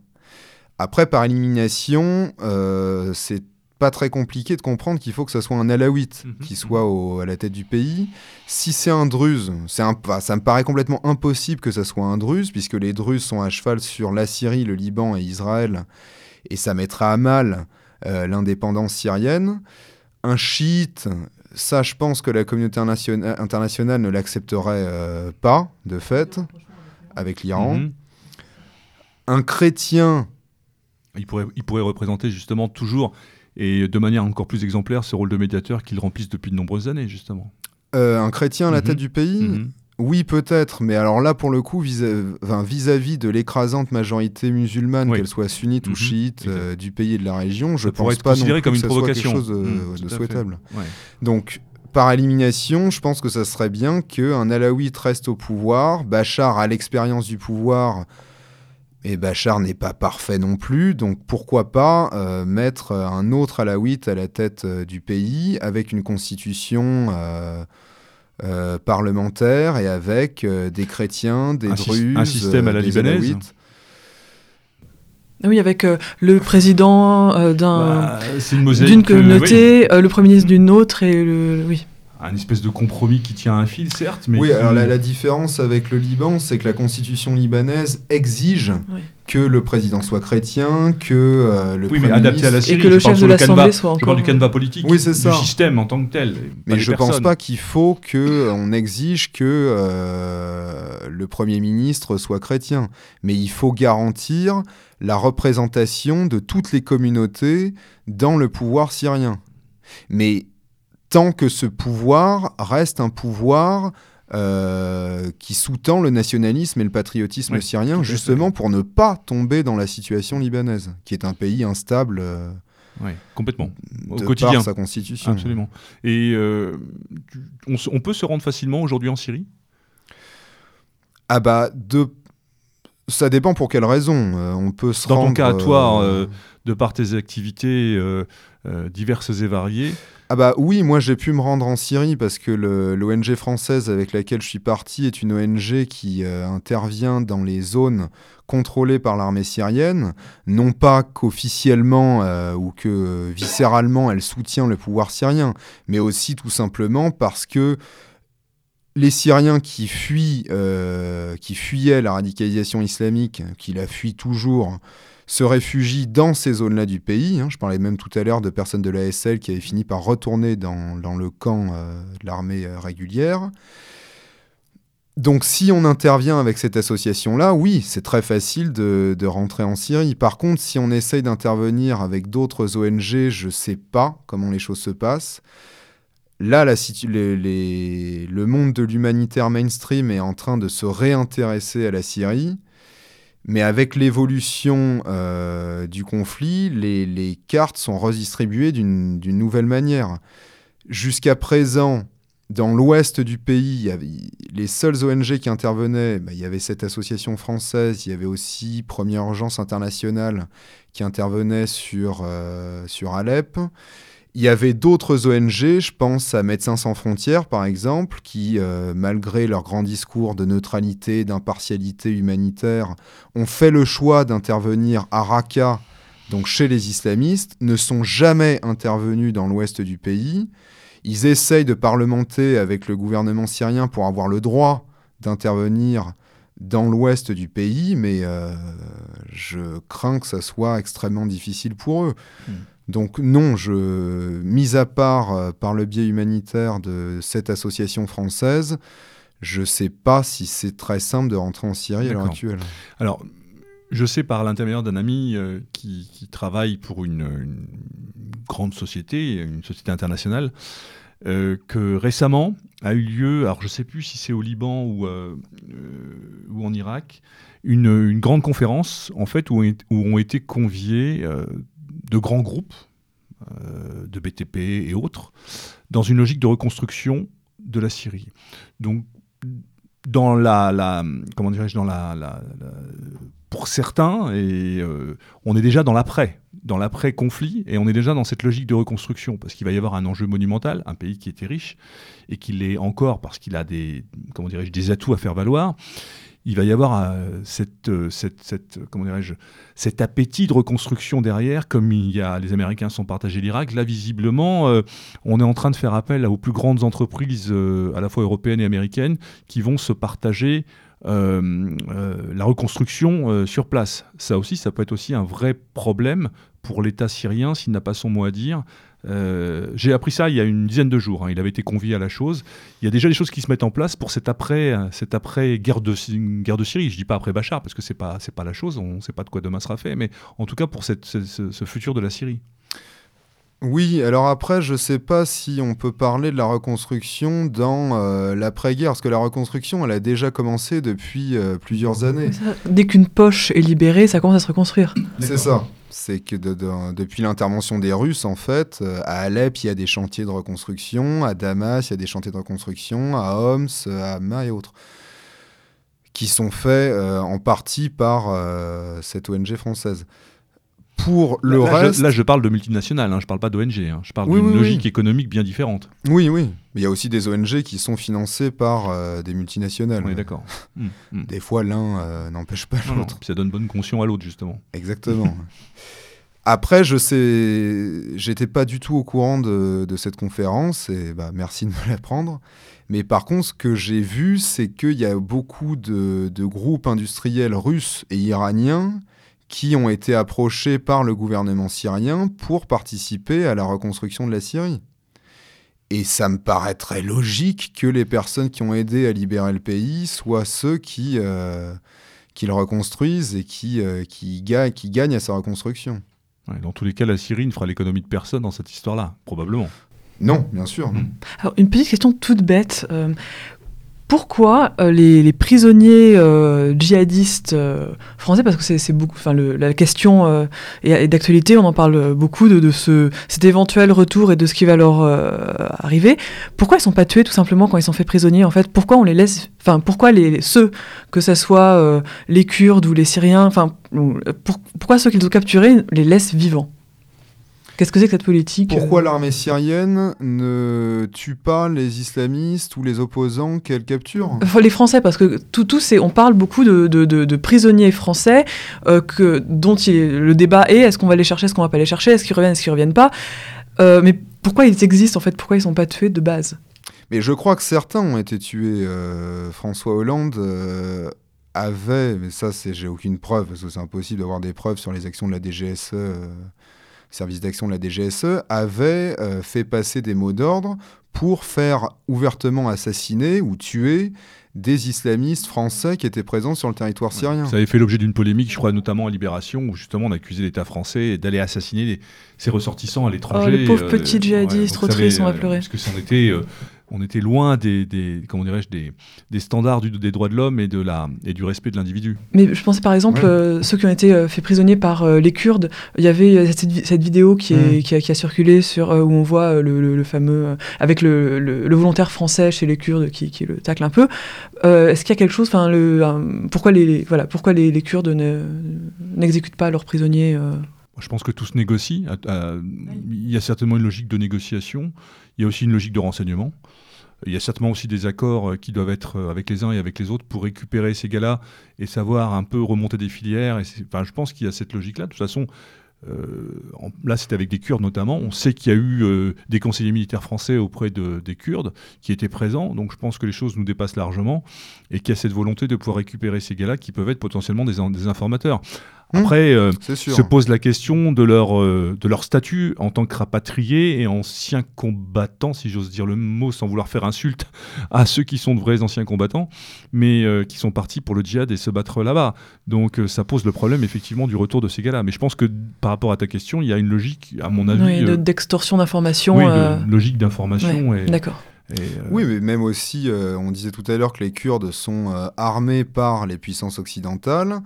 Après, par élimination, c'est pas très compliqué de comprendre qu'il faut que ce soit un alaouite mhm. qui soit à la tête du pays. Si c'est un druze, un, ça me paraît complètement impossible que ce soit un druze, puisque les druzes sont à cheval sur la Syrie, le Liban et Israël, et ça mettra à mal euh, l'indépendance syrienne. Un chiite, ça je pense que la communauté internationale ne l'accepterait euh, pas, de fait, avec l'Iran. Mhm. Un chrétien... Il pourrait, il pourrait représenter justement toujours et de manière encore plus exemplaire ce rôle de médiateur qu'ils remplissent depuis de nombreuses années, justement. Euh, un chrétien à la mhm. tête du pays? Mhm. Oui, peut-être, mais alors là, pour le coup, vis-à-vis de l'écrasante majorité musulmane, qu'elle soit sunnite ou mhm. chiite, euh, du pays et de la région, je ne pense pas non plus comme une que provocation. soit quelque chose de souhaitable. Donc, par élimination, je pense que ça serait bien qu'un alaouite reste au pouvoir. Bachar a l'expérience du pouvoir et Bachar n'est pas parfait non plus, donc pourquoi pas euh, mettre un autre alaouite à la tête euh, du pays avec une constitution euh, parlementaire et avec des chrétiens, des druzes, un système à la libanaise. Oui, avec le président d'un bah, d'une communauté, le premier ministre d'une autre et le oui. Un espèce de compromis qui tient un fil, certes. Mais oui, alors la, différence avec le Liban, c'est que la constitution libanaise exige que le président soit chrétien, que euh, le oui, mais adapté à la Syrie, et que le chef de l'Assemblée soit encore. Je parle du canevas politique, oui, c'est ça. du système en tant que tel. Mais je ne pense pas qu'il faut que on exige que euh, le premier ministre soit chrétien, mais il faut garantir la représentation de toutes les communautés dans le pouvoir syrien. Mais tant que ce pouvoir reste un pouvoir euh, qui sous-tend le nationalisme et le patriotisme syrien, justement pour ne pas tomber dans la situation libanaise, qui est un pays instable. Euh, oui, complètement. Au de quotidien. Par sa constitution. Absolument. Et euh, on, peut se rendre facilement aujourd'hui en Syrie? Ah bah, de... ça dépend pour quelles raisons. on peut se Dans rendre... ton cas, toi, de par tes activités diverses et variées, ah bah oui, moi j'ai pu me rendre en Syrie parce que l'ONG française avec laquelle je suis parti est une ONG qui euh, intervient dans les zones contrôlées par l'armée syrienne, non pas qu'officiellement euh, ou que viscéralement elle soutient le pouvoir syrien, mais aussi tout simplement parce que les Syriens qui euh, qui fuyaient la radicalisation islamique, qui la fuient toujours, se réfugient dans ces zones-là du pays. Hein. Je parlais même tout à l'heure de personnes de l'ASL qui avaient fini par retourner dans, le camp euh, de l'armée euh, régulière. Donc si on intervient avec cette association-là, oui, c'est très facile de, rentrer en Syrie. Par contre, si on essaye d'intervenir avec d'autres ONG, je ne sais pas comment les choses se passent. Là, la, le monde de l'humanitaire mainstream est en train de se réintéresser à la Syrie. Mais avec l'évolution euh, du conflit, les, cartes sont redistribuées d'une nouvelle manière. Jusqu'à présent, dans l'ouest du pays, les seules ONG qui intervenaient, bah, il y avait cette association française, il y avait aussi Première Urgence Internationale qui intervenait sur, euh, sur Alep. Il y avait d'autres ONG, je pense à Médecins sans frontières par exemple, qui, euh, malgré leur grand discours de neutralité, d'impartialité humanitaire, ont fait le choix d'intervenir à Raqqa, donc chez les islamistes, ne sont jamais intervenus dans l'ouest du pays. Ils essayent de parlementer avec le gouvernement syrien pour avoir le droit d'intervenir dans l'ouest du pays, mais euh, je crains que ça soit extrêmement difficile pour eux. Hmm. Donc non, je, mis à part euh, par le biais humanitaire de cette association française, je ne sais pas si c'est très simple de rentrer en Syrie à l'heure actuelle. Alors, je sais par l'intermédiaire d'un ami euh, qui, travaille pour une, grande société, une société internationale, euh, que récemment a eu lieu, alors je ne sais plus si c'est au Liban ou, ou en Irak, une, grande conférence en fait où, où ont été conviés de grands groupes euh, de BTP et autres dans une logique de reconstruction de la Syrie. Donc, dans la, comment dirais-je, dans la, pour certains, euh, on est déjà dans l'après, dans l'après-conflit, et on est déjà dans cette logique de reconstruction, parce qu'il va y avoir un enjeu monumental, un pays qui était riche, et qui l'est encore parce qu'il a des, comment dirais-je, des atouts à faire valoir il va y avoir euh, euh, cette, cette, comment dirais-je, cet appétit de reconstruction derrière, comme il y a, les Américains sont partagés l'Irak. Là, visiblement, euh, on est en train de faire appel aux plus grandes entreprises, à la fois européennes et américaines, qui vont se partager la reconstruction sur place. Ça aussi, ça peut être aussi un vrai problème pour l'État syrien s'il n'a pas son mot à dire. Euh, j'ai appris ça il y a une dizaine de jours. Hein. Il avait été convié à la chose. Il y a déjà des choses qui se mettent en place pour cette après, cette après guerre de Syrie. Je dis pas après Bachar parce que c'est pas c'est pas la chose. On ne sait pas de quoi demain sera fait, mais en tout cas pour cette, ce, futur de la Syrie. Oui, alors après, je ne sais pas si on peut parler de la reconstruction dans euh, l'après-guerre, parce que la reconstruction, elle a déjà commencé depuis euh, plusieurs années. dès qu'une poche est libérée, ça commence à se reconstruire. C'est ça. C'est que depuis l'intervention des Russes, en fait, euh, à Alep, il y a des chantiers de reconstruction, à Damas, il y a des chantiers de reconstruction, à Homs, à Hama et autres, qui sont faits en partie par cette ONG française. Pour le là, reste. Je, là, je parle de multinationales, hein, je parle pas d'ONG. Hein. je parle d'une logique économique bien différente. Oui, oui. Mais il y a aussi des ONG qui sont financées par euh, des multinationales. Oui, d'accord. Hmm, [LAUGHS] hmm. Des fois, l'un euh, n'empêche pas l'autre. Ça donne bonne conscience à l'autre, justement. Exactement. [LAUGHS] Après, je sais, j'étais pas du tout au courant de, de cette conférence et bah, merci de me l'apprendre. Mais par contre, ce que j'ai vu, c'est qu'il y a beaucoup de, de, groupes industriels russes et iraniens qui ont été approchés par le gouvernement syrien pour participer à la reconstruction de la Syrie. Et ça me paraît très logique que les personnes qui ont aidé à libérer le pays soient ceux qui, euh, qui le reconstruisent et qui, euh, qui, ga qui gagnent à sa reconstruction. Ouais, dans tous les cas, la Syrie ne fera l'économie de personne dans cette histoire-là, probablement. Non, bien sûr. Mmh. Alors, une petite question toute bête. Euh, pourquoi euh, les, les, prisonniers euh, djihadistes euh, français, parce que c'est beaucoup, enfin la question euh, est, d'actualité, on en parle beaucoup de, de, ce, cet éventuel retour et de ce qui va leur euh, arriver. Pourquoi ils sont pas tués tout simplement quand ils sont faits prisonniers en fait? Pourquoi on les laisse, enfin pourquoi les, ceux, que ce soit euh, les Kurdes ou les Syriens, enfin pour, pourquoi ceux qu'ils ont capturés les laissent vivants? Qu'est-ce que c'est que cette politique Pourquoi l'armée syrienne ne tue pas les islamistes ou les opposants qu'elle capture? Enfin, Les Français, parce que tout, tout c'est, on parle beaucoup de, de, de, de prisonniers français euh, que, dont il, le débat est est-ce qu'on va les chercher, est-ce qu'on va pas les chercher, est-ce qu'ils reviennent, est-ce qu'ils reviennent pas? Euh, Mais pourquoi ils existent en fait? Pourquoi ils sont pas tués de base? Mais je crois que certains ont été tués. Euh, François Hollande euh, avait, mais ça c'est, j'ai aucune preuve, parce que c'est impossible d'avoir des preuves sur les actions de la DGSE service d'action de la DGSE, avait euh, fait passer des mots d'ordre pour faire ouvertement assassiner ou tuer des islamistes français qui étaient présents sur le territoire syrien. Ça avait fait l'objet d'une polémique, je crois, notamment à Libération, où justement on accusait l'État français d'aller assassiner les, ses ressortissants à l'étranger. Oh, les pauvres euh, petits djihadistes, ouais, trop tristes, on va pleurer. Parce que c'en était... Euh, on était loin des, des comment dirais-je des, des standards du, des droits de l'homme et de la et du respect de l'individu. Mais je pensais par exemple ouais. euh, ceux qui ont été euh, faits prisonniers par euh, les Kurdes. Il y avait cette, cette vidéo qui, est, mmh. qui, a, qui, a, circulé sur euh, où on voit le, le, le fameux avec le, le, volontaire français chez les Kurdes qui, qui le tacle un peu. Est-ce qu'il y a quelque chose, enfin le pourquoi les voilà pourquoi les, les Kurdes n'exécutent pas leurs prisonniers je pense que tout se négocie. Il y a certainement une logique de négociation. Il y a aussi une logique de renseignement. Il y a certainement aussi des accords qui doivent être avec les uns et avec les autres pour récupérer ces gars-là et savoir un peu remonter des filières. Enfin, je pense qu'il y a cette logique-là. De toute façon, euh, là, c'était avec des Kurdes notamment. On sait qu'il y a eu euh, des conseillers militaires français auprès de, des Kurdes qui étaient présents. Donc, je pense que les choses nous dépassent largement et qu'il y a cette volonté de pouvoir récupérer ces gars-là qui peuvent être potentiellement des informateurs. Après, euh, se pose la question de leur, euh, de leur statut en tant que rapatriés et anciens combattants, si j'ose dire le mot sans vouloir faire insulte [LAUGHS] à ceux qui sont de vrais anciens combattants, mais euh, qui sont partis pour le djihad et se battre là-bas. Donc ça pose le problème effectivement du retour de ces gars-là. Mais je pense que par rapport à ta question, il y a une logique, à mon avis... Oui, d'extorsion d'informations. Oui, de, logique d'information. Ouais, D'accord. Et euh... Oui, mais même aussi, euh, on disait tout à l'heure que les Kurdes sont euh, armés par les puissances occidentales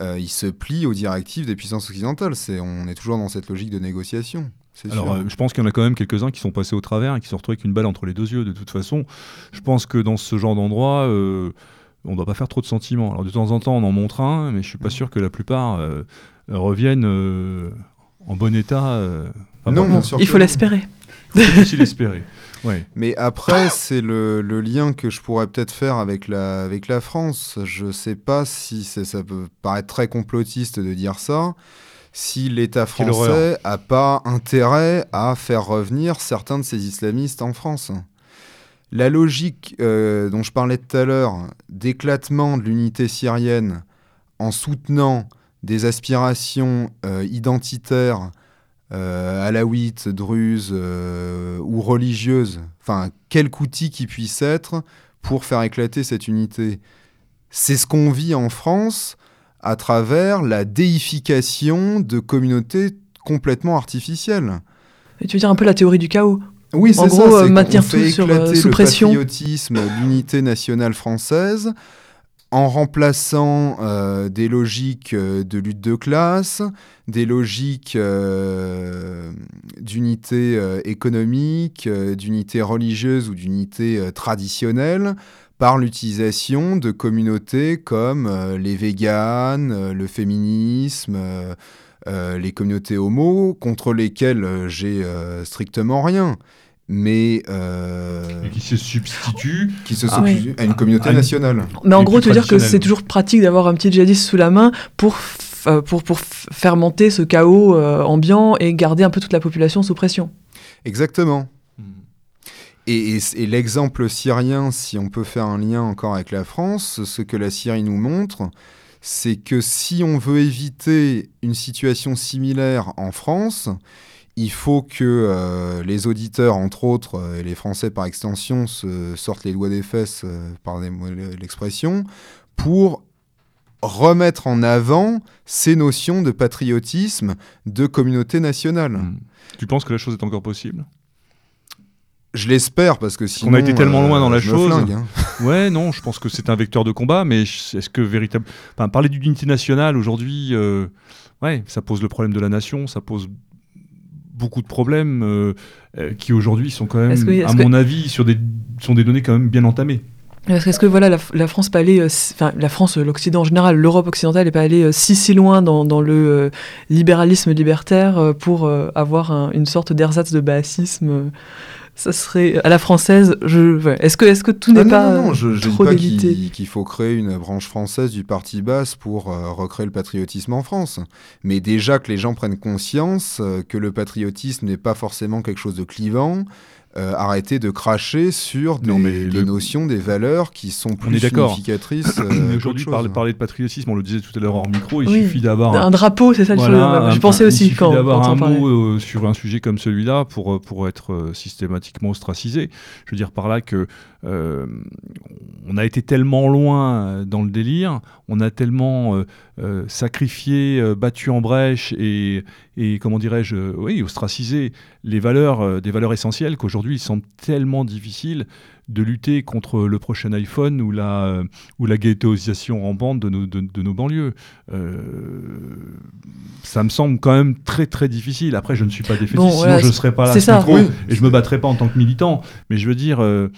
euh, il se plie aux directives des puissances occidentales. C'est, on est toujours dans cette logique de négociation. Alors, euh, je pense qu'il y en a quand même quelques-uns qui sont passés au travers et qui se sont retrouvés avec une balle entre les deux yeux. De toute façon, je pense que dans ce genre d'endroit, euh, on ne doit pas faire trop de sentiments. Alors, de temps en temps, on en montre un, mais je suis pas sûr que la plupart euh, reviennent euh, en bon état. Enfin, non, bon, il faut l'espérer. Il faut aussi l'espérer. Ouais. Mais après, c'est le, le, lien que je pourrais peut-être faire avec la, avec la France. Je sais pas si ça peut paraître très complotiste de dire ça. Si l'État français n'a pas intérêt à faire revenir certains de ces islamistes en France. La logique euh, dont je parlais tout à l'heure, d'éclatement de l'unité syrienne en soutenant des aspirations euh, identitaires euh, alaouite, druze euh, ou religieuse, enfin, quelque outil qui puisse être pour faire éclater cette unité? C'est ce qu'on vit en France à travers la déification de communautés complètement artificielles. Et tu veux dire un peu la théorie du chaos? Oui, c'est ça. En gros, euh, maintenir tout sur, euh, sous le pression. patriotisme, l'unité nationale française, en remplaçant euh, des logiques euh, de lutte de classe, des logiques euh, d'unité économique, d'unité religieuse ou d'unité traditionnelle, par l'utilisation de communautés comme les véganes, le féminisme, les communautés homo, contre lesquelles j'ai strictement rien mais euh... qui se substitue qui se ah, oui. à une communauté nationale mais en gros tu veux dire que c'est toujours pratique d'avoir un petit djihadiste sous la main pour pour, pour faire monter ce chaos ambiant et garder un peu toute la population sous pression. Exactement. Hmm. Et, et l'exemple syrien, si on peut faire un lien encore avec la France, ce que la Syrie nous montre, c'est que si on veut éviter une situation similaire en France, il faut que euh, les auditeurs, entre autres, euh, et les Français par extension, se sortent les doigts des fesses, euh, par l'expression, pour remettre en avant ces notions de patriotisme, de communauté nationale. Hmm. Tu penses que la chose est encore possible? Je l'espère parce que sinon. On a été tellement loin dans la chose. Hein. [LAUGHS] Ouais, non, je pense que c'est un vecteur de combat, mais est-ce que véritable. Enfin, parler d'unité nationale aujourd'hui, ouais, ça pose le problème de la nation, ça pose beaucoup de problèmes euh, euh, qui aujourd'hui sont quand même, à mon avis, sur des, sont des données quand même bien entamées. Est-ce que voilà, la, France pas aller, euh, enfin la France, l'Occident en général, l'Europe occidentale n'est pas allée si si loin dans, dans le libéralisme libertaire pour avoir une sorte d'ersatz de bassisme ça serait à la française. Je... Est-ce que, est que tout n'est ah pas non, non, je, trop pas qu'il faut créer une branche française du parti basse pour euh, recréer le patriotisme en France. Mais déjà que les gens prennent conscience euh, que le patriotisme n'est pas forcément quelque chose de clivant, euh, arrêter de cracher sur des, notions, des valeurs qui sont plus significatrices. [CLEARS THROAT] Euh, Aujourd'hui, parler, parler, de patriotisme, on le disait tout à l'heure hors micro, il suffit d'avoir un, drapeau, c'est ça le voilà, Je pensais aussi il suffit d'avoir un mot euh, sur un sujet comme celui-là pour, pour être systématiquement ostracisé. Je veux dire par là que on a été tellement loin dans le délire, on a tellement sacrifié, battu en brèche et, et comment dirais-je, oui, ostracisé les valeurs, des valeurs essentielles qu'aujourd'hui il semble tellement difficile de lutter contre le prochain iPhone ou la, ou la ghettoisation rampante de nos, de, nos banlieues. Euh, ça me semble quand même très très difficile. Après, je ne suis pas défaitiste, sinon je ne serais pas là ça, et je ne me battrais pas en tant que militant. Mais je veux dire, euh,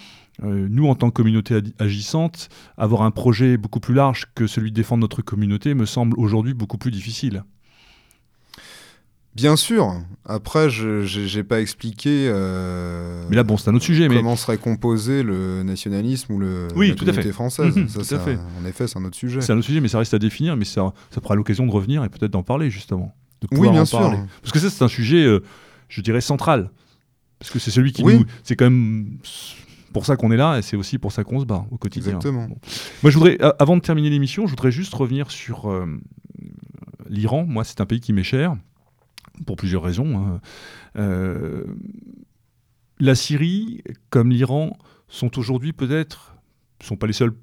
euh, nous, en tant que communauté agissante, avoir un projet beaucoup plus large que celui de défendre notre communauté me semble aujourd'hui beaucoup plus difficile. Bien sûr. Après, je n'ai pas expliqué. Euh, mais là, bon, c'est un autre sujet. Comment serait composé le nationalisme ou le, oui, la tout à fait. française ça, fait. En effet, c'est un autre sujet. C'est un autre sujet, mais ça reste à définir. Mais ça, ça fera l'occasion de revenir et peut-être d'en parler, justement. De oui, bien sûr. Parce que ça, c'est un sujet, euh, je dirais, central. Parce que c'est celui qui nous. C'est quand même pour ça qu'on est là et c'est aussi pour ça qu'on se bat au quotidien. Exactement. Moi, je voudrais, avant de terminer l'émission, je voudrais juste revenir sur euh, l'Iran. Moi, c'est un pays qui m'est cher pour plusieurs raisons. Hein. Euh, la Syrie, comme l'Iran, sont aujourd'hui peut-être, sont pas les seuls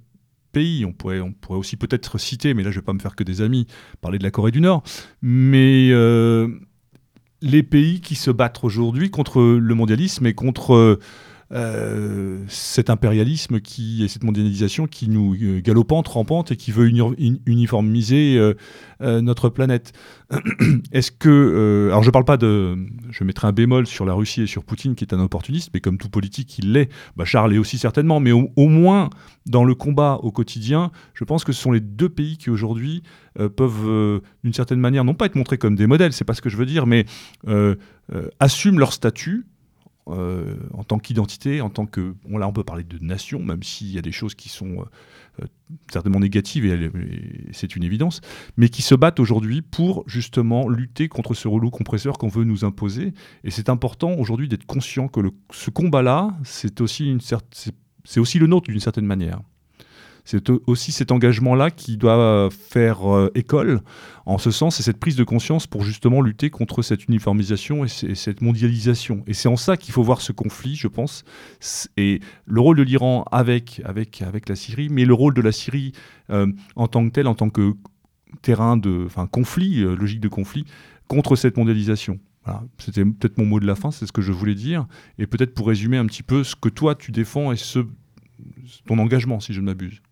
pays. On pourrait, on pourrait aussi peut-être citer, mais là je vais pas me faire que des amis, parler de la Corée du Nord. Mais euh, les pays qui se battent aujourd'hui contre le mondialisme et contre euh, cet impérialisme qui, et cette mondialisation qui nous euh, galopante, rampante et qui veut uniformiser euh, notre planète. [CLEARS THROAT] Est-ce que. alors, je parle pas de. Je mettrai un bémol sur la Russie et sur Poutine, qui est un opportuniste, mais comme tout politique, il l'est. Bah, Charles est aussi certainement, mais au, moins dans le combat au quotidien, je pense que ce sont les deux pays qui aujourd'hui peuvent, d'une certaine manière, non pas être montrés comme des modèles, c'est pas ce que je veux dire, mais assument leur statut euh, en tant qu'identité, en tant que... Là, on peut parler de nation, même s'il y a des choses qui sont euh, certainement négatives, et, c'est une évidence, mais qui se battent aujourd'hui pour justement lutter contre ce relou compresseur qu'on veut nous imposer. Et c'est important aujourd'hui d'être conscient que ce combat-là, c'est aussi, c'est aussi le nôtre d'une certaine manière. C'est aussi cet engagement-là qui doit faire euh, école en ce sens, et cette prise de conscience pour justement lutter contre cette uniformisation et, cette mondialisation. Et c'est en ça qu'il faut voir ce conflit, je pense, et le rôle de l'Iran avec, la Syrie, mais le rôle de la Syrie euh, en tant que tel, en tant que terrain de conflit, euh, logique de conflit, contre cette mondialisation. C'était peut-être mon mot de la fin, c'est ce que je voulais dire. Et peut-être pour résumer un petit peu ce que toi tu défends et ton engagement, si je ne m'abuse.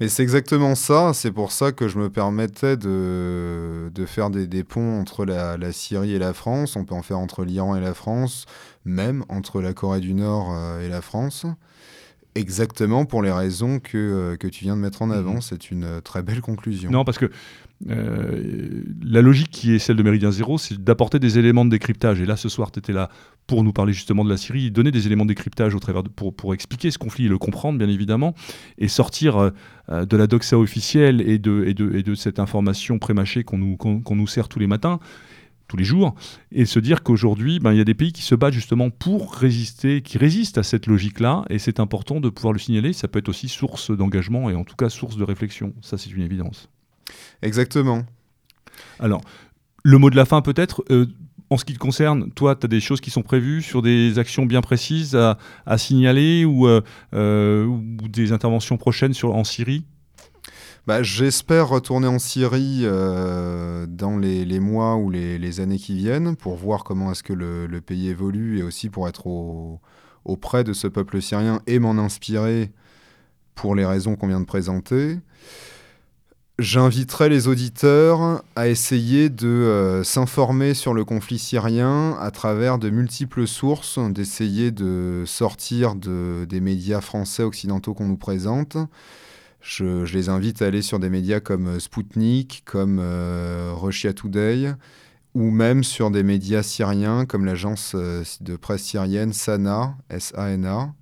Mais c'est exactement ça. C'est pour ça que je me permettais de, de faire des, des ponts entre la, la, Syrie et la France. On peut en faire entre l'Iran et la France, même entre la Corée du Nord euh, et la France. Exactement pour les raisons que, euh, que tu viens de mettre en avant. Mhm. C'est une euh, très belle conclusion. Non, parce que euh, la logique qui est celle de Méridien Zéro, c'est d'apporter des éléments de décryptage. Et là, ce soir, tu étais là pour nous parler justement de la Syrie, donner des éléments de décryptage au travers pour, pour expliquer ce conflit et le comprendre, bien évidemment, et sortir de la doxa officielle et de, et de, et de cette information prémâchée qu'on nous, qu'on nous sert tous les matins tous les jours, et se dire qu'aujourd'hui, ben, il y a des pays qui se battent justement pour résister, qui résistent à cette logique-là, et c'est important de pouvoir le signaler. Ça peut être aussi source d'engagement et en tout cas source de réflexion. Ça, c'est une évidence. Exactement. Alors, le mot de la fin peut-être. Euh, en ce qui te concerne, toi, tu as des choses qui sont prévues sur des actions bien précises à, signaler ou, euh, euh, ou, des interventions prochaines sur, en Syrie? Bah, j'espère retourner en Syrie euh, dans les, mois ou les, années qui viennent pour voir comment est-ce que le, pays évolue et aussi pour être auprès de ce peuple syrien et m'en inspirer pour les raisons qu'on vient de présenter. J'inviterai les auditeurs à essayer de euh, s'informer sur le conflit syrien à travers de multiples sources, d'essayer de sortir des médias français occidentaux qu'on nous présente je, les invite à aller sur des médias comme euh, Sputnik, comme euh, Russia Today, ou même sur des médias syriens comme l'agence euh, de presse syrienne Sana, S-A-N-A.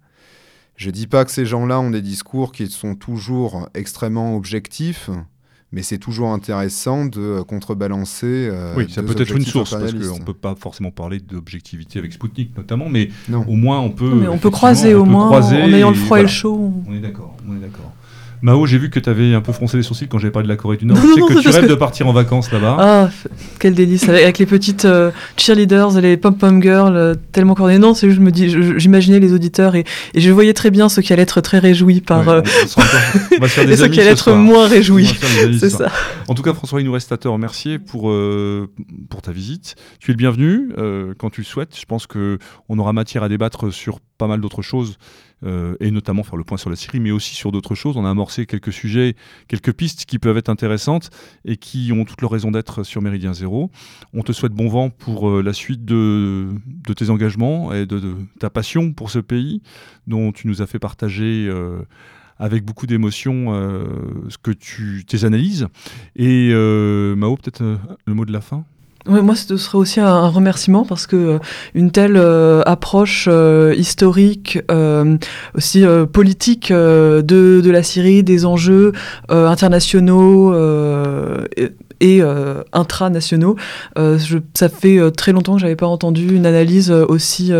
Je ne dis pas que ces gens-là ont des discours qui sont toujours extrêmement objectifs, mais c'est toujours intéressant de contrebalancer. oui, ça peut être une source, parce qu'on ne peut pas forcément parler d'objectivité avec Sputnik notamment, mais au moins on peut. mais on peut croiser au moins en ayant le froid et le chaud. On est d'accord, on est d'accord. Mao, j'ai vu que tu avais un peu froncé les sourcils quand j'avais parlé de la Corée du Nord. [LAUGHS] Je sais que tu rêves de partir en vacances là-bas. Ah, quel délice avec les petites euh, cheerleaders, les pom-pom girls, euh, tellement coordonnées. Non, c'est je me dis, j'imaginais les auditeurs et, je voyais très bien ceux qui allaient être très réjouis par. Euh, et [LAUGHS] ceux qui allaient être moins réjouis. [LAUGHS] C'est ça. En tout cas, François, il nous reste à te remercier pour pour ta visite. Tu es le bienvenu quand tu le souhaites. Je pense que on aura matière à débattre sur pas mal d'autres choses euh, et notamment faire le point sur la Syrie, mais aussi sur d'autres choses. On a amorcé quelques sujets, quelques pistes qui peuvent être intéressantes et qui ont toute leur raison d'être sur Méridien Zéro. On te souhaite bon vent pour euh, la suite de, tes engagements et de, ta passion pour ce pays dont tu nous as fait partager. Euh, avec beaucoup d'émotion ce que tu tes analyses et Mao peut-être le mot de la fin? Moi, ce serait aussi un, remerciement parce que euh, une telle euh, approche euh, historique, aussi politique de, de, la Syrie, des enjeux internationaux et, et intranationaux. Je, ça fait très longtemps que j'avais pas entendu une analyse aussi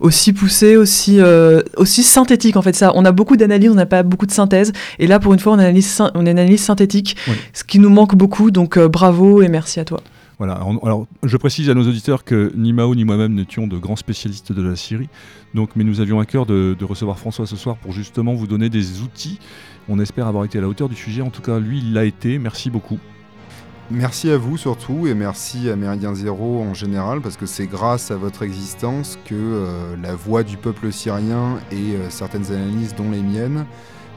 aussi poussée, aussi aussi synthétique. En fait, ça, on a beaucoup d'analyses, on n'a pas beaucoup de synthèse. Et là, pour une fois, on analyse, on analyse synthétique, ce qui nous manque beaucoup. Donc, bravo et merci à toi. Voilà. Alors, je précise à nos auditeurs que ni Mao ni moi-même n'étions de grands spécialistes de la Syrie. Donc, mais nous avions à cœur de, recevoir François ce soir pour justement vous donner des outils. On espère avoir été à la hauteur du sujet. En tout cas, lui, il l'a été. Merci beaucoup. Merci à vous surtout et merci à Méridien Zéro en général parce que c'est grâce à votre existence que euh, la voix du peuple syrien et euh, certaines analyses dont les miennes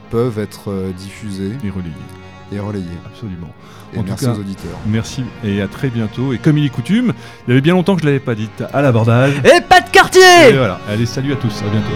peuvent être euh, diffusées et relayées et relayé. Absolument. Et merci aux auditeurs. Merci et à très bientôt. Et comme il est coutume, il y avait bien longtemps que je ne l'avais pas dite, à l'abordage. Et pas de quartier Et voilà, allez, salut à tous, à bientôt.